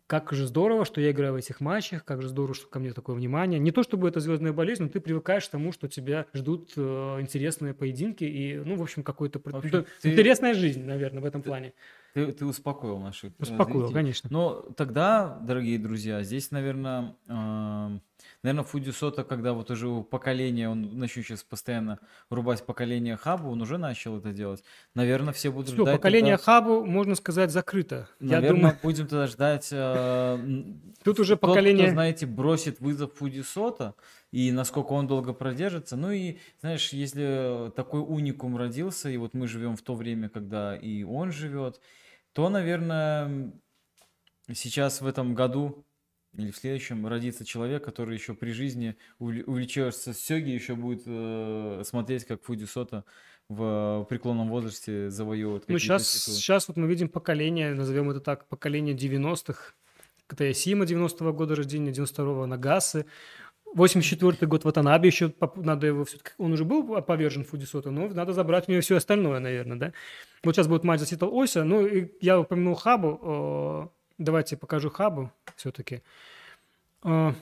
как же здорово, что я играю в этих матчах, как же здорово, что ко мне такое внимание. Не то чтобы это звездная болезнь, но ты привыкаешь к тому, что тебя ждут э, интересные поединки и, ну, в общем, какой-то ты- интересная жизнь, наверное, в этом плане. Ты, ты успокоил наших Успокоил, зрителей. конечно. Но тогда, дорогие друзья, здесь, наверное, наверное, Фудисота, когда вот уже у поколения, он начнет сейчас постоянно рубать поколение Хабу, он уже начал это делать. Наверное, все будут Все, ждать. поколение тогда- Хабу, можно сказать, закрыто. Я Наверное, думаю, будем тогда ждать. э, тут уже тот, поколение... кто, знаете, бросит вызов Фудисота и насколько он долго продержится. Ну и, знаешь, если такой уникум родился, и вот мы живем в то время, когда и он живет, то, наверное, сейчас в этом году или в следующем родится человек, который еще при жизни увле- увлечется сёги, еще будет э, смотреть, как Фудисота в преклонном возрасте завоевывает Ну, сейчас, сейчас вот мы видим поколение, назовем это так, поколение 90-х. Катаясима 90-го года рождения, 92-го Нагасы. 84 год Ватанаби еще, надо его все-таки, он уже был повержен Фудисота, но надо забрать у него все остальное, наверное, да. Вот сейчас будет матч за титул Ося, ну, и я упомянул Хабу, э, давайте покажу Хабу все-таки. Э,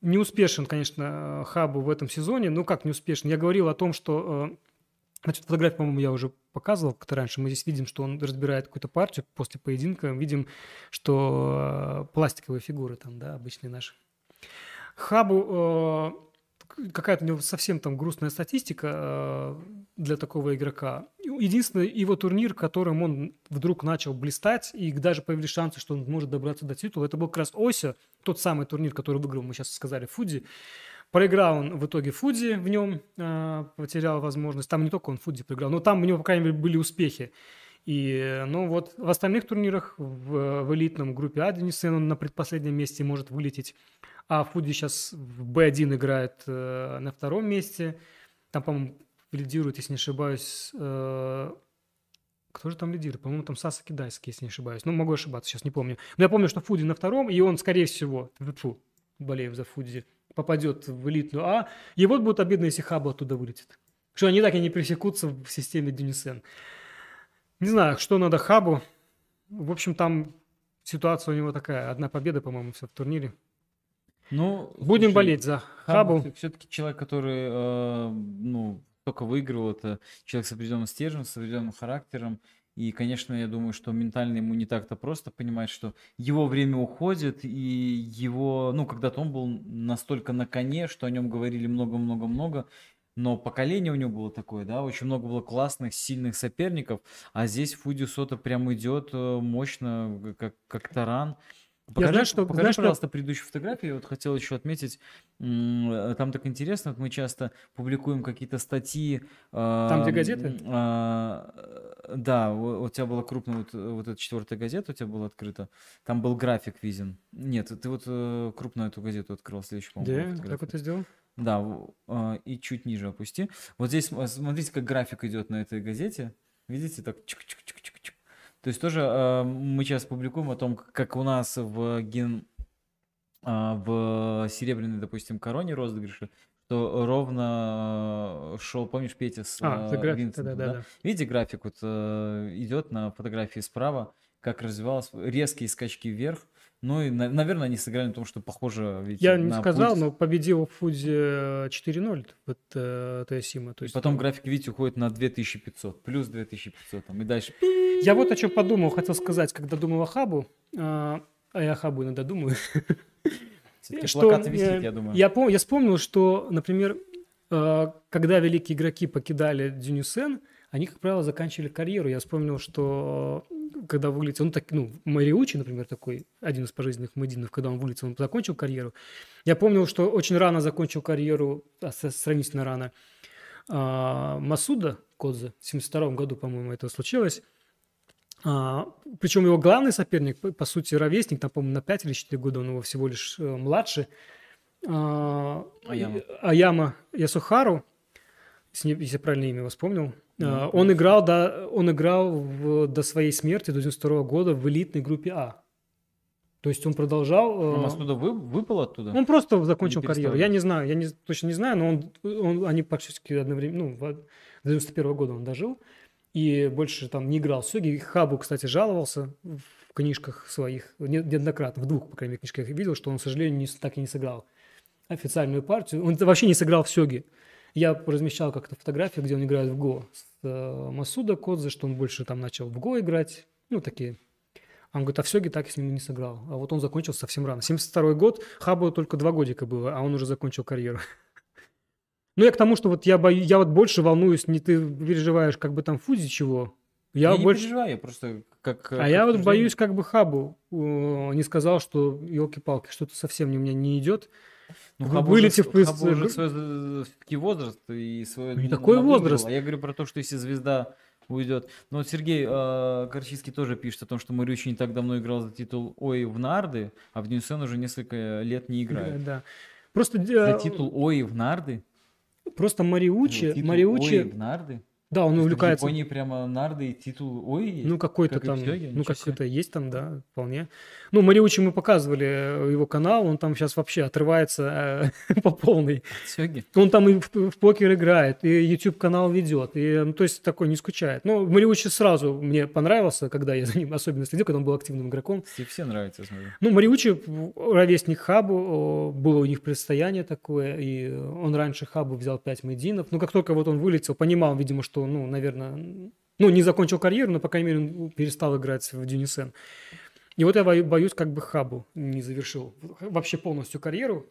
Не успешен, конечно, Хабу в этом сезоне. Ну, как не успешен? Я говорил о том, что... э, Значит, фотографию, по-моему, я уже показывал как-то раньше. Мы здесь видим, что он разбирает какую-то партию после поединка. Видим, что э, пластиковые фигуры там, да, обычные наши. Хабу какая-то у него совсем там грустная статистика э, для такого игрока. Единственный его турнир, которым он вдруг начал блистать, и даже появились шансы, что он может добраться до титула, это был как раз Ося, тот самый турнир, который выиграл, мы сейчас сказали, Фуди. Проиграл он в итоге Фуди в нем, э, потерял возможность. Там не только он Фуди проиграл, но там у него, по крайней мере, были успехи. И, ну вот, в остальных турнирах, в, в элитном группе А, Денисен, он на предпоследнем месте может вылететь. А Фуди сейчас в Б1 играет э, на втором месте. Там, по-моему, лидирует, если не ошибаюсь, э, Кто же там лидирует? По-моему, там Саса Кидайский, если не ошибаюсь. Ну, могу ошибаться, сейчас не помню. Но я помню, что Фуди на втором, и он, скорее всего, фу, болеем за Фуди, попадет в элитную А. И вот будет обидно, если Хабу оттуда вылетит. Что они так и не пресекутся в системе Дюнисен. Не знаю, что надо Хабу. В общем, там ситуация у него такая. Одна победа, по-моему, все в турнире. Ну, Будем слушай, болеть за Хабу. все-таки человек, который, э, ну, только выигрывал, это человек с определенным стержнем, с определенным характером. И, конечно, я думаю, что ментально ему не так-то просто понимать, что его время уходит, и его, ну, когда-то он был настолько на коне, что о нем говорили много-много-много, но поколение у него было такое, да, очень много было классных, сильных соперников, а здесь Фуди Сота прям идет э, мощно, как, как таран. Покажи, знаю, что- покажи, что- пожалуйста, предыдущую фотографию. Я вот хотел еще отметить, там так интересно, мы часто публикуем какие-то статьи. Там, где газеты? а, э, да, у, у тебя была крупная вот, вот эта четвертая газета у тебя была открыта. Там был график виден. Нет, ты вот э, крупную эту газету открыл, следующую, по-моему, Да, как это сделал? Да, а, и чуть ниже опусти. Вот здесь см- смотрите, как график идет на этой газете. Видите, так чик-чик-чик-чик-чик. То есть тоже а, мы сейчас публикуем о том, как у нас в ген а, в серебряной, допустим, короне розыгрыше, что ровно шел, помнишь, Петя с А, а, это график, Винсентом, да, да, да. Видите, график вот э, идет на фотографии справа, как развивалось, резкие скачки вверх. Ну и, на- наверное, они сыграли на том, что похоже ведь Я не сказал, пульс. но победил Фуди э, 4-0 вот э, Тоясима. То И есть потом график, видите, уходит на 2500, плюс 2500, там, и дальше. Я вот о чем подумал, хотел сказать, когда думал о Хабу, а а я Хабу иногда думаю, что плакаты висит, э, я думаю. Я, пом- я вспомнил, что, например, э, когда великие игроки покидали Дюнюсен, они, как правило, заканчивали карьеру. Я вспомнил, что э, когда вылетел, ну, так, ну, Мариучи, например, такой, один из пожизненных Мадинов, когда он вылетел, он закончил карьеру. Я помнил, что очень рано закончил карьеру, а, сравнительно рано, а, Масуда Кодзе. В 72 году, по-моему, это случилось. А, причем его главный соперник, по, по сути, ровесник, там, по-моему, на 5 или 4 года, он его всего лишь э, младше. А, Аяма. Аяма Ясухару, если, я правильно имя его вспомнил. Ну, А, он играл, до, он играл в- до своей смерти, до 92 года в элитной группе А. То есть он продолжал... э, Ну, Масуда вы, выпал оттуда? он просто закончил карьеру. Я не знаю, я не, точно не знаю, но он, он, они практически одновременно, ну, до 91 года он дожил и больше там не играл. Сёги Хабу, кстати, жаловался в книжках своих, не- неоднократно, в двух, по крайней мере, книжках я видел, что он, к сожалению, не, так и не сыграл официальную партию. Он вообще не сыграл в Сёги. Я размещал как-то фотографию, где он играет в Го с э, Масуда Кодзе, что он больше там начал в Го играть. Ну, такие а он говорит, а в Сёге так с ним не сыграл. А вот он закончил совсем рано. 72 год, Хабу только два годика было, а он уже закончил карьеру. Ну, я к тому, что вот я, бою, я вот больше волнуюсь, не ты переживаешь, как бы там Фузи чего. Я, Я, не больше... переживаю, я просто как... А я вот боюсь, как бы Хабу не сказал, что елки-палки, что-то совсем не- у меня не идет. Ну, вы- Хабу вылетев уже, из- Хабу уже свой э, все-таки возраст и свой... Не ну, такой надлом возраст. был. А я говорю про то, что если звезда уйдет. Но вот Сергей э, Корчинский тоже пишет о том, что Мариуч не так давно играл за титул Ой в Нарды, а в Дюнсен уже несколько лет не играет. Да, да. Просто, За э, титул Ой в Нарды? просто Мариучи, За титул Мариучи, Ой в Нарды? Да, он увлекается В Японии прямо Нарды и титул Ой есть? Ну, какой-то Как и там, ну, какой-то есть там, да, вполне. Ну, Мариучи мы показывали э, его канал, он там сейчас вообще отрывается э, по полной. Сёги? Он там и в, в покер играет, и YouTube-канал ведет, и, ну, то есть такой не скучает. Ну, Мариучи сразу мне понравился, когда я за ним особенно следил, когда он был активным игроком. Все, все нравятся, смотрю. Ну, Мариучи, ровесник Хабу, было у них предстояние такое, и он раньше Хабу взял 5 мейдинов. Ну, как только вот он вылетел, понимал, видимо, что, ну, наверное, ну, не закончил карьеру, но, по крайней мере, он перестал играть в Дюнисен. И вот я бою- боюсь, как бы Хабу не завершил вообще полностью карьеру.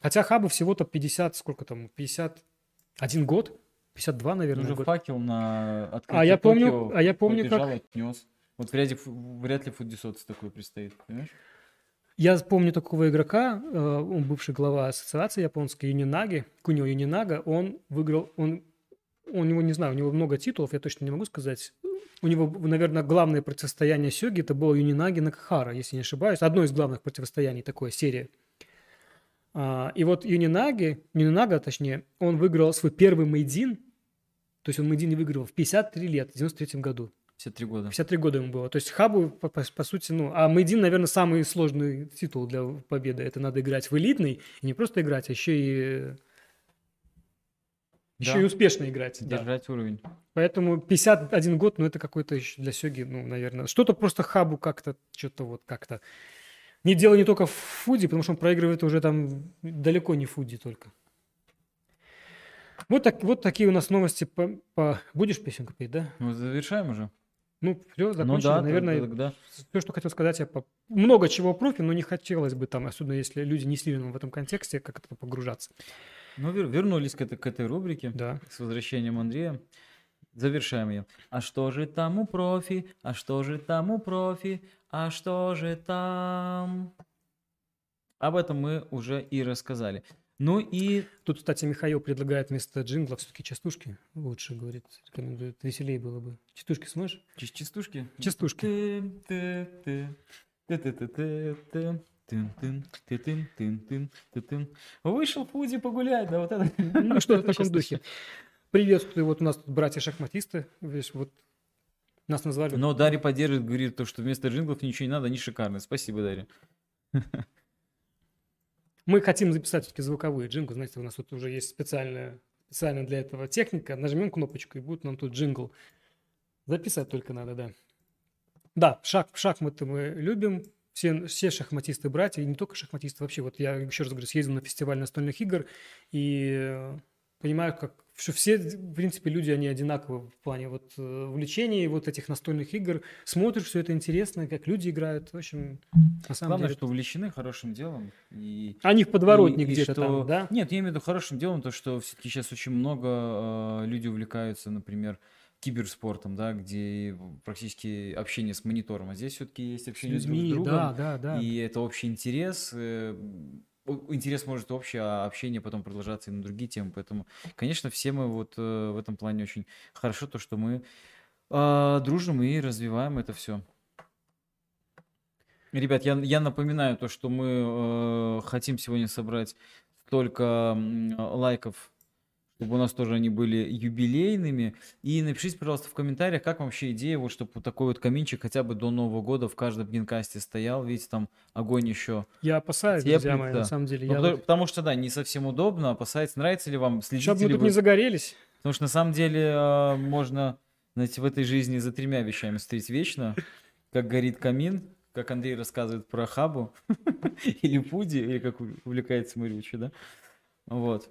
Хотя Хабу всего-то 50, сколько там, 51 год? 52, наверное, Уже год. факел на открытие А я помню, Токио а я помню, побежал, как отнес. Вот вряд ли, вряд ли Фудисоц такой предстоит, понимаешь? Я помню такого игрока, э, он бывший глава ассоциации японской Юнинаги, Кунио Юнинага, он выиграл, он, у него, не знаю, у него много титулов, я точно не могу сказать. У него, наверное, главное противостояние Сёги это было Юнинаги Накахара, если не ошибаюсь. Одно из главных противостояний такой серии. А, и вот Юнинаги, Юнинага, точнее, он выиграл свой первый мейдин, то есть он мейдин выиграл в 53 лет, в 93 году. 53 года. 53 года ему было. То есть Хабу, по, по- по сути, ну... А Мейдин, наверное, самый сложный титул для победы. Это надо играть в элитный. И не просто играть, а еще и... Еще Да. и успешно играть. да. Держать уровень. Поэтому 51 год, ну, это какой-то еще для Сёги, ну, наверное, что-то просто Хабу как-то, что-то вот как-то... Не дело не только в Фуди, потому что он проигрывает уже там далеко не Фуди только. Вот, так, вот такие у нас новости по, по- Будешь песенку петь, да? Ну, завершаем уже. Ну, все, Ну закончили. да, Наверное, тогда. все, что хотел сказать, я по... много чего профи, но не хотелось бы там, особенно если люди не сильно в этом контексте, как это погружаться. Ну, вер- вернулись к этой, к этой рубрике. Да. С возвращением Андрея. Завершаем ее. А что же там у профи? А что же там у профи? А что же там? Об этом мы уже и рассказали. Ну и Тут, кстати, Михаил предлагает вместо джингла все-таки частушки. Лучше, говорит, рекомендует. Веселее было бы. Частушки сможешь? частушки. Частушки. Вышел Фуди погулять, да, вот это. Ну, что-то в таком духе. Приветствую, вот у нас тут братья-шахматисты, видишь, вот нас назвали. Но Дарья поддерживает, говорит, то, что вместо джинглов ничего не надо, они шикарные. Спасибо, Дарья. Мы хотим записать все-таки звуковые джинглы, знаете, у нас тут уже есть специальная, специально для этого техника. Нажмем кнопочку, и будет нам тут джингл. Записать только надо, да. Да, шаг, шаг мы-то мы любим, все, все шахматисты братья, и не только шахматисты, вообще. Вот я еще раз говорю, съездил на фестиваль настольных игр и э, понимаю, как что все, в принципе, люди, они одинаковы в плане вот э, увлечений вот этих настольных игр. Смотришь, все это интересно, как люди играют. В общем, на самом Главное, деле... что увлечены хорошим делом. И, Они в подворотне где-то что- там, да? Нет, я имею в виду хорошим делом, то, что все-таки сейчас очень много э, люди увлекаются, например, киберспортом, да, где практически общение с монитором, а здесь все-таки есть С общение друг людьми, с другом. да, да, да. И это общий интерес. э, Интерес может общий, а общение потом продолжаться и на другие темы. Поэтому, конечно, все мы вот э, в этом плане очень хорошо, то, что мы э, дружим и развиваем это все. Ребят, я, я напоминаю то, что мы э, хотим сегодня собрать столько лайков, чтобы у нас тоже они были юбилейными. И напишите, пожалуйста, в комментариях, как вам вообще идея, вот чтобы вот такой вот каминчик хотя бы до Нового года в каждом генкасте стоял. Видите, там огонь еще. Я опасаюсь, друзья мои, на самом деле. Ну, Я потому, вот- потому что, да, не совсем удобно. Опасается, нравится ли вам, следите Чтобы мы тут вы. не загорелись. Потому что на самом деле э, можно, знаете, в этой жизни за тремя вещами стоять вечно. Как горит камин, как Андрей рассказывает про хабу, или пуди, или как увлекается Марьевича, да? Вот.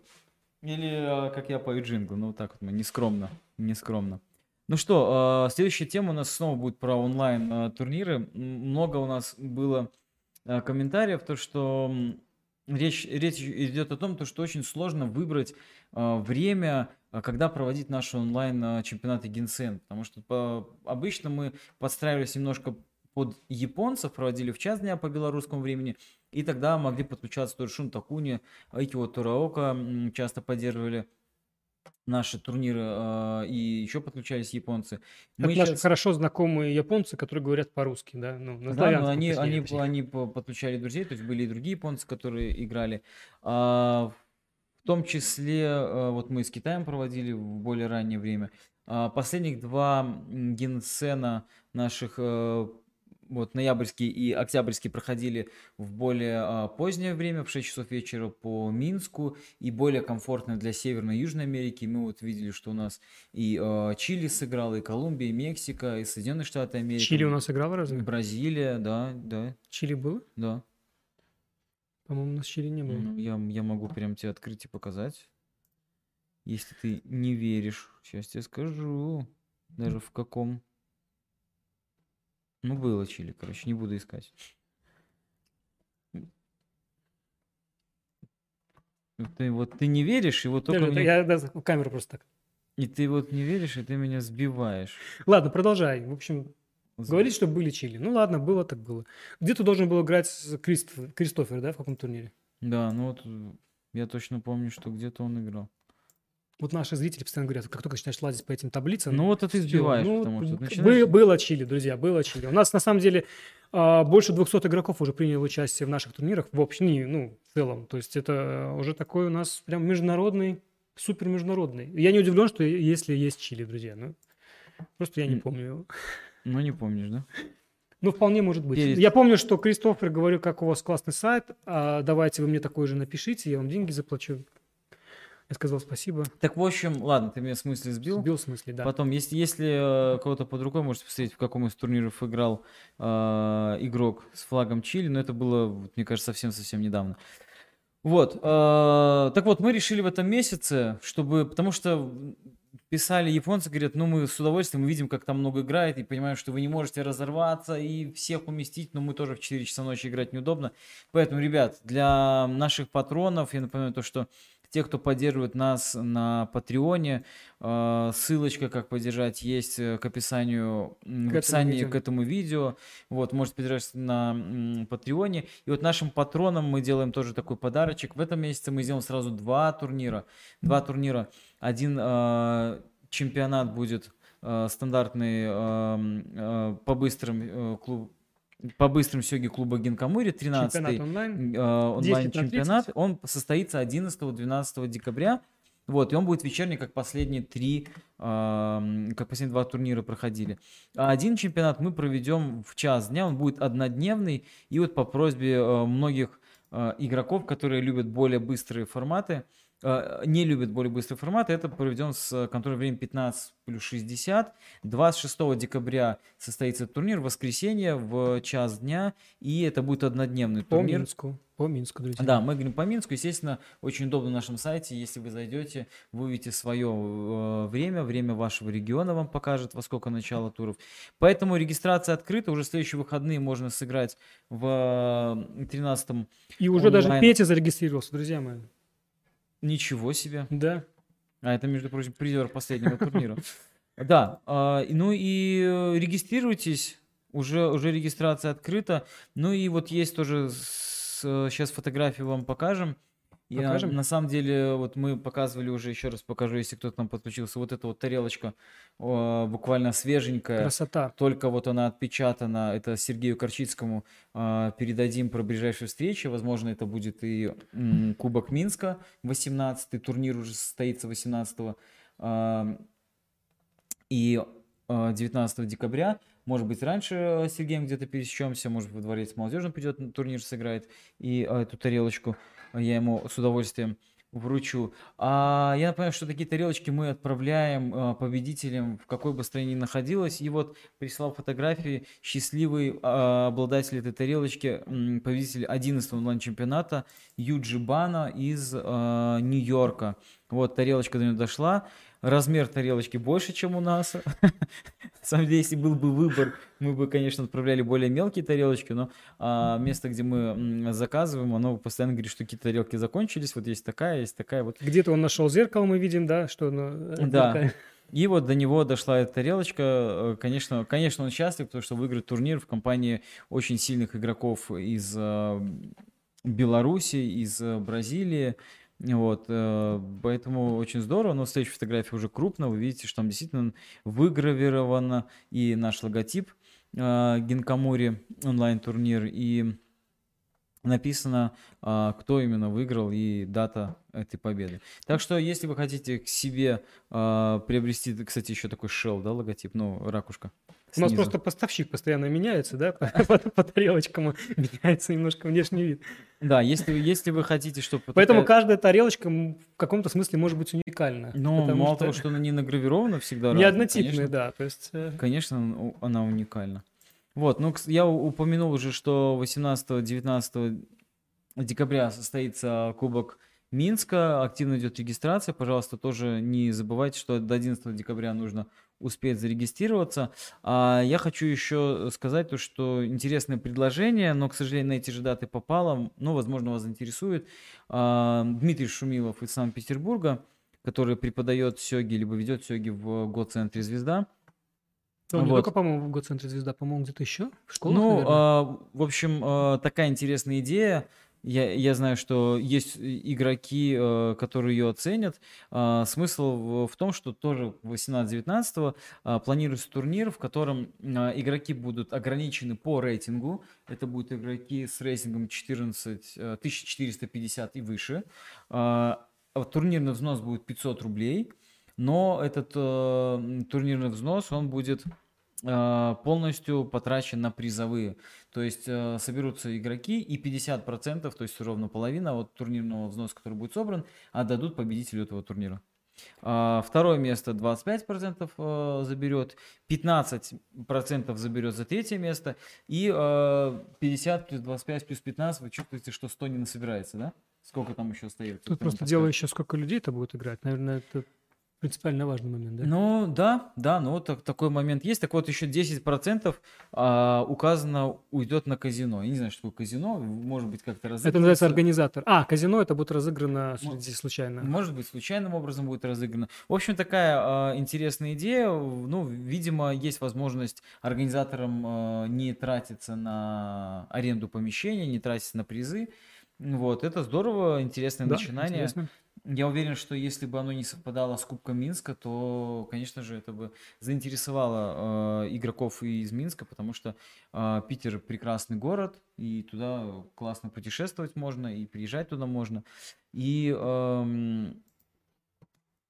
Или э, как я пою джингл, ну вот так вот мы, нескромно, нескромно. Ну что, э, следующая тема у нас снова будет про онлайн э, турниры. М, Много у нас было комментариев, то что речь, речь идет о том, то, что очень сложно выбрать время, когда проводить наши онлайн э, чемпионаты Генсен. Потому что по- обычно мы подстраивались немножко под японцев, проводили в час дня по белорусскому времени, и тогда могли подключаться тоже Шун Такуни, Айкио Тураока часто поддерживали наши турниры, э, и еще подключались японцы. Как наши щас- хорошо знакомые японцы, которые говорят по-русски, да? Ну, на да, но они, они, точнее. они по- подключали друзей, то есть были и другие японцы, которые играли. А, в том числе, э, вот мы с Китаем проводили в более раннее время. А, последних два генсена наших, э, вот ноябрьский и октябрьский проходили в более а, позднее время, в 6 часов вечера по Минску, и более комфортно для Северной и Южной Америки. Мы вот видели, что у нас и э, Чили сыграл, и Колумбия, и Мексика, и Соединенные Штаты Америки. Чили у нас играл разве? Бразилия, да, да, Чили было? да. По-моему, у нас Чили не было. Ну, я, я могу прям тебе открыть и показать. Если ты не веришь, сейчас тебе скажу. Даже в каком. Ну, было Чили, короче, не буду искать. Ты вот ты не веришь, и вот только Даже- мне- Я да, в камеру просто так. и ты вот не веришь, и ты меня сбиваешь. Ладно, продолжай. В общем, З- говорит, что были Чили. Ну ладно, было так было. Где ты должен был играть с Кристоф- Кристофер, да, в каком турнире? Да, ну вот я точно помню, что где-то он играл. Вот наши зрители постоянно говорят, как только начинаешь лазить по этим таблицам, Ну вот, ты всё. сбиваешь, Ну, потому что б- начинаешь- было Чили, друзья, было Чили. У нас на самом деле а, больше 200 игроков уже приняло участие в наших турнирах, в общем, не, ну, в целом. То есть это уже такой у нас прям международный, супер международный. Я не удивлен, что если есть Чили, друзья. Ну, Просто я не помню его. Ну, не помнишь, да? Ну, вполне может быть. Перед- Я помню, что Кристофер говорил, как у вас классный сайт, а давайте вы мне такой же напишите, я вам деньги заплачу. Я сказал спасибо. Так, в общем, ладно, ты меня в смысле сбил. Сбил в смысле, да. Потом, если, если э, кого-то под рукой, можете посмотреть, в каком из турниров играл э, игрок с флагом Чили, но это было, мне кажется, совсем-совсем недавно. Вот, э, так вот, мы решили в этом месяце, чтобы, потому что писали японцы, говорят, ну мы с удовольствием видим, как там много играет, и понимаем, что вы не можете разорваться и всех уместить, но мы тоже в 4 часа ночи играть неудобно. Поэтому, ребят, для наших патронов, я напоминаю то, что те, кто поддерживает нас на Патреоне, э, ссылочка, как поддержать, есть э, к описанию, в К этому описании видео. к этому видео. Вот, можете поддержать на Патреоне. И вот нашим патронам мы делаем тоже такой подарочек. В этом месяце мы сделаем сразу два турнира. Два турнира. Один э, чемпионат будет э, стандартный э, э, по быстрым э, клуб по быстрым сёги клуба Гинкамури, 13 Чемпионат онлайн. онлайн 10 на чемпионат. 30. Он состоится 11-12 декабря. Вот, и он будет вечерний, как последние три, эм, как последние два турнира проходили. А один чемпионат мы проведем в час дня, он будет однодневный. И вот по просьбе э, многих э, игроков, которые любят более быстрые форматы, э, не любят более быстрые форматы, это проведем с контрольным временем 15 плюс 60. 26 декабря состоится турнир, воскресенье в час дня, и это будет однодневный По турнир. Минску. По Минску, друзья. Да, мы говорим по Минску. Естественно, очень удобно на нашем сайте. Если вы зайдете, вы увидите свое э, время, время вашего региона вам покажет, во сколько начало туров. Поэтому регистрация открыта. Уже в следующие выходные можно сыграть в 13 И уже даже онлайн. Петя зарегистрировался, друзья мои. Ничего себе. Да. А это, между прочим, призер последнего турнира. Да, а, ну и э, регистрируйтесь, уже, уже регистрация открыта. Ну и вот есть тоже, сейчас фотографию вам покажем. Я, Покажем? на самом деле, вот мы показывали уже, еще раз покажу, если кто-то к нам подключился, вот эта вот тарелочка о, буквально свеженькая. Красота. Только вот она отпечатана, это Сергею Корчицкому а, передадим про ближайшие встречи. Возможно, это будет и м, Кубок Минска, 18-й турнир уже состоится 18 и а, 19 декабря. Может быть, раньше э, с Сергеем где-то пересечемся, может, во дворец молодежным придет на турнир сыграет, и а, эту тарелочку я ему с удовольствием вручу. А я напоминаю, что такие тарелочки мы отправляем а, победителям, в какой бы стране ни находилась. И вот прислал фотографии счастливый а, обладатель этой тарелочки, победитель 11 онлайн-чемпионата Юджи Бана из а, Нью-Йорка. Вот тарелочка до него дошла. Размер тарелочки больше, чем у нас. На самом деле, если был бы выбор, мы бы, конечно, отправляли более мелкие тарелочки, но а, место, где мы заказываем, оно постоянно говорит, что какие-то тарелки закончились. Вот есть такая, есть такая. Вот Где-то он нашел зеркало, мы видим, да, что оно, э, Да. такая. И вот до него дошла эта тарелочка. Э, Конечно, конечно, он счастлив, потому что выиграет турнир в компании очень сильных игроков из э, Беларуси, из Бразилии. Вот, э, поэтому очень здорово. Но следующая фотография уже крупно. Вы видите, что там действительно выгравировано и наш логотип э, Гинкамури онлайн-турнир, и написано, а, кто именно выиграл и дата этой победы. Так что, если вы хотите к себе а, приобрести, кстати, еще такой shell, да, логотип, ну, ракушка. У нас снизу. просто поставщик постоянно меняется, да, по, по- по тарелочкам меняется немножко внешний вид. Да, если, если вы хотите, чтобы... Поэтому каждая тарелочка в каком-то смысле может быть уникальна. Ну, мало того, что она не награвирована всегда не однотипная, да, то есть... э, Конечно, она уникальна. Вот, ну, я упомянул уже, что 18-19 декабря состоится Кубок Минска, активно идет регистрация. Пожалуйста, тоже не забывайте, что до 11 декабря нужно успеть зарегистрироваться. А я хочу еще сказать то, что интересное предложение, но, к сожалению, на эти же даты попало, ну, возможно, вас заинтересует. А, Дмитрий Шумилов из Санкт-Петербурга, который преподает сёги, либо ведет сёги в ГО-центре «Звезда». Он не Вот. только, по-моему, в Гоцентре Звезда, по-моему, где-то еще в школах, Ну, наверное. а, в общем, а, такая интересная идея. Я, я знаю, что есть и- игроки, э, которые ее оценят. А, Смысл в, в том, что тоже 18-19 а, планируется турнир, в котором а, игроки будут ограничены по рейтингу. Это будут игроки с рейтингом 14, э, 1450 и выше. А Турнирный взнос будет 500 рублей. но этот э, турнирный взнос, он будет э, полностью потрачен на призовые. То есть э, соберутся игроки и 50%, то есть ровно половина от турнирного взноса, который будет собран, отдадут победителю этого турнира. А, Второе место 25% э, заберет, 15% заберет за третье место, и э, 50 плюс 25 плюс 15, вы чувствуете, что 100 не насобирается, да? Сколько там еще остается? Тут просто дело еще, сколько людей это будет играть. Наверное, это принципиально важный момент, да? Ну да, да, ну так- такой момент есть. Так вот, еще 10% а, указано уйдет на казино. Я не знаю, что такое казино, может быть, как-то это называется организатор. А, казино это будет разыграно Мо- среди случайно. Может быть, случайным образом будет разыграно. В общем, такая а, интересная идея. Ну, видимо, есть возможность организаторам а, не тратиться на аренду помещения, не тратиться на призы. Вот, это здорово, интересное Да, начинание. интересно. Я уверен, что если бы оно не совпадало с Кубком Минска, то, конечно же, это бы заинтересовало э, игроков из Минска, потому что э, Питер прекрасный город, и туда классно путешествовать можно, и приезжать туда можно. И эм,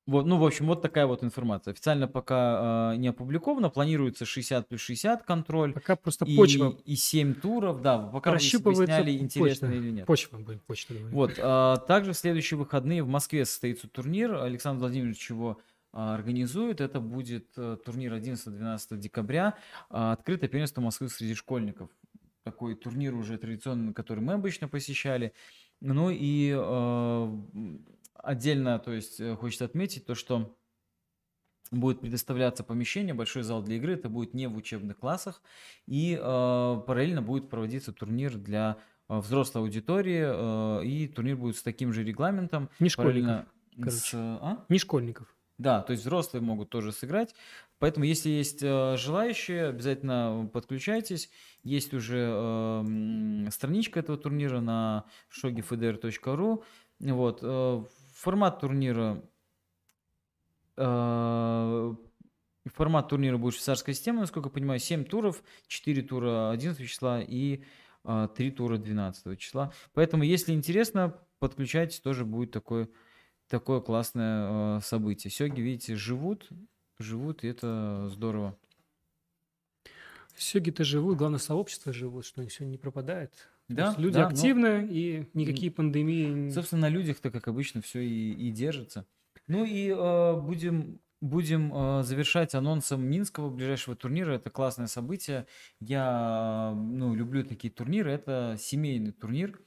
вот, ну, в общем, вот такая вот информация. Официально пока э, не опубликовано. Планируется 60 плюс 60 контроль. Пока просто И, почва и 7 туров, да, пока прощупывается. выясняли, интересно почта. или нет. Почва, будем почта говорить. Вот, а, также в следующие выходные в Москве состоится турнир. Александр Владимирович его а, организует. Это будет э, турнир 11-12 декабря. а, Открытое первенство Москвы среди школьников. Такой турнир уже традиционный, который мы обычно посещали. Ну и э, отдельно, то есть, э, хочется отметить то, что будет предоставляться помещение, большой зал для игры, это будет не в учебных классах, и э, параллельно будет проводиться турнир для э, взрослой аудитории, э, и турнир будет с таким же регламентом. Не школьников. с, а? Не школьников. Да, то есть взрослые могут тоже сыграть. Поэтому, если есть э, желающие, обязательно подключайтесь. Есть уже э, страничка этого турнира на shogifdr.ru. Вот. э, формат турнира э, Формат турнира будет швейцарская система, насколько я понимаю, 7 туров, 4 тура 11 числа и а, 3 тура 12 числа. Поэтому, если интересно, подключайтесь, тоже будет такое, такое классное а, событие. Сёги, видите, живут, живут, и это здорово. Сёги-то живут, главное, сообщество живут, что все не пропадает. То Да, есть люди да, активны, и никакие пандемии... Собственно, на людях-то, как обычно, все и, и держится. Ну и э, будем, будем э, завершать анонсом Минского ближайшего турнира. Это классное событие. Я ну, люблю такие турниры. Это семейный турнир.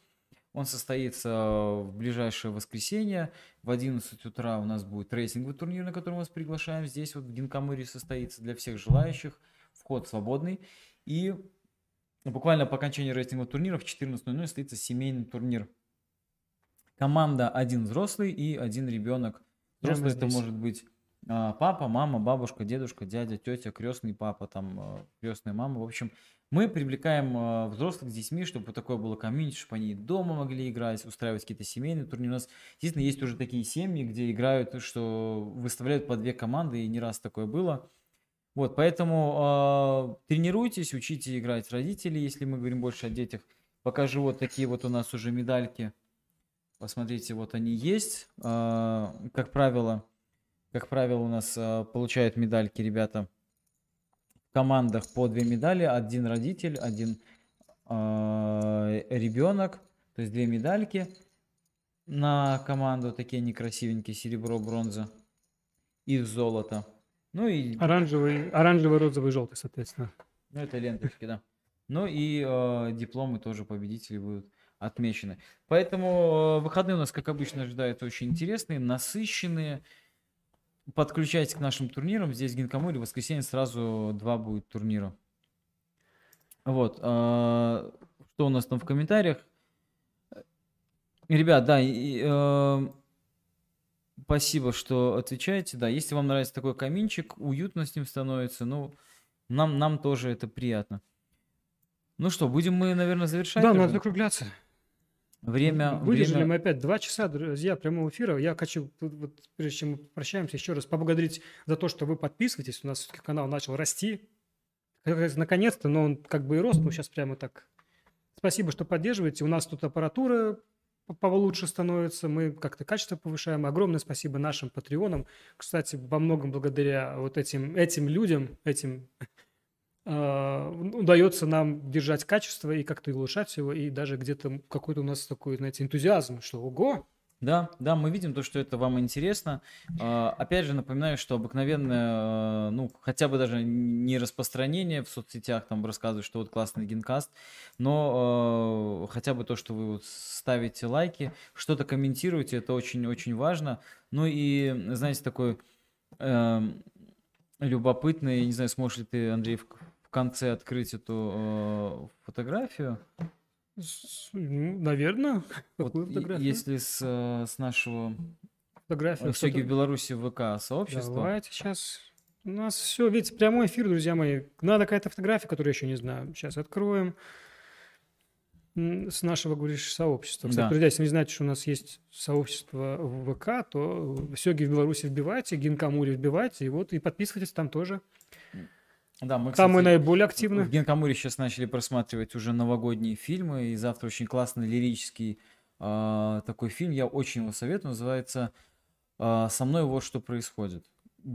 Он состоится в ближайшее воскресенье. В 11 утра у нас будет рейсинговый турнир, на который мы вас приглашаем. Здесь вот в Гинкамыре состоится для всех желающих. Вход свободный. И буквально по окончании рейтингового турнира в 14.00 состоится семейный турнир. Команда один взрослый и один ребенок. Прямо Взрослый это здесь. может быть а, папа, мама, бабушка, дедушка, дядя, тетя, крестный папа, там крестная мама. В общем, мы привлекаем а, взрослых с детьми, чтобы такое было комьюнити, чтобы они дома могли играть, устраивать какие-то семейные турниры. У нас, естественно, есть уже такие семьи, где играют, что выставляют по две команды, и не раз такое было. Вот, поэтому а, тренируйтесь, учите играть родители, если мы говорим больше о детях. Покажу вот такие вот у нас уже медальки. Посмотрите, вот они есть. А, Как правило, как правило, у нас а, получают медальки ребята в командах по две медали. Один родитель, один ребенок. То есть две медальки на команду. Такие они красивенькие. Серебро, бронза и золото. Ну и Оранжевый, оранжевый, розовый, желтый, соответственно. ну, это ленточки, да. Ну и э, дипломы тоже победителей будут отмечены. Поэтому э, выходные у нас, как обычно, ожидают очень интересные, насыщенные. Подключайтесь к нашим турнирам. Здесь в Гинкамуре в воскресенье сразу два будет турнира. Вот. э, что у нас там в комментариях? Ребят, да, и, э, спасибо, что отвечаете. Да, если вам нравится такой каминчик, уютно с ним становится, ну, нам, нам тоже это приятно. Ну что, будем мы, наверное, завершать? Да, уже? надо закругляться. Время, Выдержали время- мы опять два часа, друзья, прямого эфира. Я хочу, вот- прежде чем мы прощаемся, еще раз поблагодарить за то, что вы подписываетесь. У нас все-таки канал начал расти. Наконец-то, но он как бы и рос, но сейчас прямо так. Спасибо, что поддерживаете. У нас тут аппаратура получше становится, мы как-то качество повышаем. Огромное спасибо нашим патреонам. Кстати, во многом благодаря вот этим, этим людям, этим а, удается нам держать качество и как-то улучшать его, и даже где-то какой-то у нас такой, знаете, энтузиазм, что ого, Да, да, мы видим то, что это вам интересно. А, Опять же, напоминаю, что обыкновенное, э, ну, хотя бы даже не распространение в соцсетях, там рассказывают, что вот классный генкаст, но э, хотя бы то, что вы вот ставите лайки, что-то комментируете, это очень-очень важно. Ну и, знаете, такой эм, любопытный, не знаю, сможешь ли ты, Андрей, в конце открыть эту э, фотографию? Наверное, Вот какую и- фотографию? если с, э, с нашего. Сёги кто-то- в Беларуси ВК сообщества. Давайте сейчас. У нас все, видите, прямой эфир, друзья мои. Надо какая-то фотография, которую я еще не знаю. Сейчас откроем. С нашего, говоришь, сообщества. Кстати, Да. друзья, если не знаете, что у нас есть сообщество в ВК, то Сёги в Беларуси вбивайте, Гинкамури вбивайте, и вот, и подписывайтесь там тоже. Да, мы, Там мы кстати, наиболее активны. В Генкамуре сейчас начали просматривать уже новогодние фильмы, и завтра очень классный лирический а, такой фильм, я очень его советую, называется а, «Со мной вот что происходит».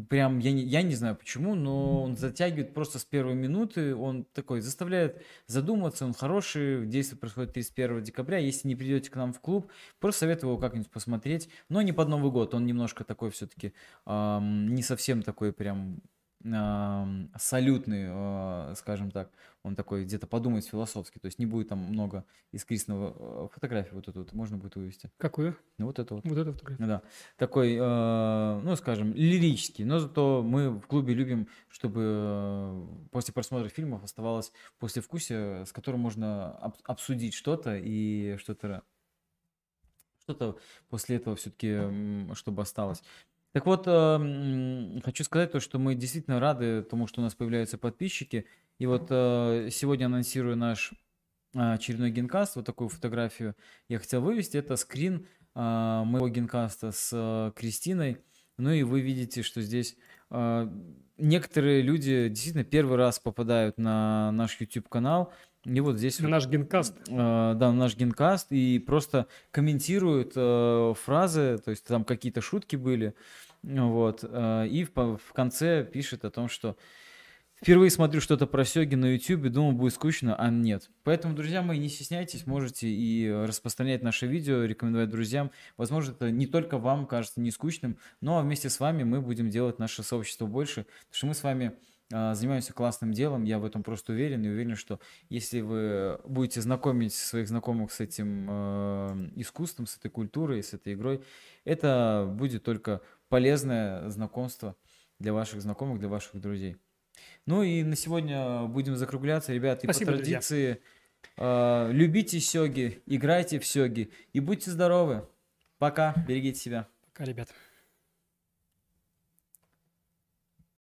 Прям, я не, я не знаю почему, но он затягивает просто с первой минуты, он такой заставляет задуматься, он хороший, действие происходит 31 декабря, если не придете к нам в клуб, просто советую его как-нибудь посмотреть, но не под Новый год, он немножко такой все-таки, не совсем такой прям салютный, а, скажем так, он такой где-то подумает философски, то есть не будет там много искристного фотографии вот эту вот можно будет вывести. Какую? Ну вот это вот. Вот эту фотографию. Да, такой, э, ну, скажем, лирический, но зато мы в клубе любим, чтобы после просмотра фильмов оставалось послевкусие, с которым можно об- обсудить что-то и что-то что-то после этого все-таки, чтобы осталось. Так вот, э, хочу сказать то, что мы действительно рады тому, что у нас появляются подписчики. И вот э, сегодня анонсирую наш а, очередной генкаст, вот такую фотографию я хотел вывести. Это скрин а, моего генкаста с а, Кристиной. Ну и вы видите, что здесь а, некоторые люди действительно первый раз попадают на наш YouTube-канал. И вот здесь вот, Наш генкаст. э, да, наш генкаст, и просто комментируют э, фразы, то есть там какие-то шутки были, вот, э, и в, конце пишет о том, что впервые смотрю что-то про Сёги на YouTube, думал, будет скучно, а нет. Поэтому, друзья мои, не стесняйтесь, можете и распространять наше видео, рекомендовать друзьям. Возможно, это не только вам кажется не скучным, но вместе с вами мы будем делать наше сообщество больше, потому что мы с вами а, занимаемся классным делом, я в этом просто уверен, и уверен, что если вы будете знакомить своих знакомых с этим э, искусством, с этой культурой, с этой игрой, это будет только полезное знакомство для ваших знакомых, для ваших друзей. Ну и на сегодня будем закругляться, ребят, и Спасибо, по друзья. традиции э, любите сёги, играйте в сёги и будьте здоровы. Пока, берегите себя. Пока, ребят.